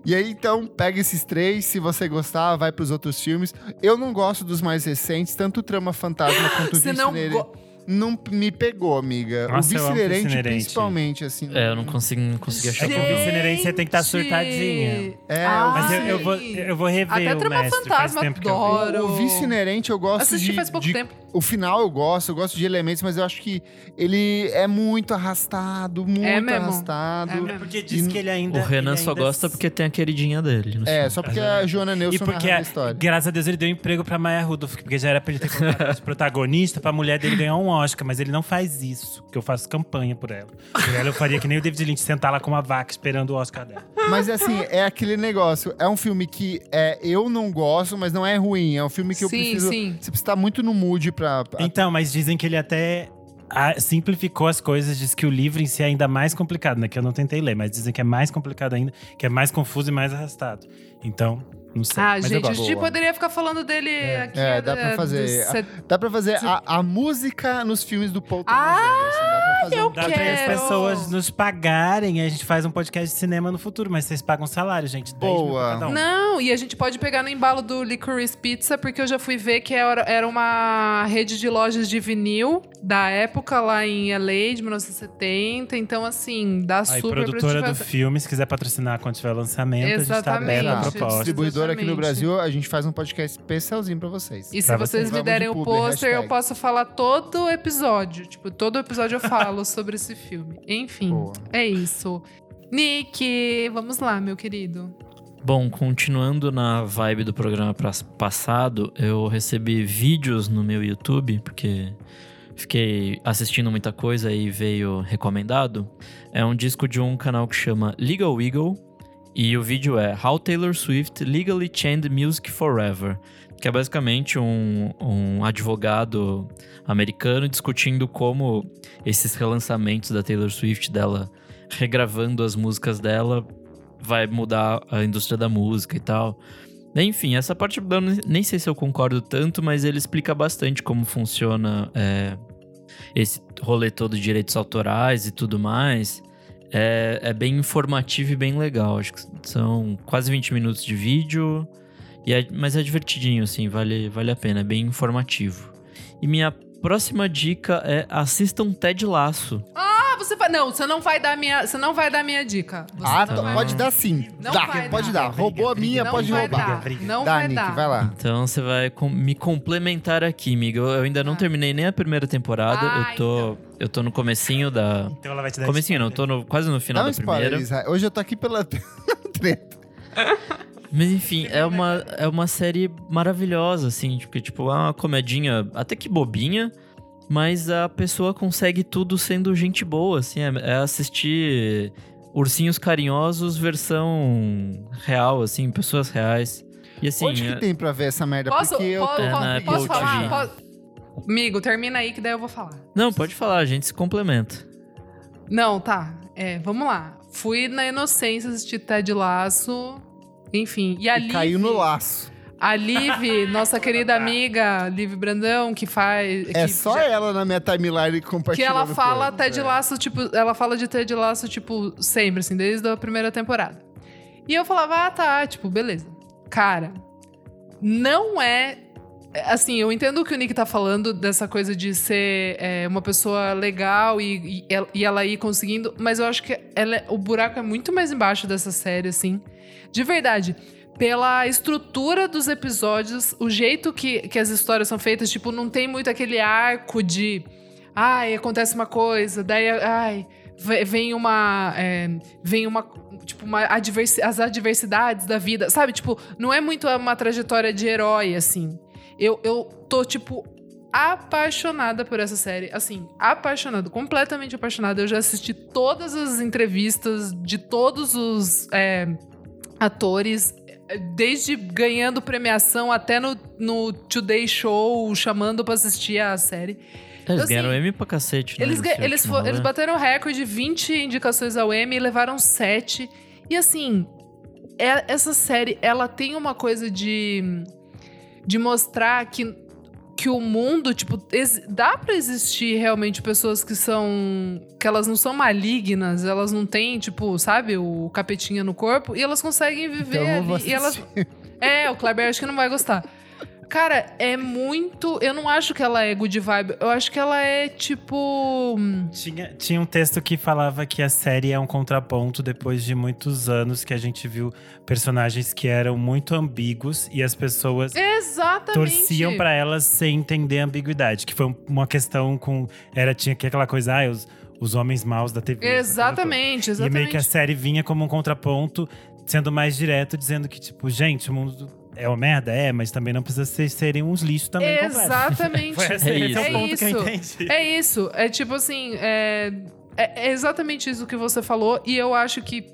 E aí, então, pega esses três, se você gostar, vai pros outros filmes. Eu não gosto dos mais recentes, tanto o Trama Fantasma quanto o Você não Vice go- Não me pegou, amiga. Nossa, o Vice-Inerente, Vice-Inerente. principalmente, assim. É, eu não consigo, não consegui achar. É que o. Vice-Inerente você tem que estar surtadinha. É, Ah, Mas eu, eu vou, eu vou rever Até o Trama mestre. Fantasma, adoro. O Vice Inerente eu gosto Assisti de, faz pouco de- tempo. O final eu gosto, eu gosto de elementos, mas eu acho que ele é muito arrastado, muito É mesmo. arrastado. É mesmo. Porque diz E que ele ainda. O Renan só ainda- gosta porque tem a queridinha dele. no É, filme. só porque a Joana Nelson E porque, a história. graças a Deus, ele deu emprego pra Maya Rudolph, porque já era pra ele ter colocado protagonista, pra mulher dele ganhar um Oscar, mas ele não faz isso, que eu faço campanha por ela. Por ela eu faria que nem o David Lynch, sentar lá com uma vaca esperando o Oscar dela. Mas assim, é aquele negócio. É um filme que é, eu não gosto, mas não é ruim. É um filme que eu Sim, preciso. sim. Você precisa estar muito no mood pra. pra- Então, mas dizem que ele até ah, simplificou as coisas, diz que o livro em si é ainda mais complicado, né? Que eu não tentei ler, mas dizem que é mais complicado ainda, que é mais confuso e mais arrastado. Então, não sei. Ah, gente, a gente poderia ficar falando dele aqui. É, dá pra fazer. Dá pra fazer a, música nos filmes do Paul Thomas Ah, fazer eu um- Dá pra as pessoas nos pagarem e a gente faz um podcast de cinema no futuro, mas vocês pagam salário, gente. 10 mil Boa. pra cada um. Não, e a gente pode pegar no embalo do Licorice Pizza, porque eu já fui ver que era, uma rede de lojas de vinil da época lá em LA, de 1970. Então, assim, dá Aí, super produtora do fazer- filme, se quiser patrocinar quando tiver lançamento, a gente tá Exatamente. aberto a proposta. Distribuidora aqui no Exatamente. Brasil, a gente faz um podcast especialzinho pra vocês. E se Pra vocês vocês. me derem o pôster, eu posso falar todo episódio. Tipo, todo episódio eu falo sobre esse filme. Enfim, Boa. é isso. Nick, vamos lá, meu querido. Bom, continuando na vibe do programa passado, eu recebi vídeos no meu YouTube, porque fiquei assistindo muita coisa e veio recomendado. É um disco de um canal que chama Legal Eagle, e o vídeo é How Taylor Swift Legally Changed Music Forever, que é basicamente um, um advogado americano discutindo como esses relançamentos da Taylor Swift, dela regravando as músicas dela, vai mudar a indústria da música e tal. Enfim, essa parte eu nem- sei se eu concordo tanto, mas ele explica bastante como funciona é, esse rolê todo de direitos autorais e tudo mais. É, é bem informativo e bem legal. Acho que são quase 20 minutos de vídeo, e é- mas é divertidinho, assim, vale, vale a pena, é bem informativo. E minha próxima dica é assistam Ted Laço. Ah, você vai. Não, você não vai dar minha. Você não vai dar minha dica. Você Ah, tá, vai- pode dar sim. Não dá, vai pode dar. dar. Roubou a minha, não pode vai roubar. Dar. Briga, briga. Não Dá, vai Nick, dar. vai lá. Então você vai com- me complementar aqui, amiga. Eu eu ainda não Ah. terminei nem a primeira temporada. Ah, eu tô eu tô no comecinho da Então ela vai te dar comecinho, não, eu tô no- quase no final Dá um da spoiler, primeira. Isa. Hoje eu tô aqui pela treta. Mas enfim, é uma é uma série maravilhosa assim, porque tipo, é uma comedinha até que bobinha, mas a pessoa consegue tudo sendo gente boa, assim, é, é assistir Ursinhos Carinhosos versão real assim, pessoas reais. E assim, Onde que é- tem pra ver essa merda? Posso, Porque eu posso, tô... É, posso, na posso falar? Posso- Amigo, termina aí que daí eu vou falar. Não, pode falar, a gente se complementa. Não, tá. É, vamos lá. Fui na inocência assistir Ted Laço. Enfim. E a E Liv, caiu no laço. A Liv, nossa querida amiga, Liv Brandão, que faz. É que só já- ela na minha timeline Que compartilhando. ela fala coisas, Ted é. Laço, tipo, ela fala de Ted Laço, tipo, sempre, assim, desde a primeira temporada. E eu falava, ah, tá, tipo, beleza. Cara, não é. Assim, eu entendo o que o Nick tá falando dessa coisa de ser é, uma pessoa legal e, e, ela- e ela ir conseguindo, mas eu acho que ela é- o buraco é muito mais embaixo dessa série, assim. De verdade. Pela estrutura dos episódios, o jeito que, que as histórias são feitas, tipo, não tem muito aquele arco de. Ai, acontece uma coisa, daí, ai, ve- vem uma. é, vem uma. Tipo, uma adversi as adversidades da vida, sabe? Tipo, não é muito uma trajetória de herói, assim. Eu, eu tô, tipo, apaixonada por essa série. Assim, apaixonada, completamente apaixonada. Eu já assisti todas as entrevistas de todos os é, atores, desde ganhando premiação até no, no Today Show, chamando pra assistir a série. Eles assim, ganharam M pra cacete, né? Eles, eles, fo- eles rolê. bateram o recorde, 20 indicações ao Emmy e levaram 7. E assim, é- essa série, ela tem uma coisa de, de mostrar que, que o mundo, tipo, dá pra existir realmente pessoas que são. que elas não são malignas, elas não têm, tipo, sabe, o capetinha no corpo, e elas conseguem viver Então ali. E elas, é, o Kleber acho que não vai gostar. Cara, é muito. Eu não acho que ela é good vibe. Eu acho que ela é tipo. Tinha, tinha um texto que falava que a série é um contraponto depois de muitos anos que a gente viu personagens que eram muito ambíguos e as pessoas Exatamente. torciam pra elas sem entender a ambiguidade. Que foi uma questão com. Era, tinha que aquela coisa, ah, os, os homens maus da TV. Exatamente, toda. E exatamente. meio que a série vinha como um contraponto, sendo mais direto, dizendo que, tipo, gente, o mundo é uma merda? É, mas também não precisa ser, serem uns lixos também completos. Exatamente. Foi esse, É esse é isso. o ponto que eu É entendi. É isso. É tipo assim, é, é é exatamente isso que você falou. E eu acho que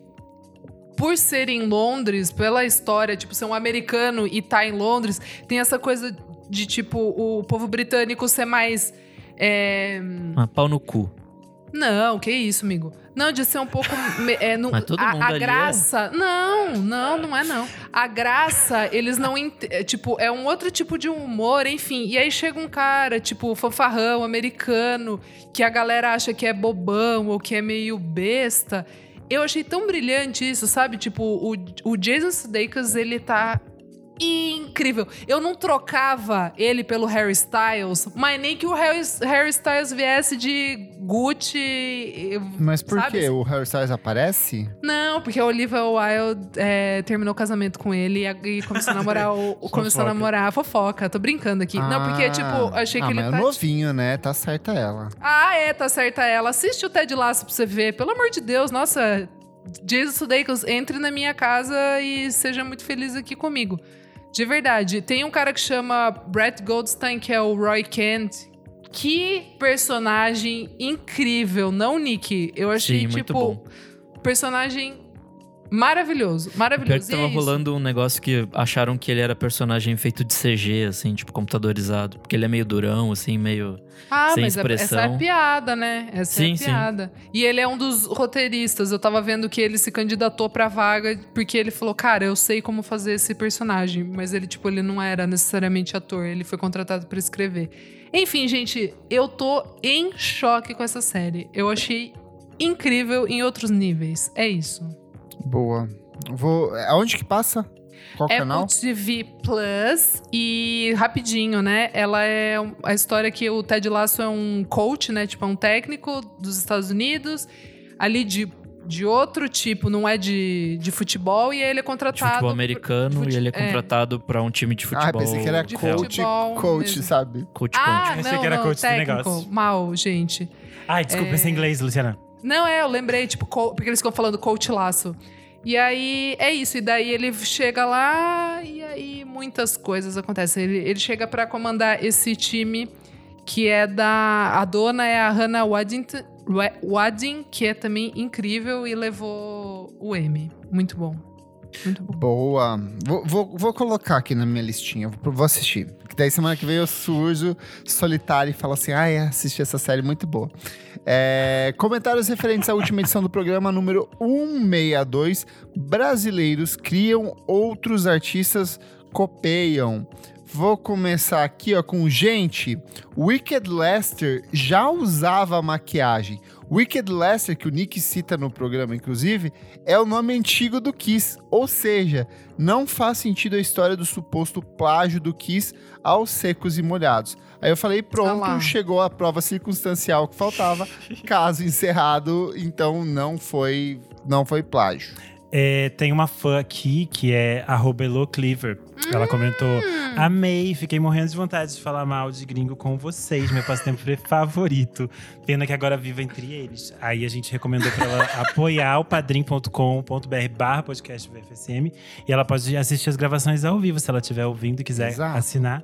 por ser em Londres, pela história, tipo, ser um americano e estar em Londres, tem essa coisa de, tipo, o povo britânico ser mais. é, Ah, pau no cu. Não, que isso, amigo. Não, de ser um pouco. É, não, Mas todo a, mundo a ali é. graça. Não, não, não é não. A graça, eles não. é, Tipo, é um outro tipo de humor, enfim. E aí chega um cara, tipo, fanfarrão, americano, que a galera acha que é bobão ou que é meio besta. Eu achei tão brilhante isso, sabe? Tipo, o, o Jason Sudeikis, ele tá incrível. Eu não trocava ele pelo Harry Styles, mas nem que o Harry, Harry Styles viesse de Gucci. Mas por sabe? quê? O Harry Styles aparece? Não, porque a Olivia Wilde é, terminou o casamento com ele e, e começou a namorar o, começou a Fofoca. namorar a fofoca. Tô brincando aqui. não, porque, tipo, achei ah, que ele mas tá. é novinho, né? Tá certa ela. Ah, é, tá certa ela. Assiste o Ted Lasso pra você ver. Pelo amor de Deus, nossa. Jason Sudeikis, entre na minha casa e seja muito feliz aqui comigo. De verdade. Tem um cara que chama Brett Goldstein, que é o Roy Kent. Que personagem incrível, não Nick? Eu achei, Sim, tipo, personagem maravilhoso. Pior Maravilhoso. que E é tava isso. rolando um negócio que acharam que ele era personagem feito de CG, assim, tipo, computadorizado. Porque ele é meio durão, assim, meio. Ah, sem mas é- essa é expressão. piada, né? Essa Sim, é a sim. piada. E ele é um dos roteiristas. Eu tava vendo que ele se candidatou pra vaga porque ele falou: Cara, eu sei como fazer esse personagem. Mas ele, tipo, ele não era necessariamente ator. Ele foi contratado pra escrever. Enfim, gente, eu tô em choque com essa série. Eu achei incrível em outros níveis. É isso. Boa. Vou. Aonde que passa? Qual canal? Apple TV Plus e rapidinho, né? Ela é a história que o Ted Lasso é um coach, né? Tipo, é um técnico dos Estados Unidos, ali de, de outro tipo, não é de, de futebol, e ele é De contratado. futebol por- americano de fute- e ele é é. contratado pra um time de futebol. Ah, pensei que era de coach, futebol coach, mesmo. sabe? Coach Ah, coach. Pensei não, que era não, coach do negócio. Mal, gente. Ai, desculpa, É. pensei em inglês, Luciana. Não, é, eu lembrei, tipo, co- porque eles ficam falando coach laço. E aí, é isso. E daí ele chega lá e aí muitas coisas acontecem. Ele, ele chega pra comandar esse time que é da... A dona é a Hannah Waddington, Wa- Wadding, que é também incrível e levou o M. Muito bom. Muito bom. Boa. Vou, vou, vou colocar aqui na minha listinha. Vou, vou assistir. Daí semana que vem eu surjo solitário e falo assim: ah, assisti essa série muito boa. É, comentários referentes à última edição do programa número 162. Brasileiros criam, outros artistas copeiam. Vou começar aqui ó, com gente. Wicked Lester já usava maquiagem. Wicked Lester, que o Nick cita no programa, inclusive, é o nome antigo do Kiss. Ou seja, não faz sentido a história do suposto plágio do Kiss aos secos e molhados. Aí eu falei, Ah pronto, chegou a prova circunstancial que faltava. Caso encerrado, então não foi, não foi plágio. É, tem uma fã aqui que é arroba Cleaver. Ela comentou: Amei, fiquei morrendo de vontade de falar mal de gringo com vocês, meu passatempo favorito. Pena que agora vivo entre eles. Aí a gente recomendou pra ela apoiar o padrim.com.br barra podcast VFSM. E ela pode assistir as gravações ao vivo, se ela estiver ouvindo e quiser Exato. assinar.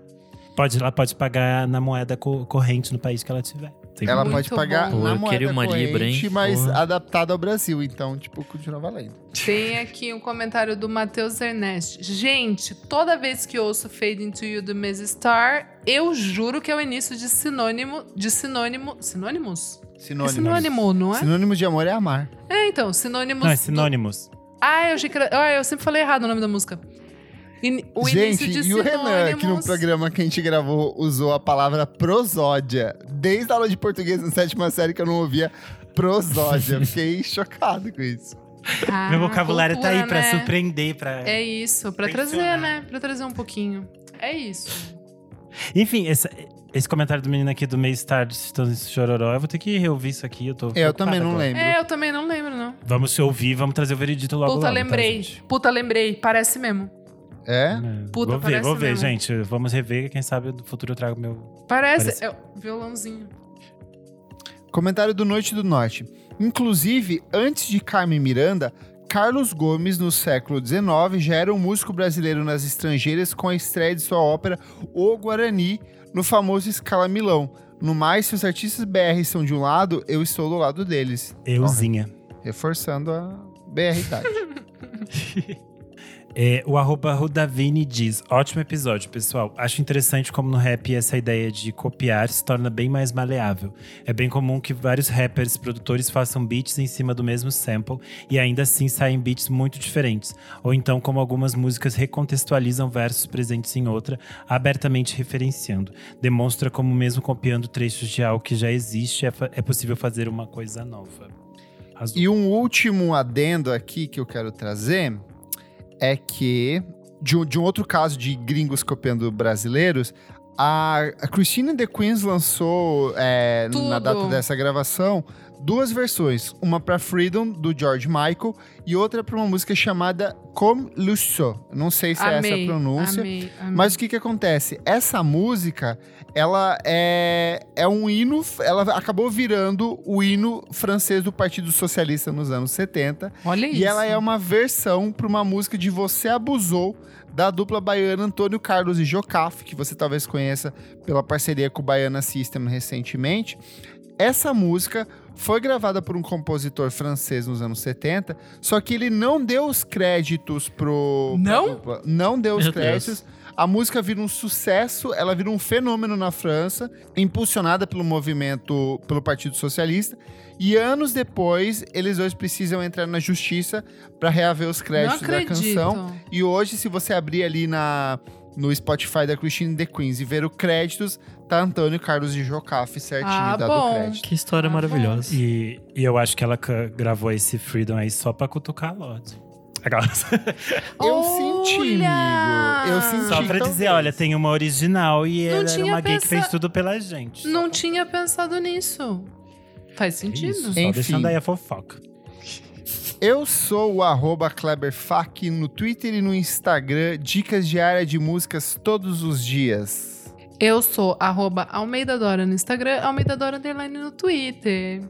Pode, ela pode pagar na moeda co- corrente no país que ela tiver. Sem Ela pode pagar bom. Na moeda uma Libra, hein? corrente, mas Porra. adaptada ao Brasil. Então, tipo, continua valendo. Tem aqui um comentário do Matheus Ernest. Gente, toda vez que ouço Fade Into You do Miss Star, eu juro que é o início de sinônimo. De sinônimo. Sinônimos? Sinônimo. É sinônimo, não é? Sinônimo de amor é amar. É, então, sinônimos. Não, é do- sinônimos. Ah, eu achei que era. Ah, eu sempre falei errado o nome da música. In- O gente, início de e o Renan, que no programa que a gente gravou usou a palavra prosódia. Desde a aula de português na sétima série que eu não ouvia prosódia. Fiquei chocado com isso. Ah, Meu vocabulário tá aí cultura, pra né? surpreender, pra. É isso, pra trazer, né? Pra trazer um pouquinho. É isso. Enfim, esse, esse comentário do menino aqui do meio tarde citando esse chororó, eu vou ter que reouvir isso aqui. Eu tô. Eu também não agora. lembro. É, eu também não lembro, não. Vamos se ouvir, vamos trazer o veredito logo Puta, logo, tá, lembrei. gente? Puta, lembrei. Parece mesmo. É? É, Puta, vou ver, vou ver, mesmo. gente. Vamos rever. Quem sabe no futuro eu trago meu. Parece. Parece. É o violãozinho. Comentário do Noite do Norte. Inclusive, antes de Carmen Miranda, Carlos Gomes, no século XIX, já era um músico brasileiro nas estrangeiras com a estreia de sua ópera O Guarani, no famoso Scala Milão. No mais, se os artistas BR são de um lado, eu estou do lado deles. Euzinha. Reforçando a BR-idade. É, o arroba Rudavini diz: ótimo episódio, pessoal. Acho interessante como no rap essa ideia de copiar se torna bem mais maleável. É bem comum que vários rappers, produtores façam beats em cima do mesmo sample e ainda assim saem beats muito diferentes. Ou então, como algumas músicas recontextualizam versos presentes em outra, abertamente referenciando. Demonstra como, mesmo copiando trechos de algo que já existe, é, é possível fazer uma coisa nova. Arrasou. E um último adendo aqui que eu quero trazer é que, de um, de um outro caso de gringos copiando brasileiros, a, a Christine The Queens lançou, é, na data dessa gravação, duas versões. Uma para Freedom, do George Michael, e outra para uma música chamada Comme Lusso. Não sei se é essa a amei, pronúncia. amei, amei. Mas o que que acontece? Essa música, ela é, é um hino, ela acabou virando o hino francês do Partido Socialista nos anos 70. Olha isso. E ela é uma versão para uma música de Você Abusou, da dupla baiana Antônio Carlos e Jocafe, que você talvez conheça pela parceria com o Baiana System recentemente. Essa música foi gravada por um compositor francês nos anos 70, só que ele não deu os créditos pro. Não? Não deu os Meu Deus. créditos. A música vira um sucesso, ela vira um fenômeno na França, impulsionada pelo movimento, pelo Partido Socialista. E anos depois, eles dois precisam entrar na justiça para reaver os créditos da canção. E hoje, se você abrir ali na, no Spotify da Christine The Queens e ver os créditos, tá Antônio Carlos de Jocafe certinho Ah, dado bom. o crédito. Que história Ah, bom. maravilhosa. E, e eu acho que ela gravou esse Freedom aí só pra cutucar a Lorde. Eu senti, Olha! amigo. Eu senti. Só pra dizer, talvez. olha, tem uma original e Não ela era uma gay que pensa- fez tudo pela gente. Não tinha pensado nisso. Faz É sentido. Isso, só Enfim. deixando aí a fofoca. Eu sou o arroba KleberFac no Twitter e no Instagram. Dicas diárias de músicas todos os dias. Eu sou arroba Almeida Dora no Instagram, Almeida Dora Underline no Twitter.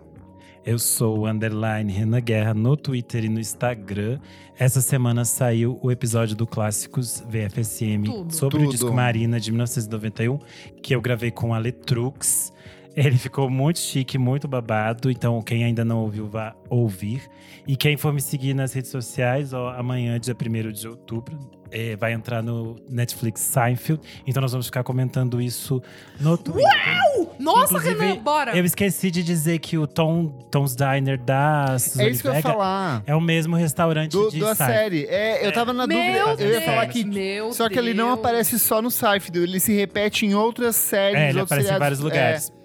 Eu sou o underline Renan Guerra no Twitter e no Instagram. Essa semana saiu o episódio do Clássicos VFSM Tudo. sobre Tudo. o disco Marina de 1991, que eu gravei com a Letrux. Ele ficou muito chique, muito babado. Então, quem ainda não ouviu, vá ouvir. E quem for me seguir nas redes sociais, ó, amanhã, dia 1 de outubro, eh, vai entrar no Netflix Seinfeld. Então, nós vamos ficar comentando isso no Twitter. Nossa, Inclusive, Renan, bora! Eu esqueci de dizer que o Tom, Tom's Diner da É Suzane isso que eu ia falar. é o mesmo restaurante Do, de da Seinfeld. série. É, eu tava na Meu dúvida. Eu ia Deus, falar que. meu Só que ele não aparece só no Seinfeld, ele se repete em outras séries. É, ele aparece em vários lugares. É,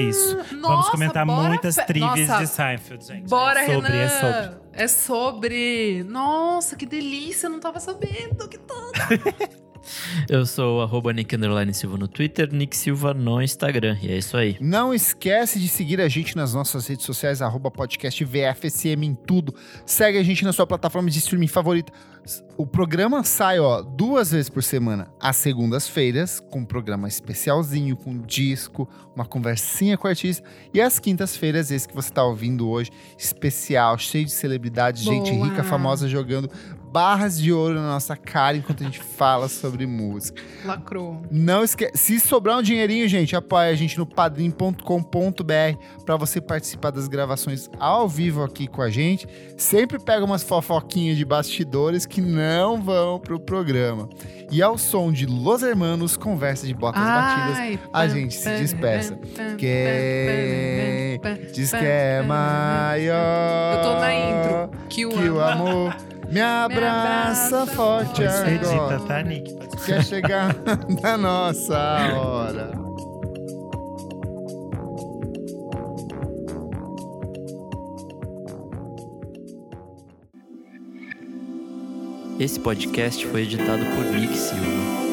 isso. Vamos Nossa, comentar bora muitas trivias Nossa, de Seinfeld, gente. Bora, é sobre, Renan! é sobre. É sobre. Nossa, que delícia, eu não tava sabendo que tudo. Eu sou o arroba Nick Silva no Twitter, Nick Silva no Instagram. E é isso aí. Não esquece de seguir a gente nas nossas redes sociais, arroba podcast VFSM em tudo. Segue a gente na sua plataforma de streaming favorita. O programa sai, ó, duas vezes por semana, às segundas-feiras, com um programa especialzinho, com disco, uma conversinha com o artista. E às quintas-feiras, esse que você tá ouvindo hoje, especial, cheio de celebridades, gente rica, famosa, jogando barras de ouro na nossa cara enquanto a gente fala sobre música. Lacrou. Não esquece. Se sobrar um dinheirinho, gente, apoia a gente no padrim.com.br para você participar das gravações ao vivo aqui com a gente. Sempre pega umas fofoquinhas de bastidores que não vão pro programa. E ao som de Los Hermanos, conversa de botas batidas, Ai, a pam, gente se pam, Quem diz que é maior Eu tô na intro. Que o, que o amor me abraça abraça forte agora. tá, Nick? Quer chegar na nossa hora. Esse podcast foi editado por Nick Silva.